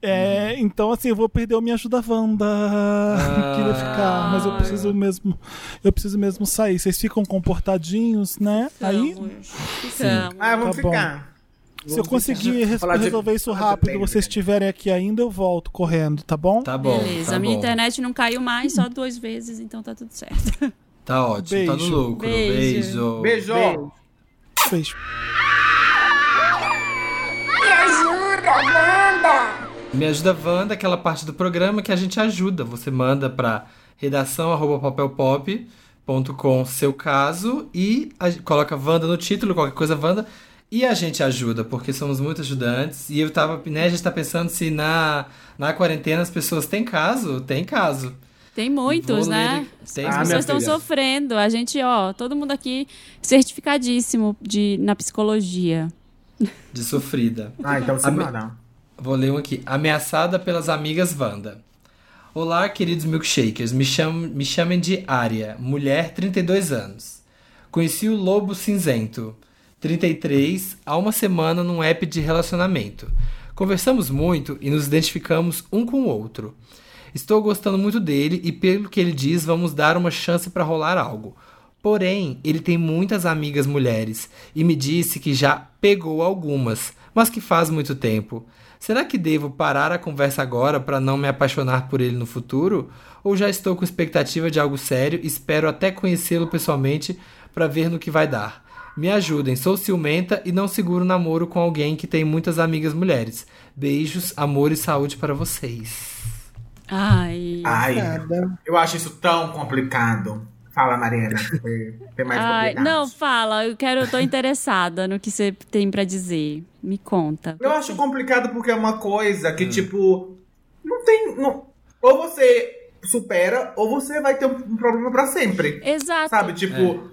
É, Então, assim, eu vou perder o Me Ajuda Wanda. *laughs* Queria ficar, mas eu preciso mesmo. Eu preciso mesmo sair. Vocês ficam comportadinhos, né? Aí,
Ficamos. Ficamos.
Ah, vamos
Tá bom.
ficar.
se eu conseguir res-
Falar de-
resolver isso rápido, vocês
né?
ativerem aqui ainda, eu volto correndo, tá bom?
Tá bom.
Beleza,
tá
a minha
bom.
internet não caiu mais, só duas vezes, então tá tudo certo.
Tá ótimo, tá no
Beijo.
lucro.
Beijo.
Beijo.
Beijo.
Beijo.
Me ajuda, Wanda!
Me ajuda Wanda, aquela parte do programa que a gente ajuda. Você manda pra redação arroba papelpop.com seu caso e a- coloca Wanda no título, qualquer coisa Wanda. E a gente ajuda, porque somos muito ajudantes. E eu tava, né, a gente tá pensando se na, na quarentena as pessoas têm caso. Tem caso.
Tem muitos,
Vou
né?
ler- Tem
Ah,
As pessoas estão sofrendo. A gente, ó, todo mundo aqui certificadíssimo de, na psicologia.
de sofrida.
Ah, então se
A
não.
Vou ler um aqui. Ameaçada pelas amigas Wanda. Olá, queridos milkshakers. Me, cham... Me chamem de Aria, mulher, 32 anos. Conheci o Lobo Cinzento, 33, há uma semana num app de relacionamento. Conversamos muito e nos identificamos um com o outro. Estou gostando muito dele e, pelo que ele diz, vamos dar uma chance para rolar algo. Porém, ele tem muitas amigas mulheres e me disse que já pegou algumas, mas que faz muito tempo. Será que devo parar a conversa agora para não me apaixonar por ele no futuro? Ou já estou com expectativa de algo sério e espero até conhecê-lo pessoalmente para ver no que vai dar? Me ajudem, sou ciumenta e não seguro namoro com alguém que tem muitas amigas mulheres. Beijos, amor e saúde para vocês.
Ai.
Ai,
Nada.
eu acho isso tão complicado. Fala, Mariana. Tem mais
Ai, não, fala, eu quero, eu tô interessada no que você tem pra dizer. Me conta.
Eu acho complicado porque é uma coisa
Hum.
que, tipo, não tem. não- ou você supera, ou você vai ter um, um problema pra sempre.
Exato.
Sabe? Tipo,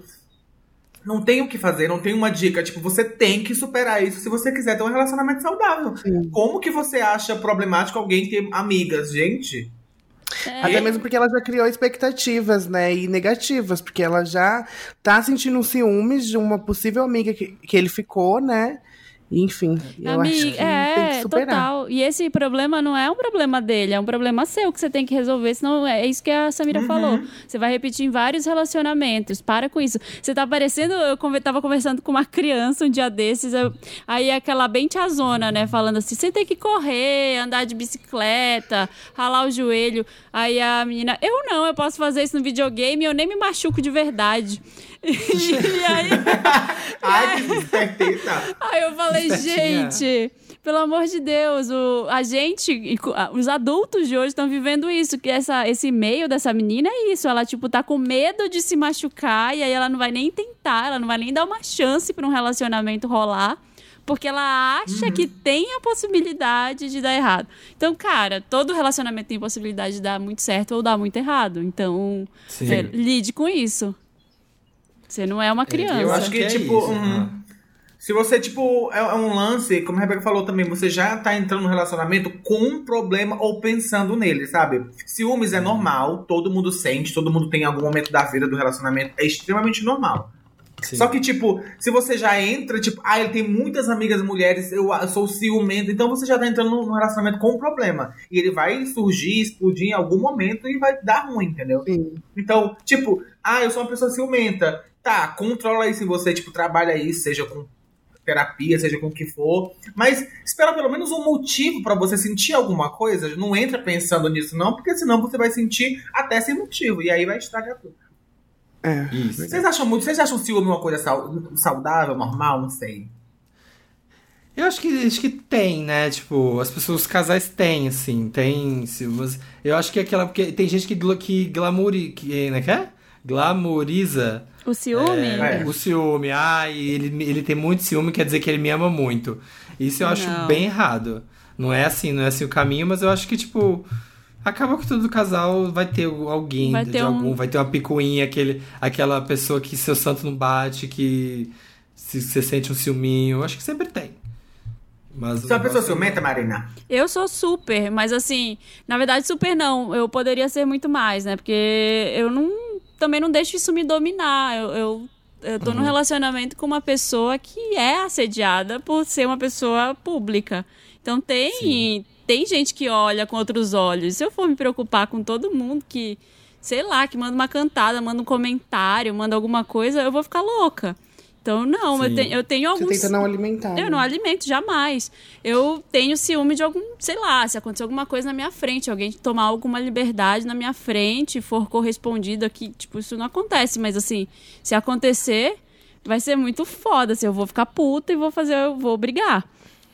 não tem o que fazer, não tem uma dica. Tipo, você tem que superar isso se você quiser ter um relacionamento saudável. Como que você acha problemático alguém ter amigas, gente?
Até mesmo porque ela já criou expectativas, né? E negativas, porque ela já tá sentindo ciúmes de uma possível amiga que, que ele ficou, né? Enfim, eu acho que
é,
tem que superar.
total. E esse problema não é um problema dele, é um problema seu que você tem que resolver, senão é isso que a Samira
Uhum.
falou. Você vai repetir em vários relacionamentos, para com isso. Você tá parecendo, eu tava conversando com uma criança um dia desses, eu- aí aquela bem tiazona, né, falando assim, você tem que correr, andar de bicicleta, ralar o joelho. Aí a menina, eu não, eu posso fazer isso no videogame, eu nem me machuco de verdade. E *laughs* aí...
Ai, que.
Aí eu falei,
Espertinha.
gente, pelo amor de Deus, o, a gente, os adultos de hoje estão vivendo isso, que essa, esse meio dessa menina é isso, ela, tipo, tá com medo de se machucar, e aí ela não vai nem tentar, ela não vai nem dar uma chance pra um relacionamento rolar, porque ela acha que tem a possibilidade de dar errado. Então, cara, todo relacionamento tem possibilidade de dar muito certo ou dar muito errado, então, é, lide com isso. Você não é uma criança.
Eu acho que,
é
tipo,
isso.
uhum. se você, tipo, é, é um lance, como a Rebeca falou também, você já tá entrando no relacionamento com um problema ou pensando nele, sabe? Ciúmes é normal, todo mundo sente, todo mundo tem em algum momento da vida do relacionamento, é extremamente normal.
Sim.
Só que, tipo, se você já entra, tipo, ah, ele tem muitas amigas mulheres, eu ah, sou ciumento, então você já tá entrando num relacionamento com um problema. E ele vai surgir, explodir em algum momento e vai dar ruim, entendeu?
Sim.
Então, tipo, ah, eu sou uma pessoa ciumenta. Tá, controla isso em você, tipo, trabalha isso, seja com terapia, seja com o que for. Mas espera pelo menos um motivo pra você sentir alguma coisa. Não entra pensando nisso, não, porque senão você vai sentir até sem motivo. E aí vai estragar tudo.
É.
Isso.
Vocês acham muito. Vocês acham ciúme uma coisa sau- saudável, normal? Não sei.
Eu acho que, acho que tem, né? Tipo, as pessoas, os casais têm, assim, tem. ciúmes. Eu acho que é aquela. Porque tem gente que, que glamouri. Que, né, que é? Glamoriza
O ciúme?
É.
o ciúme. Ah, ele, ele tem muito ciúme, quer dizer que ele me ama muito. Isso eu acho
Não.
bem errado. Não é assim, não é assim o caminho, mas eu acho que, tipo. Acaba que todo casal vai ter alguém
Vai
de
ter um-
algum, vai ter uma picuinha, aquele, aquela pessoa que seu santo não bate, que se você sente um ciúminho. Eu acho que sempre tem. Mas
Você é uma pessoa ciumenta, Marina?
Eu sou super, mas assim, na verdade, super não. Eu poderia ser muito mais, né? Porque eu não. Também não deixo isso me dominar. Eu, eu, eu tô num relacionamento com uma pessoa que é assediada por ser uma pessoa pública. Então tem. Tem gente que olha com outros olhos. Se eu for me preocupar com todo mundo que, sei lá, que manda uma cantada, manda um comentário, manda alguma coisa, eu vou ficar louca. Então, não, eu, te- eu tenho
Você
alguns.
tenta não alimentar.
Eu
né?
não alimento jamais. Eu tenho ciúme de algum, sei lá, se acontecer alguma coisa na minha frente, alguém tomar alguma liberdade na minha frente, for correspondido aqui, tipo, isso não acontece, mas assim, se acontecer, vai ser muito foda, assim, eu vou ficar puta e vou fazer, eu vou brigar.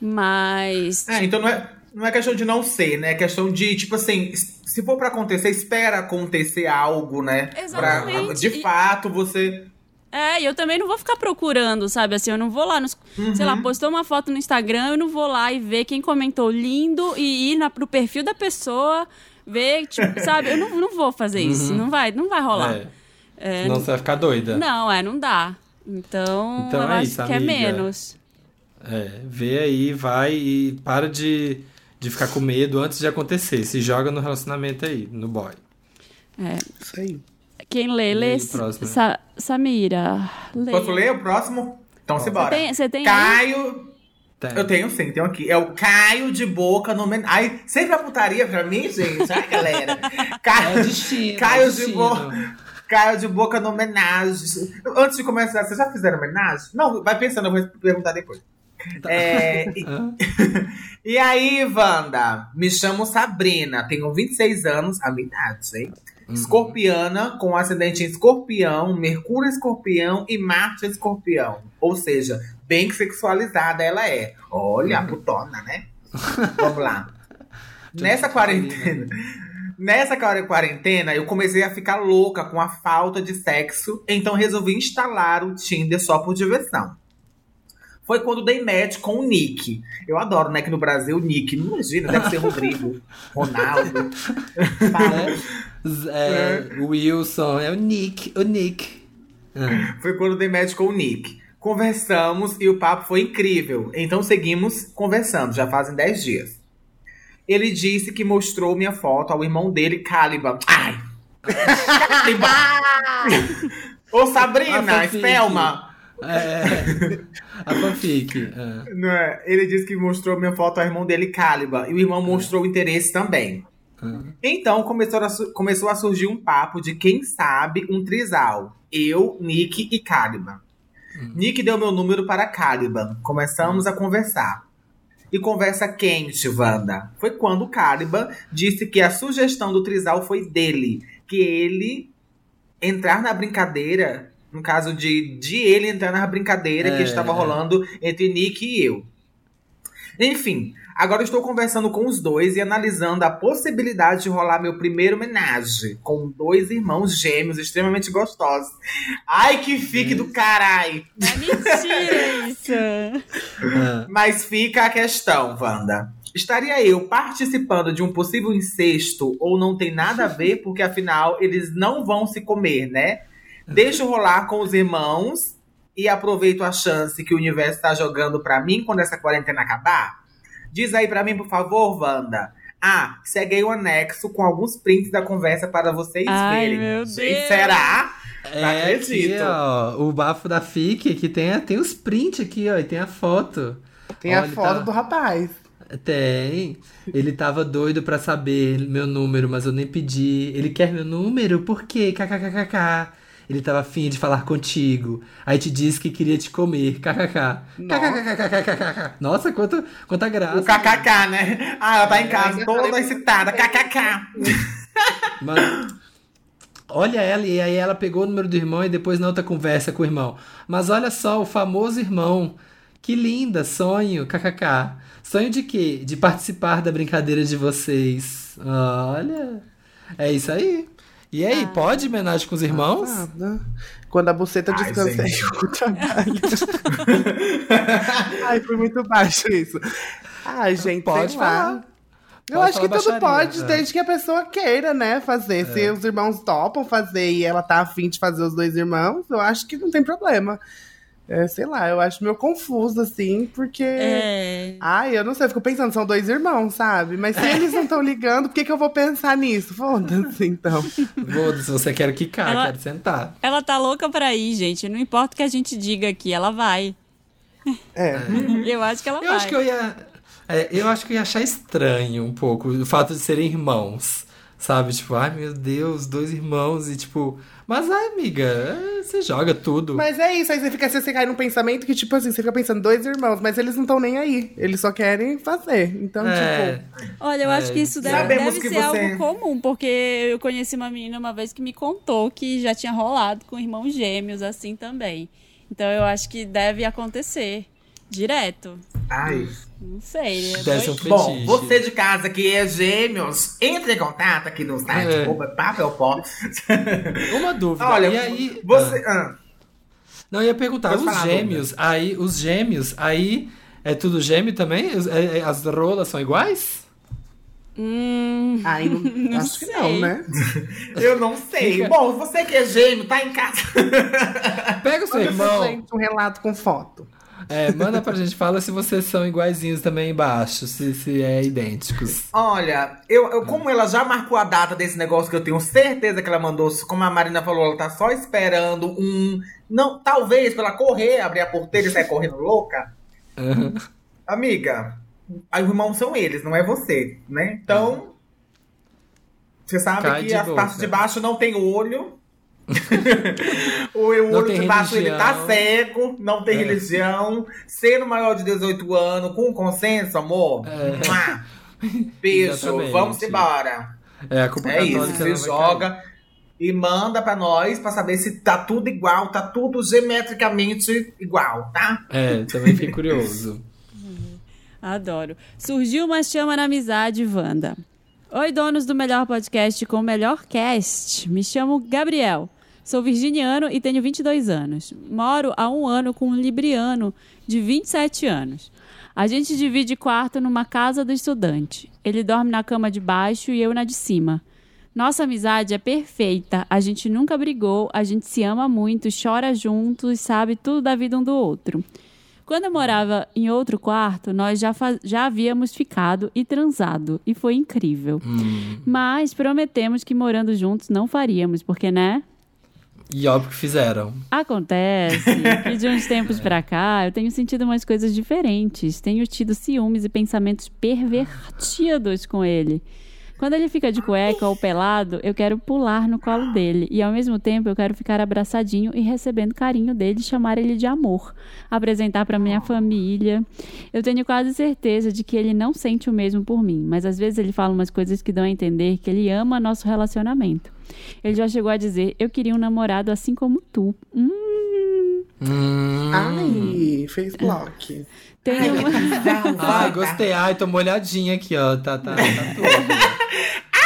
Mas
É, então não é, não é questão de não ser, né? É questão de, tipo assim, se for pra acontecer, espera acontecer algo, né?
Exatamente.
Pra, de
E-
fato, você.
É, e eu também não vou ficar procurando, sabe? Assim, eu não vou lá nos. Sei lá, postou uma foto no Instagram, eu não vou lá e ver quem comentou lindo e ir na, pro perfil da pessoa, ver, tipo, *laughs* sabe? Eu não, não vou fazer isso. Não vai, não vai rolar.
É.
É,
Senão você vai ficar doida.
Não, é, não dá. Então,
Então
eu
é
acho
isso,
que é
amiga.
menos.
É, vê aí, vai e para de, de ficar com medo antes de acontecer. Se joga no relacionamento aí, no boy.
É.
Isso aí.
Quem lê, lê.
próximo?
Sa- Samira. Lê.
Posso ler o próximo? Então se bora.
tem- você tem aí?
Caio.
Tem.
Eu tenho sim, tenho aqui. É o Caio de Boca no men... Ai, sempre a putaria pra mim, gente. Ai, galera. *laughs* Caio,
É destino,
Caio
é
de. Boca. Caio de Boca no homenagem. Antes de começar, vocês já fizeram homenagem? Não, vai pensando, eu vou perguntar depois. É, e, *laughs* *laughs* e aí, Wanda? Me chamo Sabrina, tenho 26 anos, a minha idade, hein? Escorpiana, com ascendente em escorpião, Mercúrio escorpião e Marte escorpião. Ou seja, bem sexualizada ela é. Olha, a putona, né? *laughs* Vamos lá. Nessa quarentena. Nessa quare- quarentena, eu comecei a ficar louca com a falta de sexo, então resolvi instalar o Tinder só por diversão. Foi quando dei match com o Nick. Eu adoro, né? Que no Brasil, Nick. Não imagina, deve ser Rodrigo, *laughs* Ronaldo.
É, o Wilson, é o Nick, o Nick. Ah,
Foi quando dei match com o Nick. Conversamos e o papo foi incrível. Então seguimos conversando, já fazem 10 dias. Ele disse que mostrou minha foto ao irmão dele, Caliban. Ai! Caliban! *laughs* Ô, Sabrina. Spelma!
É, a fanfic. é.
Não é? Ele disse que mostrou minha foto ao irmão dele, Caliban. E o irmão mostrou interesse também. Então começou a, começou a surgir um papo de quem sabe um trisal. Eu, Nick e Caliban. Nick deu meu número para Caliban. Começamos a conversar. E conversa quente, Wanda. Foi quando Caliban disse que a sugestão do trisal foi dele. Que ele entrar na brincadeira, no caso de, de ele entrar na brincadeira que
É.
estava rolando entre Nick e eu. Enfim, agora eu estou conversando com os dois e analisando a possibilidade de rolar meu primeiro homenagem com dois irmãos gêmeos extremamente gostosos. Ai, que fique do caralho!
É mentira isso. *laughs*
Mas fica a questão, Wanda. Estaria eu participando de um possível incesto ou não tem nada a ver, porque afinal eles não vão se comer, né? Deixo rolar com os irmãos e aproveito a chance que o universo está jogando pra mim quando essa quarentena acabar. Diz aí pra mim, por favor, Wanda. Ah, segue o anexo com alguns prints da conversa para vocês
Ai,
verem.
meu
Gente,
Deus.
Será? Não
É
acredito.
aqui, ó, o bafo da FIC, que tem, tem os prints aqui, ó, e tem a foto.
Tem a
Olha,
foto
tá-
do rapaz.
Tem. Ele tava doido pra saber meu número, mas eu nem pedi. Ele quer meu número? Por quê? KKKKK. Ele tava afim de falar contigo. Aí te disse que queria te comer. KKK. KKKKKKK. Nossa, quanta, quanta graça.
O kkk, né? Ah, ela tá em casa
ainda
toda
falei-
excitada. kkk. *laughs*
Mas- olha ela, e aí ela pegou o número do irmão e depois na outra conversa com o irmão. Mas olha só, o famoso irmão. Que linda, sonho, kkk. Sonho de quê? De participar da brincadeira de vocês. Olha. É isso aí. E aí, pode homenagem com os irmãos?
Nada. Quando a buceta descansa *laughs* o trabalho. Ai, foi muito baixo isso. Ai, gente,
Pode
sei lá.
falar.
Eu
Pode
acho que
falar
tudo pode,
é.
desde que a pessoa queira, né, fazer. Se os irmãos topam fazer e ela tá afim de fazer os dois irmãos, eu acho que não tem problema. É, sei lá, eu acho meio confuso, assim, porque.
É.
Ai, eu não sei, eu fico pensando, são dois irmãos, sabe? Mas se eles não estão ligando, por que, que eu vou pensar nisso? Foda-se, então.
Foda-se, você quer quicar,
Ela-
quero sentar.
Ela tá louca pra ir, gente. Não importa o que a gente diga aqui, ela vai.
É. *laughs*
Eu acho que ela
Eu
vai.
acho que eu ia. é, eu acho que eu ia achar estranho um pouco o fato de serem irmãos. Sabe? Tipo, ai meu Deus, dois irmãos e tipo. Mas ai, amiga, é, você joga tudo.
Mas é isso, aí você fica, você cai num pensamento que, tipo assim, você fica pensando, dois irmãos, mas eles não estão nem aí. Eles só querem fazer. Então,
é,
tipo.
Olha, eu
É,
acho que isso deve, deve
que
ser
você-
algo comum, porque eu conheci uma menina uma vez que me contou que já tinha rolado com irmãos gêmeos assim também. Então eu acho que deve acontecer direto.
Ai.
Não sei. né?
Deve ser um
Bom, você de casa que é gêmeos, entre em contato aqui no site,
É.
arroba papel pó. *laughs*
Uma dúvida.
Olha,
e aí.
você.
Ah,
ah,
não, eu ia perguntar,
Pode
os gêmeos, aí, os gêmeos, aí. É tudo gêmeo também? É- é- As rolas são iguais?
Hum,
Ai, *laughs* não, acho que não,
sei.
né? *laughs*
eu não sei.
Fica-
Bom, você que é gêmeo, tá em casa.
Pega o seu irmão.
um relato com foto.
É, manda pra gente, fala se vocês são iguaizinhos também embaixo, se, se é idênticos.
Olha, eu, eu- como ela já marcou a data desse negócio que eu tenho certeza que ela mandou, como a Marina falou, ela tá só esperando um. Não, talvez pra ela correr, abrir a porteira e sair correndo louca.
Aham.
Amiga, os irmãos são eles, não é você, né? Então. Você sabe
Cai
que as partes de baixo não tem olho. *laughs* o
Não
olho
tem
de baixo ele tá cego, não tem
É.
religião. Sendo maior de 18 anos, com consenso, amor.
É. *laughs*
Beijo,
Exatamente.
vamos embora.
É, a culpa
É isso, você joga e manda pra nós pra saber se tá tudo igual, tá tudo geometricamente igual, tá?
É, também fiquei curioso. *laughs*
Adoro. Surgiu uma chama na amizade, Wanda. Oi, donos do melhor podcast com o melhor cast. Me chamo Gabriel. Sou virginiano e tenho 22 anos. Moro há um ano com um libriano de 27 anos. A gente divide quarto numa casa do estudante. Ele dorme na cama de baixo e eu na de cima. Nossa amizade é perfeita. A gente nunca brigou, a gente se ama muito, chora juntos, sabe tudo da vida um do outro. Quando eu morava em outro quarto, nós já, já havíamos ficado e transado, e foi incrível. Mas prometemos que morando juntos não faríamos, porque, né?
E óbvio que fizeram.
Acontece *laughs* que de uns tempos pra cá eu tenho sentido umas coisas diferentes. Tenho tido ciúmes e pensamentos pervertidos com ele. Quando ele fica de cueca ou pelado, eu quero pular no colo dele. E ao mesmo tempo eu quero ficar abraçadinho e recebendo carinho dele chamar ele de amor. Apresentar pra minha família. Eu tenho quase certeza de que ele não sente o mesmo por mim. Mas às vezes ele fala umas coisas que dão a entender que ele ama nosso relacionamento. Ele já chegou a dizer: Eu queria um namorado assim como tu. Hum.
Hum.
Ai, fez bloco.
Tenho uma...
Ai, gostei. Ai, tô molhadinha aqui, ó. Tá, tá, tá tudo.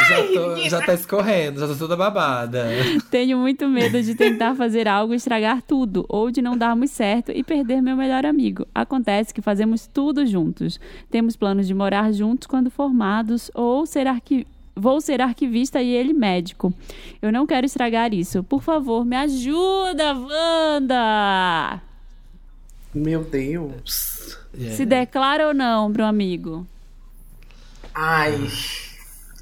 Já, tô, já tá escorrendo, já tô toda babada.
Tenho muito medo de tentar *laughs* fazer algo e estragar tudo, ou de não darmos certo e perder meu melhor amigo. Acontece que fazemos tudo juntos. Temos planos de morar juntos quando formados, ou ser arqui... Vou ser arquivista e ele médico. Eu não quero estragar isso. Por favor, me ajuda, Wanda!
Meu Deus.
Se declara ou não pro amigo?
Ai.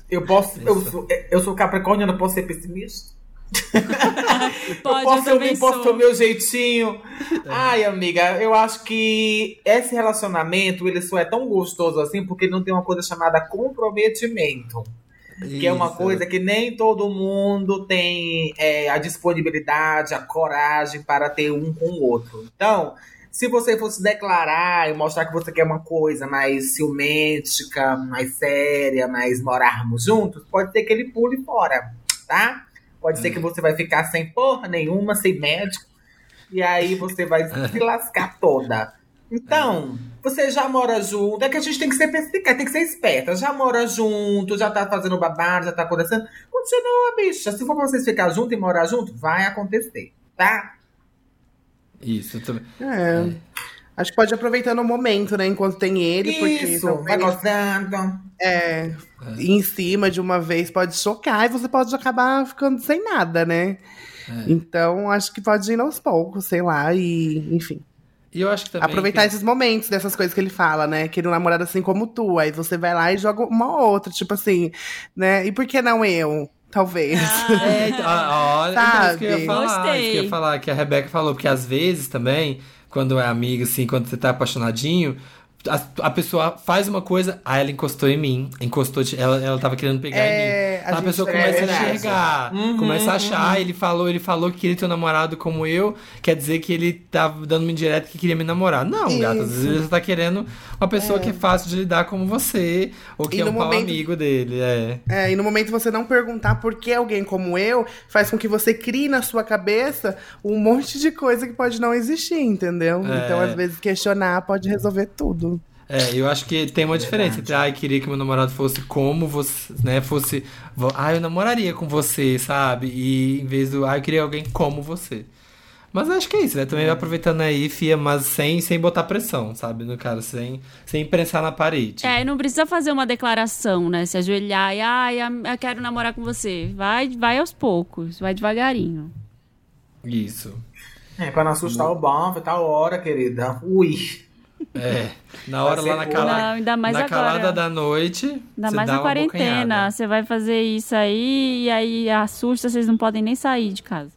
Eu posso. Eu sou, eu sou capricorniano, eu posso ser pessimista? *laughs*
Pode,
eu posso, eu
também
posso ter o meu jeitinho. Ai, amiga, eu acho que esse relacionamento, ele só é tão gostoso assim porque não tem uma coisa chamada comprometimento. Que é uma
Isso.
coisa que nem todo mundo tem é, a disponibilidade, a coragem para ter um com o outro. Então, se você fosse declarar e mostrar que você quer uma coisa mais ciumética, mais séria, mais morarmos juntos, pode ser que ele pule fora, tá? Pode ser que você vai ficar sem porra nenhuma, sem médico, e aí você vai se *laughs* lascar toda. Então, você já mora junto. É que a gente tem que ser perspicaz, tem que ser esperta. Já mora junto, já tá fazendo babado, já tá acontecendo. Continua, bicha. Se for pra vocês ficar junto e morar junto, vai acontecer, tá?
Isso, também.
É. Acho que pode ir aproveitando o momento, né? Enquanto tem ele, porque
Isso,
talvez,
vai gostando.
é, ir em cima de uma vez pode chocar e você pode acabar ficando sem nada, né? Então, acho que pode ir aos poucos, sei lá, e enfim.
E eu acho que também.
Aproveitar
que-
esses momentos dessas coisas que ele fala, né? Queria um namorado assim como tu. Aí você vai lá e joga uma outra, tipo assim, né? E por que não eu? Talvez.
É, então, *laughs* ah, olha, então, isso que eu ia
Sabe?
falar,
Gostei.
que eu ia falar, que a Rebeca falou, porque às vezes também, quando é amiga, assim, quando você tá apaixonadinho, a, a pessoa faz uma coisa, aí ela encostou em mim, encostou, ela, ela tava querendo pegar
É,
em mim.
a
Então a, pessoa
é
começa a enxergar,
Uhum,
começa a achar, ele falou, ele falou que queria ter um namorado como eu, quer dizer que ele tava dando uma indireta que queria me namorar. Não, gato, às vezes ele só tá querendo uma pessoa que é fácil de lidar como você, ou que
E
é um pau
momento-
amigo dele, é.
É, e no momento você não perguntar por que alguém como eu faz com que você crie na sua cabeça um monte de coisa que pode não existir, entendeu?
É.
Então, às vezes, questionar pode resolver tudo.
É, eu acho que tem uma diferença entre, ai, queria que meu namorado fosse como você, né, fosse, ah, eu namoraria com você, sabe? E em vez do, ah, eu queria alguém como você. Mas acho que é isso, né? Também aproveitando aí, Fia, mas sem, sem botar pressão, sabe? No cara, sem, sem prensar na parede.
É, não precisa fazer uma declaração, né? Se ajoelhar e, ai, eu quero namorar com você. Vai, vai aos poucos, vai devagarinho.
Isso.
É, pra não assustar o bom, tá hora, querida. Ui.
É. Na hora lá na calada,
Não, ainda mais
na
agora.
calada da noite,
Ainda
você
mais
dá
na
uma
quarentena.
bocanhada.
Você vai fazer isso aí e aí assusta, vocês não podem nem sair de casa.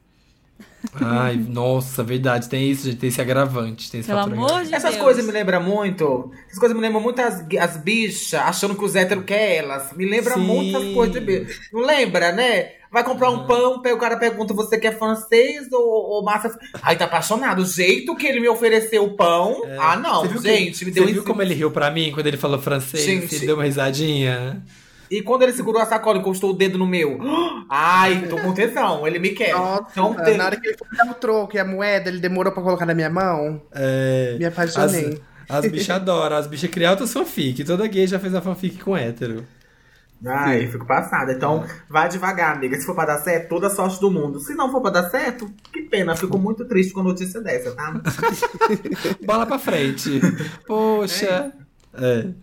Ai, nossa, verdade, tem isso, gente, tem esse agravante, tem esse
Pelo
fator
amor
agravante.
de
Essas
Deus.
coisas me lembram muito. Essas coisas me lembram muito as, as bichas achando que os héteros querem elas. Me lembra
Sim.
muito essas coisas de bicha. Não lembra, né? Vai comprar um pão, pega o cara pergunta: você quer francês ou, ou massa? Aí tá apaixonado. O jeito que ele me ofereceu o pão. Ah, não,
Você viu que-
gente, me deu
Você
um
viu como ele riu pra mim quando ele falou francês?
Gente.
Ele deu uma risadinha?
E quando ele segurou a sacola e encostou o dedo no meu. Ai, tô com tesão. Ele me quer.
Nossa,
Então, tem-
na hora que ele foi dar o troco e a moeda, ele demorou pra colocar na minha mão.
É.
Me apaixonei.
As, as bichas adoram, as bichas criam altas fanfic. Toda gay já fez a fanfic com hétero.
Ai, fico passada. Então, vai devagar, amiga. Se for pra dar certo, toda a sorte do mundo. Se não for pra dar certo, que pena. Fico muito triste com a notícia dessa, tá? *laughs*
Bola pra frente. Poxa. É. Mudo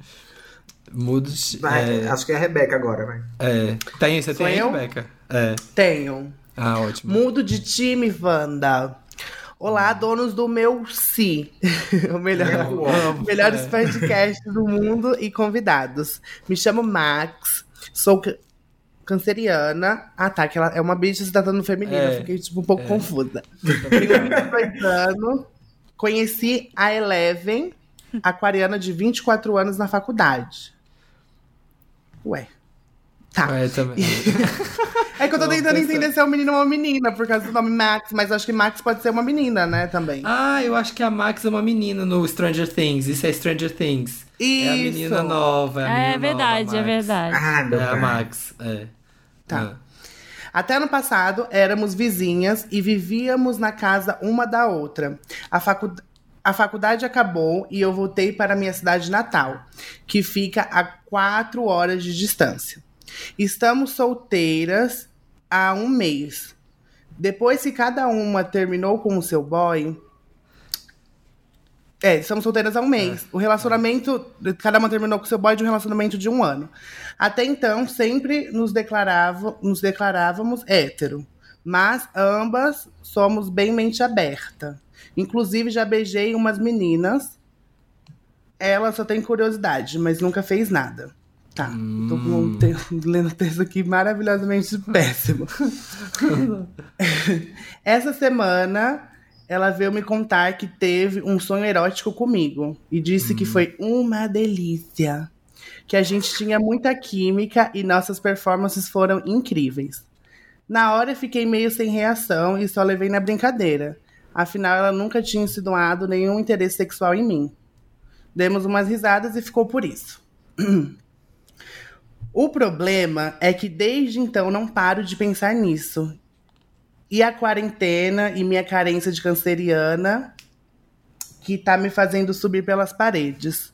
de.
Vai,
É,
Acho que é a Rebeca agora, vai.
é. Tem, você
Sou
tem,
eu?
Rebeca? É.
Tenho.
Ah, ótimo.
Mudo de time, Wanda. Olá, donos do meu si. *laughs* o melhor,
Eu amo.
melhores podcasts do mundo e convidados. Me chamo Max, sou ca- canceriana. Ah, tá, que ela é uma bicha se tratando feminino.
É.
Eu fiquei tipo, um pouco confusa. Tenho 22 anos. Conheci a Eleven, aquariana de 24 anos na faculdade. Ué. Tá.
É, também. *laughs*
É que eu tô tentando entender se é um menino ou uma menina, por causa do nome Max, mas eu acho que Max pode ser uma menina, né, também.
Ah, eu acho que a Max é uma menina no Stranger Things. Isso é Stranger Things. É a
Isso.
menina nova. É, a menina
É verdade,
nova,
é verdade.
Ah,
É a. Max, é.
Tá. Até ano passado, éramos vizinhas e vivíamos na casa uma da outra. A, facu... a faculdade acabou e eu voltei para minha cidade natal, que fica a quatro horas de distância. Estamos solteiras há um mês. Depois que cada uma terminou com o seu boy. É, estamos solteiras há um mês. O relacionamento. Cada uma terminou com o seu boy de um relacionamento de um ano. Até então, sempre nos, declarava, nos declarávamos hétero. Mas ambas somos bem mente aberta. Inclusive, já beijei umas meninas. Ela só tem curiosidade, mas nunca fez nada. Tá, tô com um te- *laughs* lendo texto aqui maravilhosamente *laughs* péssimo. *laughs* Essa semana, ela veio me contar que teve um sonho erótico comigo e disse que foi uma delícia. Que a gente tinha muita química e nossas performances foram incríveis. Na hora fiquei meio sem reação e só levei na brincadeira. Afinal, ela nunca tinha insinuado nenhum interesse sexual em mim. Demos umas risadas e ficou por isso. *clears throat* O problema é que desde então não paro de pensar nisso. E a quarentena e minha carência de canceriana que tá me fazendo subir pelas paredes.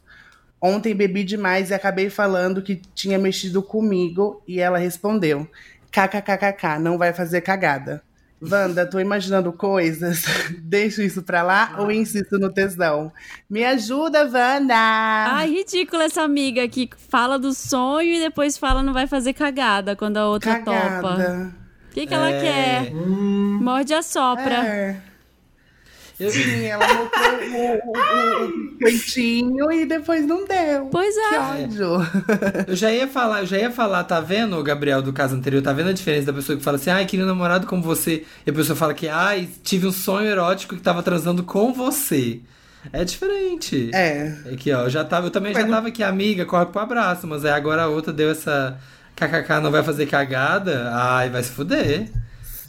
Ontem bebi demais e acabei falando que tinha mexido comigo e ela respondeu: kkkk, não vai fazer cagada. Wanda, tô imaginando coisas. *laughs* Deixo isso pra lá ou insisto no tesão? Me ajuda, Wanda!
Ai, ridícula essa amiga que fala do sonho e depois fala não vai fazer cagada quando a outra topa.
Cagada.
O que, que ela
É.
quer? Morde a sopra.
É.
Eu-
Sim, ela mostrou o, o, o, o cantinho e depois não deu.
Pois
Que
é.
ódio.
Eu já ia falar, eu já ia falar, tá vendo, Gabriel, do caso anterior? Tá vendo a diferença da pessoa que fala assim, ai, queria um namorado como você, e a pessoa fala que, ai, tive um sonho erótico que tava transando com você. É diferente.
É.
Aqui, ó, eu já tava, eu também já
Mas não-
tava aqui, amiga, corre pro abraço, mas aí agora a outra deu essa kkk, não vai fazer cagada, ai, vai se fuder.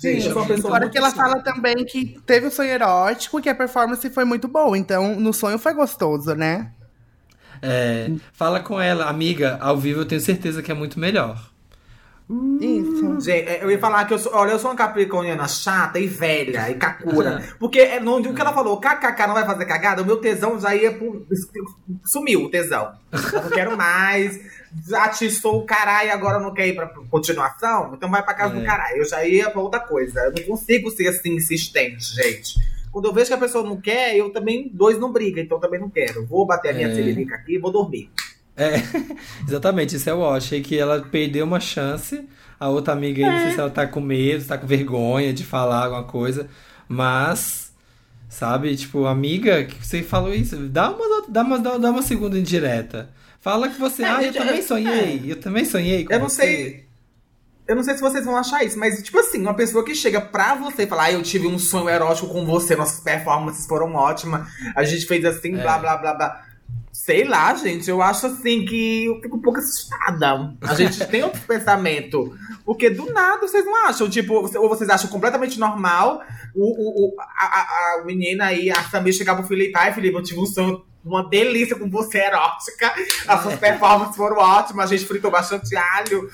Sim, eu sou uma pessoa
Fora que ela
assim.
fala também que teve um sonho erótico e que a performance foi muito boa. Então, no sonho foi gostoso, né?
É, fala com ela, amiga, ao vivo eu tenho certeza que é muito melhor.
Isso.
Gente, é, eu ia falar que eu sou, olha, eu sou uma capricorniana chata e velha e cacura. Porque é, no, o que ela falou, kkk não vai fazer cagada, o meu tesão já ia pro, sumiu o tesão. Eu não quero mais. Já atiçou o caralho, agora não quer ir pra continuação? Então vai pra casa
É.
do caralho. Eu já ia pra outra coisa. Eu não consigo ser assim insistente, gente. Quando eu vejo que a pessoa não quer, eu também, dois não brigam, então eu também não quero. Vou bater a minha
É.
aqui e vou dormir.
É, *laughs* exatamente, isso é o Achei que ela perdeu uma chance. A outra amiga aí, não sei se ela tá com medo, tá com vergonha de falar alguma coisa. Mas, sabe, tipo, amiga, que você falou isso, dá uma, dá uma, dá uma segunda indireta. Fala que você,
É,
ah, eu
gente,
também
é-
sonhei, eu também sonhei com
Eu não
você.
sei. Eu não sei se vocês vão achar isso, mas, tipo assim, uma pessoa que chega pra você e fala, ah, eu tive um sonho erótico com você, nossas performances foram ótimas, a gente fez assim,
É.
blá, blá, blá, blá. Sei lá, gente, eu acho assim que eu fico um pouco assustada. A gente *laughs* tem outro pensamento. Porque do nada vocês não acham, tipo, ou vocês acham completamente normal o, o, o- a, a, a menina aí, a Samir chegar pro Felipe, ai, Felipe, eu tive um sonho, uma delícia com você erótica, as suas performances foram ótimas, a gente fritou bastante alho.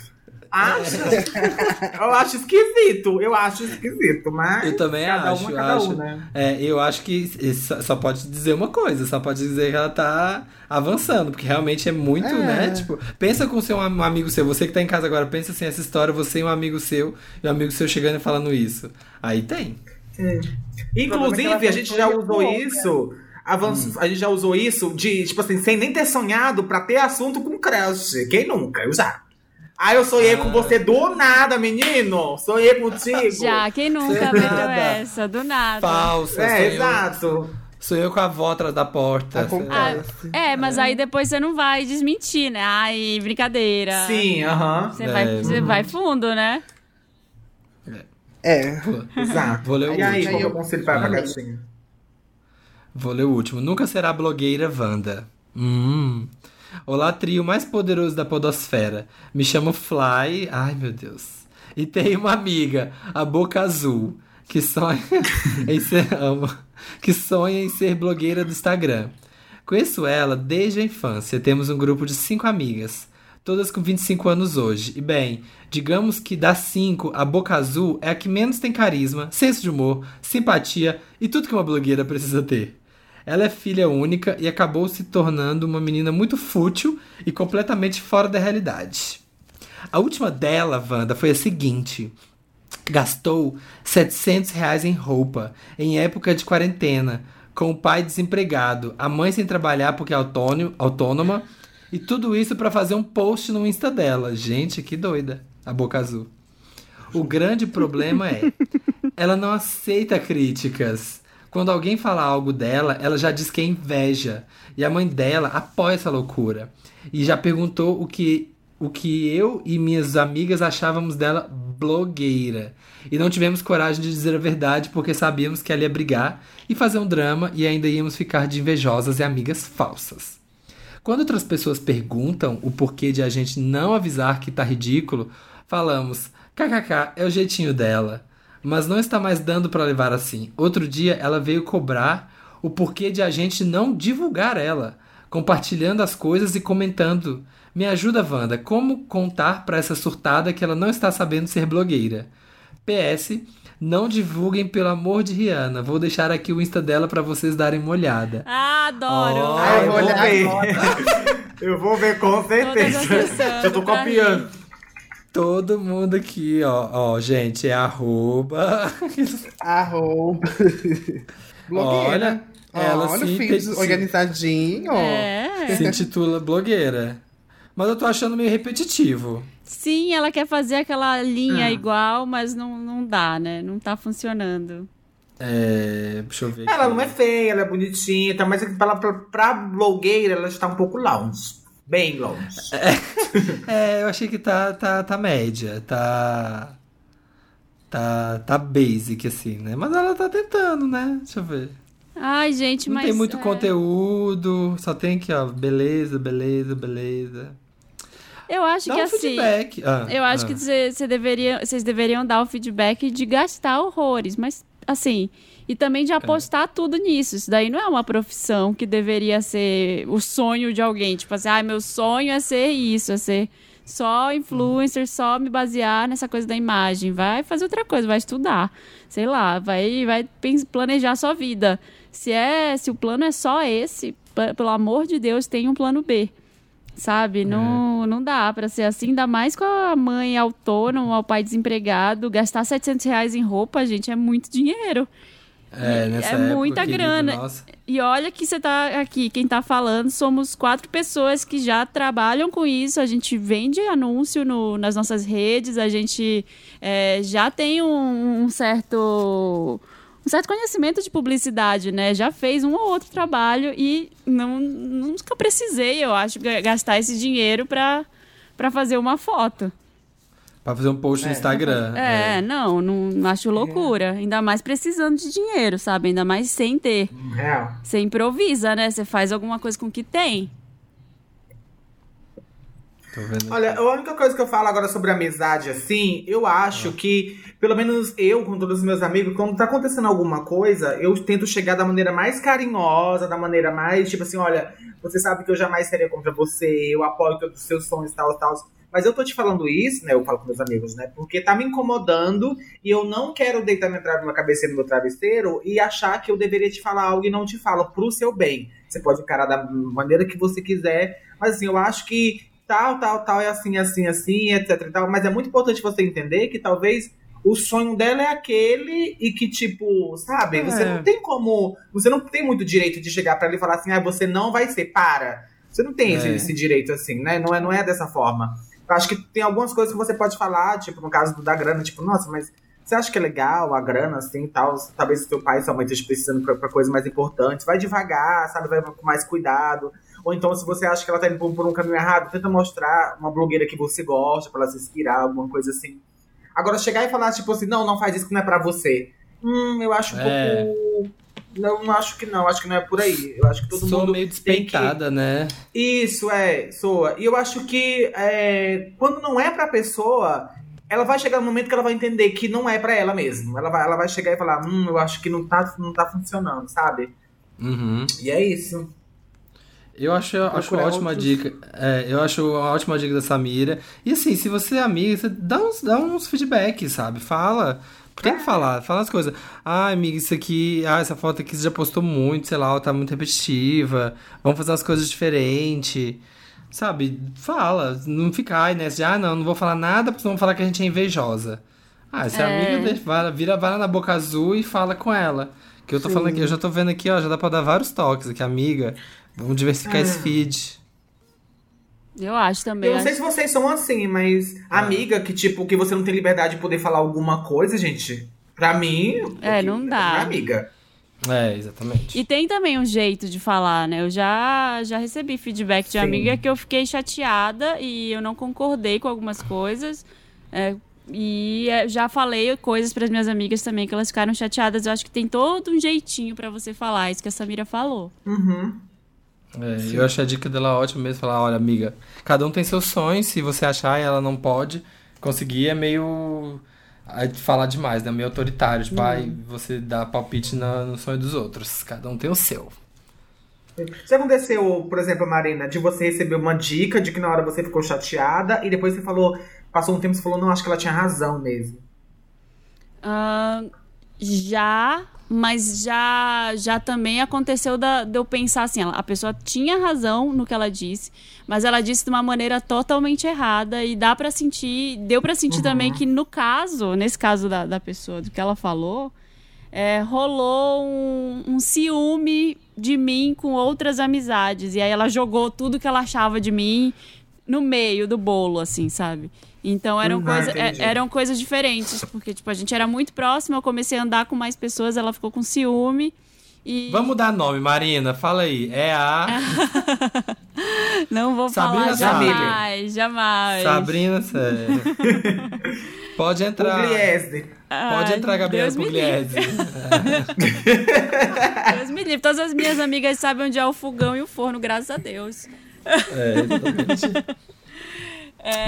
Acha? *laughs* eu acho esquisito, eu acho esquisito, mas.
Eu também
cada
acho,
uma,
eu
cada
acho.
um, né?
É, eu acho que só só pode dizer uma coisa, só pode dizer que ela tá avançando, porque realmente é muito,
É.
né? Tipo, pensa com seu um amigo seu, você que tá em casa agora, pensa assim, essa história, você e um amigo seu, e um amigo seu chegando e falando isso. Aí tem.
Inclusive, a gente já usou isso. Avanço-
Hum.
A gente já usou isso de, tipo assim, sem nem ter sonhado pra ter assunto com crush. Quem nunca? Eu já. Ah, eu sonhei com você do nada, menino. Sonhei contigo.
Já, quem nunca meteu essa? Do nada.
Falsa.
É,
sonhou,
exato.
sonhou com a avó atrás da porta.
Acontece.
É, mas aí depois você não vai desmentir, né? Ai, brincadeira.
Sim, aham.
Você
É,
vai, você
uhum.
vai fundo, né?
É.
Exato.
Vou ler o
e aí,
último.
qual que é o conselho para a
Vai.
gatinha?
Vou ler o último. Nunca será blogueira Wanda. Hum. Olá, trio mais poderoso da podosfera. Me chamo Fly. Ai, meu Deus. E tenho uma amiga, a Boca Azul, que sonha *laughs* em ser, amo, que sonha em ser blogueira do Instagram. Conheço ela desde a infância. Temos um grupo de cinco amigas, todas com 25 anos hoje. E bem, digamos que das cinco, a Boca Azul é a que menos tem carisma, senso de humor, simpatia e tudo que uma blogueira precisa ter. Ela é filha única e acabou se tornando uma menina muito fútil e completamente fora da realidade. A última dela, Wanda, foi a seguinte. Gastou 700 reais em roupa, em época de quarentena, com o pai desempregado, a mãe sem trabalhar porque é autônimo, autônoma, e tudo isso pra fazer um post no Insta dela. Gente, que doida, a boca azul. O grande problema é, ela não aceita críticas. Quando alguém fala algo dela, ela já diz que é inveja. E a mãe dela apoia essa loucura. E já perguntou o que, o que eu e minhas amigas achávamos dela blogueira. E não tivemos coragem de dizer a verdade porque sabíamos que ela ia brigar e fazer um drama e ainda íamos ficar de invejosas e amigas falsas. Quando outras pessoas perguntam o porquê de a gente não avisar que tá ridículo, falamos: kkk, é o jeitinho dela. Mas não está mais dando para levar assim. Outro dia ela veio cobrar o porquê de a gente não divulgar ela, compartilhando as coisas e comentando. Me ajuda, Wanda, como contar para essa surtada que ela não está sabendo ser blogueira? PS, não divulguem pelo amor de Rihanna. Vou deixar aqui o Insta dela para vocês darem uma olhada.
Ah, adoro.
Ó,
Ah, eu
eu
vou ver. *laughs* eu vou ver com certeza. Já tô
pra
copiando.
Todo mundo aqui, ó, ó, gente, é arroba. *laughs*
Arroba. *laughs* Blogueira.
Olha, ela
Olha
sim
o
tem-
feed organizadinho.
É.
Se intitula blogueira. Mas eu tô achando meio repetitivo.
Sim, ela quer fazer aquela linha
Ah.
igual, mas não, não dá, né? Não tá funcionando.
É. Deixa eu ver.
Ela
aqui.
não é feia, ela é bonitinha, tá? mas pra, pra, pra blogueira ela está um pouco longe. Bem longe. *laughs*
É, eu achei que tá, tá, tá média, tá. Tá, tá basic, assim, né? Mas ela tá tentando, né? Deixa eu ver.
Ai, gente,
Não
mas.
tem muito
é,
conteúdo, só tem aqui, ó, beleza, beleza, beleza.
Eu acho
Dá
que
um
assim.
feedback. Ah,
Eu acho
ah.
que cê- cê deveria, vocês deveriam dar o feedback de gastar horrores, mas assim, e também
É.
de apostar tudo nisso. Isso daí não é uma profissão que deveria ser o sonho de alguém. Tipo assim, ah, meu sonho é ser isso, é ser só influencer, só me basear nessa coisa da imagem. Vai fazer outra coisa, vai estudar. Sei lá, vai, vai planejar a sua vida. Se é, se o plano é só esse, pelo amor de Deus, tem um plano B. Sabe? Não, não dá pra ser assim, ainda mais com a mãe autônoma, o pai desempregado. Gastar 700 reais em roupa, gente, é muito dinheiro.
É, nessa
é
época,
muita grana.
Nossa.
E olha que você tá aqui, quem tá falando, somos quatro pessoas que já trabalham com isso. A gente vende anúncio no- nas nossas redes, a gente é, já tem um, um certo. Um certo conhecimento de publicidade, né? Já fez um ou outro trabalho e não, nunca precisei, eu acho, ga- gastar esse dinheiro pra fazer uma foto.
Pra fazer um post no Instagram.
É, não, não, não acho loucura. Ainda mais precisando de dinheiro, sabe? Ainda mais sem ter.
Real.
Você improvisa, né? Você faz alguma coisa com o que tem.
Tô vendo.
Olha, a única coisa que eu falo agora sobre amizade, assim, eu acho que, pelo menos eu, com todos os meus amigos, quando tá acontecendo alguma coisa, eu tento chegar da maneira mais carinhosa, da maneira mais, tipo assim, olha, você sabe que eu jamais seria contra você, eu apoio todos os seus sonhos, tal, tal. Mas eu tô te falando isso, né? Eu falo com meus amigos, né? Porque tá me incomodando e eu não quero deitar minha, minha cabeça no meu travesseiro e achar que eu deveria te falar algo e não te falo pro seu bem. Você pode encarar da maneira que você quiser, mas assim, eu acho que tal, tal, tal, é assim, assim, assim, etc e tal. Mas é muito importante você entender que talvez o sonho dela é aquele e que, tipo, sabe, você
É.
não tem como. Você não tem muito direito de chegar pra ela e falar assim, ah, você não vai ser, para. Você não tem esse,
É.
esse direito assim, né? Não é, não é dessa forma. Eu acho que tem algumas coisas que você pode falar, tipo, no caso do da grana, tipo, nossa, mas você acha que é legal a grana, assim, e tal? Talvez seu pai e sua mãe estejam precisando pra, pra coisas mais importantes. Vai devagar, sabe? Vai com mais cuidado. Ou então, se você acha que ela tá indo por, por um caminho errado, tenta mostrar uma blogueira que você gosta, pra ela se inspirar, alguma coisa assim. Agora, chegar e falar, tipo assim, não, não faz isso que não é pra você. Hum, eu acho um
É.
pouco... Não, não acho que não, acho que não é por aí. Eu acho que todo
Sou
mundo
meio
tem que...
despeitada, né?
Isso, é, soa. E eu acho que é, quando não é pra pessoa, ela vai chegar no momento que ela vai entender que não é pra ela mesmo. Ela vai, ela vai chegar e falar, hum, eu acho que não tá, não tá funcionando, sabe?
Uhum.
E é isso.
Eu acho, eu acho uma ótima
outros-
dica. É, eu acho uma ótima dica da Samira. E assim, se você é amiga, você dá uns, dá uns feedbacks, sabe? Fala. Tem que falar, fala as coisas. Ah, amiga, isso aqui, ah, essa foto aqui você já postou muito, sei lá, tá muito repetitiva. Vamos fazer umas coisas diferentes. Sabe? Fala. Não fica ai, né? De, ah, não, não vou falar nada, porque vão falar que a gente é invejosa. Ah, se é
É.
amiga, vai- vira vara na boca azul e fala com ela. Que eu tô falando aqui, eu já tô vendo aqui, ó, já dá pra dar vários toques aqui, amiga. Vamos diversificar esse feed.
Eu acho também.
Eu não sei
acho-
se vocês são assim, mas amiga que, tipo, que você não tem liberdade de poder falar alguma coisa, gente, pra mim.
É, não dá.
Não é amiga.
É, exatamente.
E tem também um jeito de falar, né? Eu já, já recebi feedback de
Sim.
amiga que eu fiquei chateada e eu não concordei com algumas coisas. É, e é, já falei coisas para as minhas amigas também que elas ficaram chateadas. Eu acho que tem todo um jeitinho para você falar, isso que a Samira falou.
Uhum.
É, eu achei a dica dela ótima mesmo, falar, olha, amiga, cada um tem seus sonhos, se você achar e ela não pode conseguir, é meio aí, falar demais, né? Meio autoritário, tipo, ai, você dá palpite na- no sonho dos outros. Cada um tem o seu.
Já aconteceu, por exemplo, Marina, de você receber uma dica de que na hora você ficou chateada e depois você falou, passou um tempo e você falou, não, acho que ela tinha razão mesmo.
Ah, já, mas já já também aconteceu da- de eu pensar assim, ela- a pessoa tinha razão no que ela disse, mas ela disse de uma maneira totalmente errada e dá pra sentir, deu pra sentir também que no caso, nesse caso da, da pessoa, do que ela falou, é, rolou um, um ciúme de mim com outras amizades e aí ela jogou tudo que ela achava de mim no meio do bolo, assim, sabe? Então eram,
Uhum,
coisa, é- eram coisas diferentes, porque tipo, a gente era muito próximo, eu comecei a andar com mais pessoas, ela ficou com ciúme. E
Vamos dar nome, Marina, fala aí. É a *laughs*
não vou
Sabrina
falar
Sabe.
jamais, jamais.
Sabrina Sério. *laughs* Pode entrar.
Pugliese.
Pode entrar, Gabriela Pugliese. *laughs*
Deus me livre. Todas as minhas amigas sabem onde é o fogão e o forno, graças a Deus.
É, exatamente.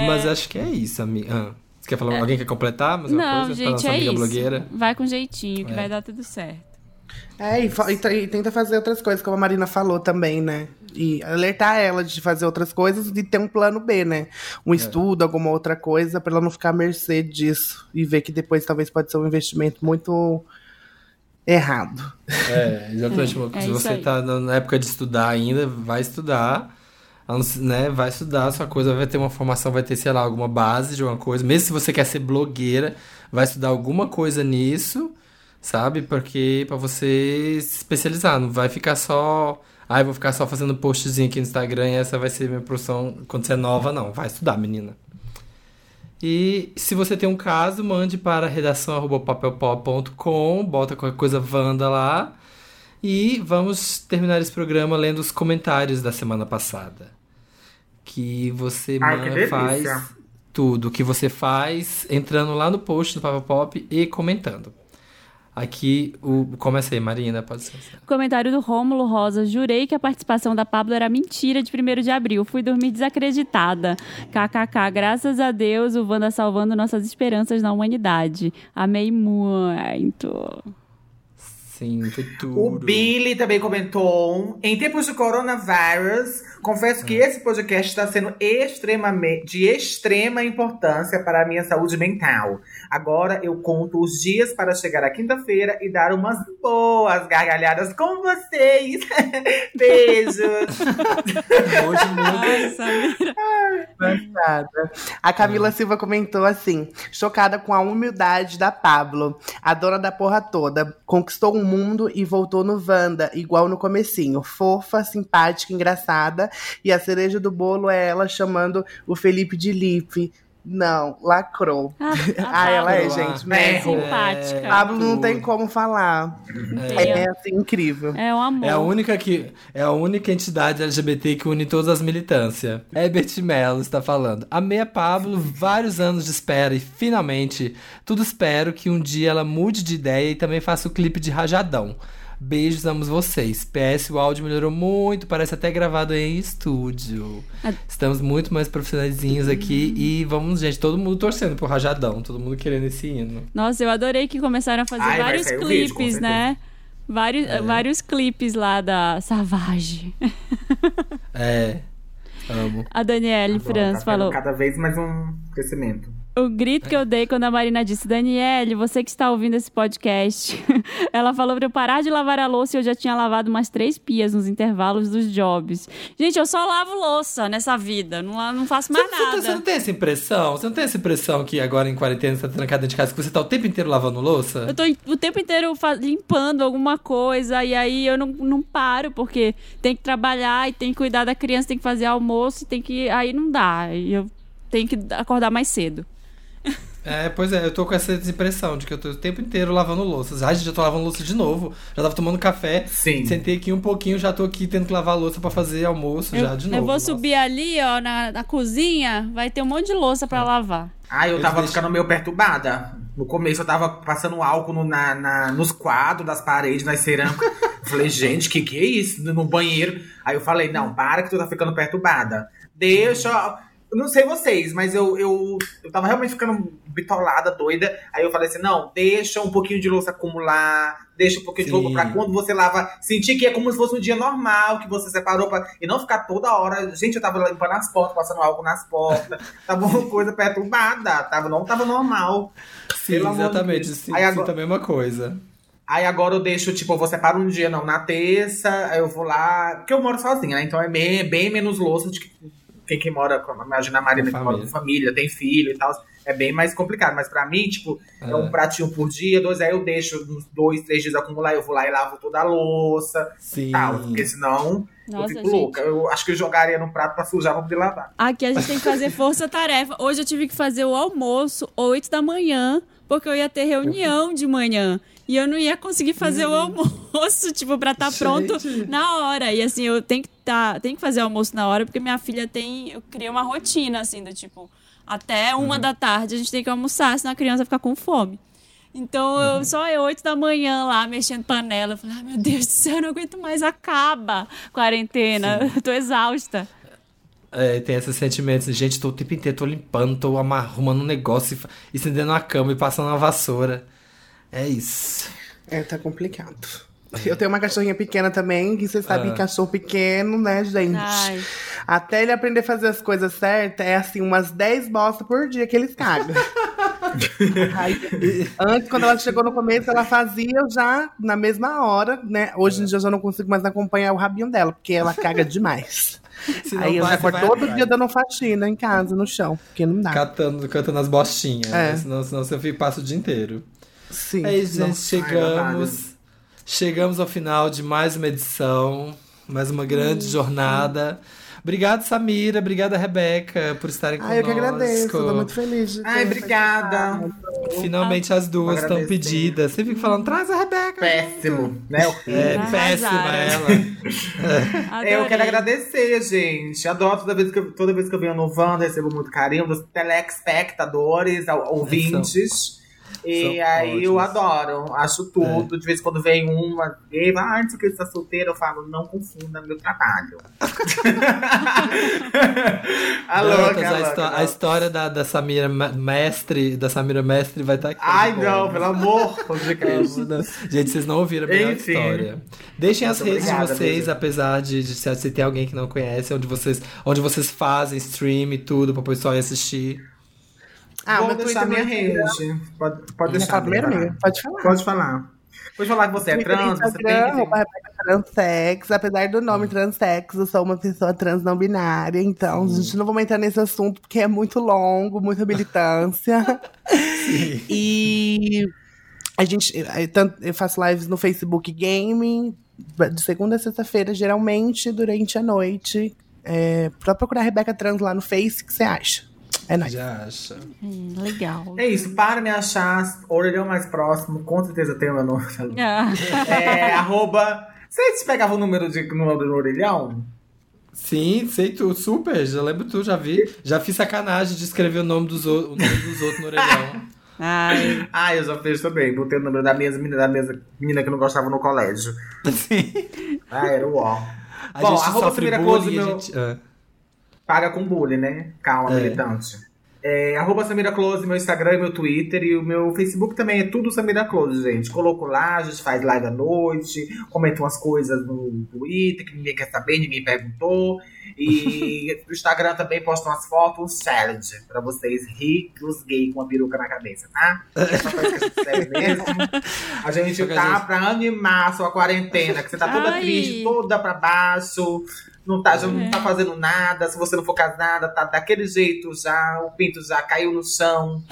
Mas acho que é isso, amiga. Ah, você quer falar? Alguém quer completar? Mais uma
não,
coisa? pra
gente, é isso.
blogueira?
Vai com jeitinho, que
É.
vai dar tudo certo.
É, e, e e tenta fazer outras coisas, como a Marina falou também, né? E alertar ela de fazer outras coisas e ter um plano B, né? Um estudo, alguma outra coisa, pra ela não ficar à mercê disso. E ver que depois talvez pode ser um investimento muito errado.
É, exatamente.
É,
Se
é isso
você
aí.
tá na na época de estudar ainda, vai estudar. Né, vai estudar, sua coisa vai ter uma formação, vai ter, sei lá, alguma base de alguma coisa. Mesmo se você quer ser blogueira, vai estudar alguma coisa nisso, sabe? Porque pra você se especializar, não vai ficar só. Ah, eu vou ficar só fazendo postzinho aqui no Instagram e essa vai ser minha profissão quando você é nova, não. Vai estudar, menina. E se você tem um caso, mande para redação@papelpop.com, bota qualquer coisa Wanda lá. E vamos terminar esse programa lendo os comentários da semana passada. Que você
Ai, que
faz tudo que você faz entrando lá no post do Papel Pop e comentando. Aqui, o começa aí, Marina, pode ser.
Comentário do Rômulo Rosa. Jurei que a participação da Pablo era mentira de 1 de abril. Fui dormir desacreditada. KKK. Graças a Deus, o Wanda salvando nossas esperanças na humanidade. Amei muito.
Sim, foi tudo.
O Billy também comentou. Em tempos de coronavírus, confesso que esse podcast está sendo extremamente de extrema importância para a minha saúde mental. Agora eu conto os dias para chegar à quinta-feira e dar umas boas gargalhadas com vocês. *laughs* Beijos. *laughs*
Hoje muito.
Ai.
A Camila Silva comentou assim: chocada com a humildade da Pablo, a dona da porra toda. Conquistou um mundo e voltou no Wanda, igual no comecinho. Fofa, simpática, engraçada. E a cereja do bolo é ela chamando o Felipe de Lipe. Não, lacrou.
Ah, *laughs*
Ah, ela é, gente.
É simpática.
Pablo não tem como falar.
É,
É, assim, incrível.
é um amor.
É a única que é a única entidade LGBT que une todas as militâncias. Herbert Mello está falando. Amei a Pablo, vários anos de espera e finalmente tudo espero que um dia ela mude de ideia e também faça o clipe de Rajadão. Beijos, amo vocês. PS, o áudio melhorou muito, parece até gravado em estúdio. Estamos muito mais profissionaizinhos aqui e vamos, gente, todo mundo torcendo pro Rajadão, todo mundo querendo esse hino.
Nossa, eu adorei que começaram a fazer
Ai,
vários
o vídeo,
clipes, né? Vários,
É.
vários clipes lá da Savage.
É. Amo.
A Daniele Franz
tá tendo
falou.
Cada vez mais um crescimento.
O grito que eu dei quando a Marina disse, Daniele, você que está ouvindo esse podcast. *laughs* Ela falou pra eu parar de lavar a louça e eu já tinha lavado umas três pias nos intervalos dos jobs. Gente, eu só lavo louça nessa vida, não, não faço mais
Você, você-
nada.
você não tem essa impressão? Você não tem essa impressão que agora em quarentena você tá trancado dentro de casa que você tá o tempo inteiro lavando louça?
Eu tô o tempo inteiro limpando alguma coisa e aí eu não, não paro, porque tem que trabalhar e tem que cuidar da criança, tem que fazer almoço, e tem que. Aí não dá. E eu tenho que acordar mais cedo.
É, pois é, eu tô com essa impressão de que eu tô o tempo inteiro lavando louças. Ai, gente, já tô lavando louça de novo. Já tava tomando café.
Sim.
Sentei aqui um pouquinho, já tô aqui tendo que lavar a louça pra fazer almoço
Eu,
já de novo.
eu vou
Nossa.
subir ali, ó, na, na cozinha, vai ter um monte de louça pra lavar.
Ah, eu
Eles
tava
deixam-
ficando meio perturbada. No começo eu tava passando álcool no- na, na- nos quadros das paredes, nas cerâmicas. Eu falei, *laughs* gente, que que é isso? No banheiro. Aí eu falei, não, para que tu tá ficando perturbada. Deixa. Eu não sei vocês, mas eu, eu, eu tava realmente ficando bitolada, doida. Aí eu falei assim: não, deixa um pouquinho de louça acumular, deixa um pouquinho de
Sim.
roupa pra quando você lava, sentir que é como se fosse um dia normal, que você separou pra. E não ficar toda hora. Gente, eu tava limpando as portas, passando álcool nas portas. *laughs* Tava uma coisa perturbada, tava, não tava normal.
Sim,
Pelo de
exatamente. Sim,
Aí agora-
sinto a mesma coisa.
Aí agora eu deixo, tipo, eu vou separar um dia, não, na terça, aí eu vou lá. Porque eu moro sozinha, né? Então é bem, bem menos louça de que quem que mora, com- imagina a Marina
Com
que mora com família, tem filho e tal. É bem mais complicado. Mas pra mim, tipo, é, um pratinho por dia, dois, aí eu deixo uns dois, três dias acumular, eu vou lá e lavo toda a louça
Sim.
e tal. Porque senão eu
Nossa,
fico
gente.
louca. Eu acho que eu jogaria no prato pra sujar pra poder lavar.
Aqui a gente tem que fazer força-tarefa. Hoje eu tive que fazer o almoço 8 da manhã, porque eu ia ter reunião de manhã. E eu não ia conseguir fazer o almoço, *laughs* tipo, pra estar pronto
Gente.
na hora. E assim, eu tenho que, tá, tenho que fazer o almoço na hora, porque minha filha tem. Eu criei uma rotina, assim, do tipo, até uma da tarde a gente tem que almoçar, senão a criança vai ficar com fome. Então, eu, só eu, 8 da manhã lá, mexendo panela. Eu falei, ai meu Deus do céu, eu não aguento mais, acaba quarentena. Eu *laughs* tô exausta.
É, tem esses sentimentos. Gente, tô o tempo inteiro, tô limpando, tô arrumando um negócio, estendendo a cama e passando a vassoura. É isso.
É, tá complicado. Eu tenho uma cachorrinha pequena também, que você sabe
Ah.
que cachorro pequeno, né, gente?
Ai.
Até ele aprender a fazer as coisas certas, é assim, umas 10 bostas por dia que eles cagam. *laughs* Aí, antes, quando ela chegou no começo, ela fazia eu já na mesma hora, né? Hoje em dia eu já não consigo mais acompanhar o rabinho dela, porque ela caga demais. *laughs*
Senão
Aí eu
vai-
já acordo
vai
todo
atrás.
dia dando faxina em casa, no chão, porque não dá.
Catando, cantando as bostinhas.
É.
né? Senão, senão você fica- passa o dia inteiro.
Sim.
É isso, gente. Chegamos. Chegamos ao final de mais uma edição. Mais uma grande jornada. Obrigado, Samira. Obrigada, Rebeca, por estarem conosco.
Ai, eu que agradeço, tô muito feliz de
Ai, obrigada.
Finalmente as duas estão pedidas. Você fica falando, traz a Rebeca.
Péssimo, né?
É péssima ela. *laughs*
Adorei.
Eu quero agradecer, gente. Adoro toda vez que eu, toda vez que eu venho no Wanda, recebo muito carinho dos telespectadores, ouvintes. E
são
aí eu
ótimos.
adoro, acho tudo. De vez em quando vem uma gay, ah, não o que, você tá solteira, eu falo, não confunda meu trabalho. *laughs* a louca,
Dantas,
a
a,
louca,
a
não.
história da, da Samira Mestre, da Samira Mestre vai estar aqui.
Ai, não, pelo amor de *laughs* Cristo.
Gente, vocês não ouviram a melhor
Enfim.
história. Deixem as
Muito
redes
obrigada,
de vocês,
beijo.
apesar de, de se, se tem alguém que não conhece, onde vocês, onde vocês fazem stream e tudo para o pessoal ir assistir.
Ah,
Vou
meu
deixar
Twitter
minha rede. Pode, pode deixar.
falar primeiro,
amiga.
amiga? Pode falar.
Pode falar. Pode falar que você é trans, você tem que.
Rebeca Transex. Apesar do nome transex, eu sou uma pessoa trans não binária. Então, a gente não vamos entrar nesse assunto porque é muito longo, muita militância. *laughs* E A gente, eh, eu faço lives no Facebook Gaming, de segunda a sexta-feira, geralmente, durante a noite. É, pra procurar Rebeca Trans lá no Face, que você acha? É nóis.
Já acha.
Hum, legal.
É isso, para me achar, orelhão mais próximo, com certeza tem o meu nome.
Ah,
É, *laughs* arroba. Vocês pegavam o número de número do orelhão?
Sim, sei tu, super, já lembro tu, já vi. Já fiz sacanagem de escrever o nome dos, o- nome dos outros no orelhão. *laughs*
ai,
Ah, eu já fiz também. Botei o número da minha menina, da minha menina que não gostava no colégio. *laughs*
Sim.
Ah, era o ó.
A
Bom,
gente
arroba
sofre bullying
Close,
e a
meu-
gente... ah.
Paga com bullying, né? Calma,
É.
militante. É, arroba Samira Close, meu Instagram e meu Twitter. E o meu Facebook também é tudo Samira Close, gente. Coloco lá, a gente faz live à noite, comenta umas coisas no Twitter que ninguém quer saber, ninguém perguntou. E *laughs* no Instagram também posto umas fotos challenge pra vocês ricos gay com a peruca na cabeça, tá? É pra isso *laughs* que a gente serve mesmo. A gente tá
gente-
pra animar a sua quarentena, que você tá toda
Ai.
triste, toda pra baixo. Não tá, já não tá fazendo nada. Se você não for casada, tá daquele jeito já. O pinto já caiu no chão.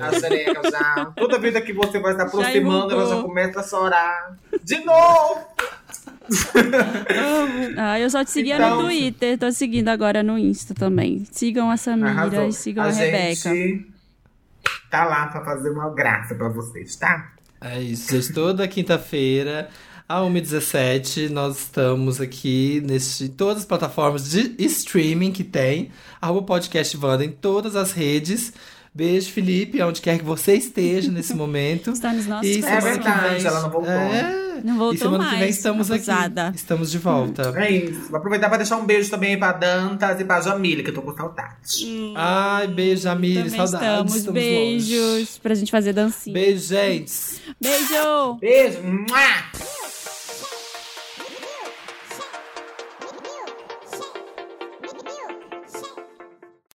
A xereca já. Toda vida que você vai se aproximando, ela já começa a chorar. De novo!
ah, eu só te seguia
Então-
no Twitter, tô seguindo agora no Insta também. Sigam a Samira
Arrasou.
e sigam a,
a
Rebeca.
gente tá lá pra fazer uma graça pra vocês, tá?
É isso. Toda quinta-feira, a 1h17, nós estamos aqui nesse, em todas as plataformas de streaming que tem. Arroba podcast Wanda em todas as redes. Beijo, Felipe, onde quer que você esteja nesse *laughs* momento.
Está nos nossos
E
É verdade,
vem-
ela não voltou.
É.
Não voltou
e semana
mais.
que vem estamos
abusada.
aqui. Estamos de volta.
É isso. Vou aproveitar pra deixar um beijo também pra Dantas e pra Jamília, que eu tô com saudade.
Ai, beijo,
Também
saudades.
estamos.
longe.
Beijos pra gente fazer dancinha.
Beijo, gente.
Beijo!
Beijo! Mua!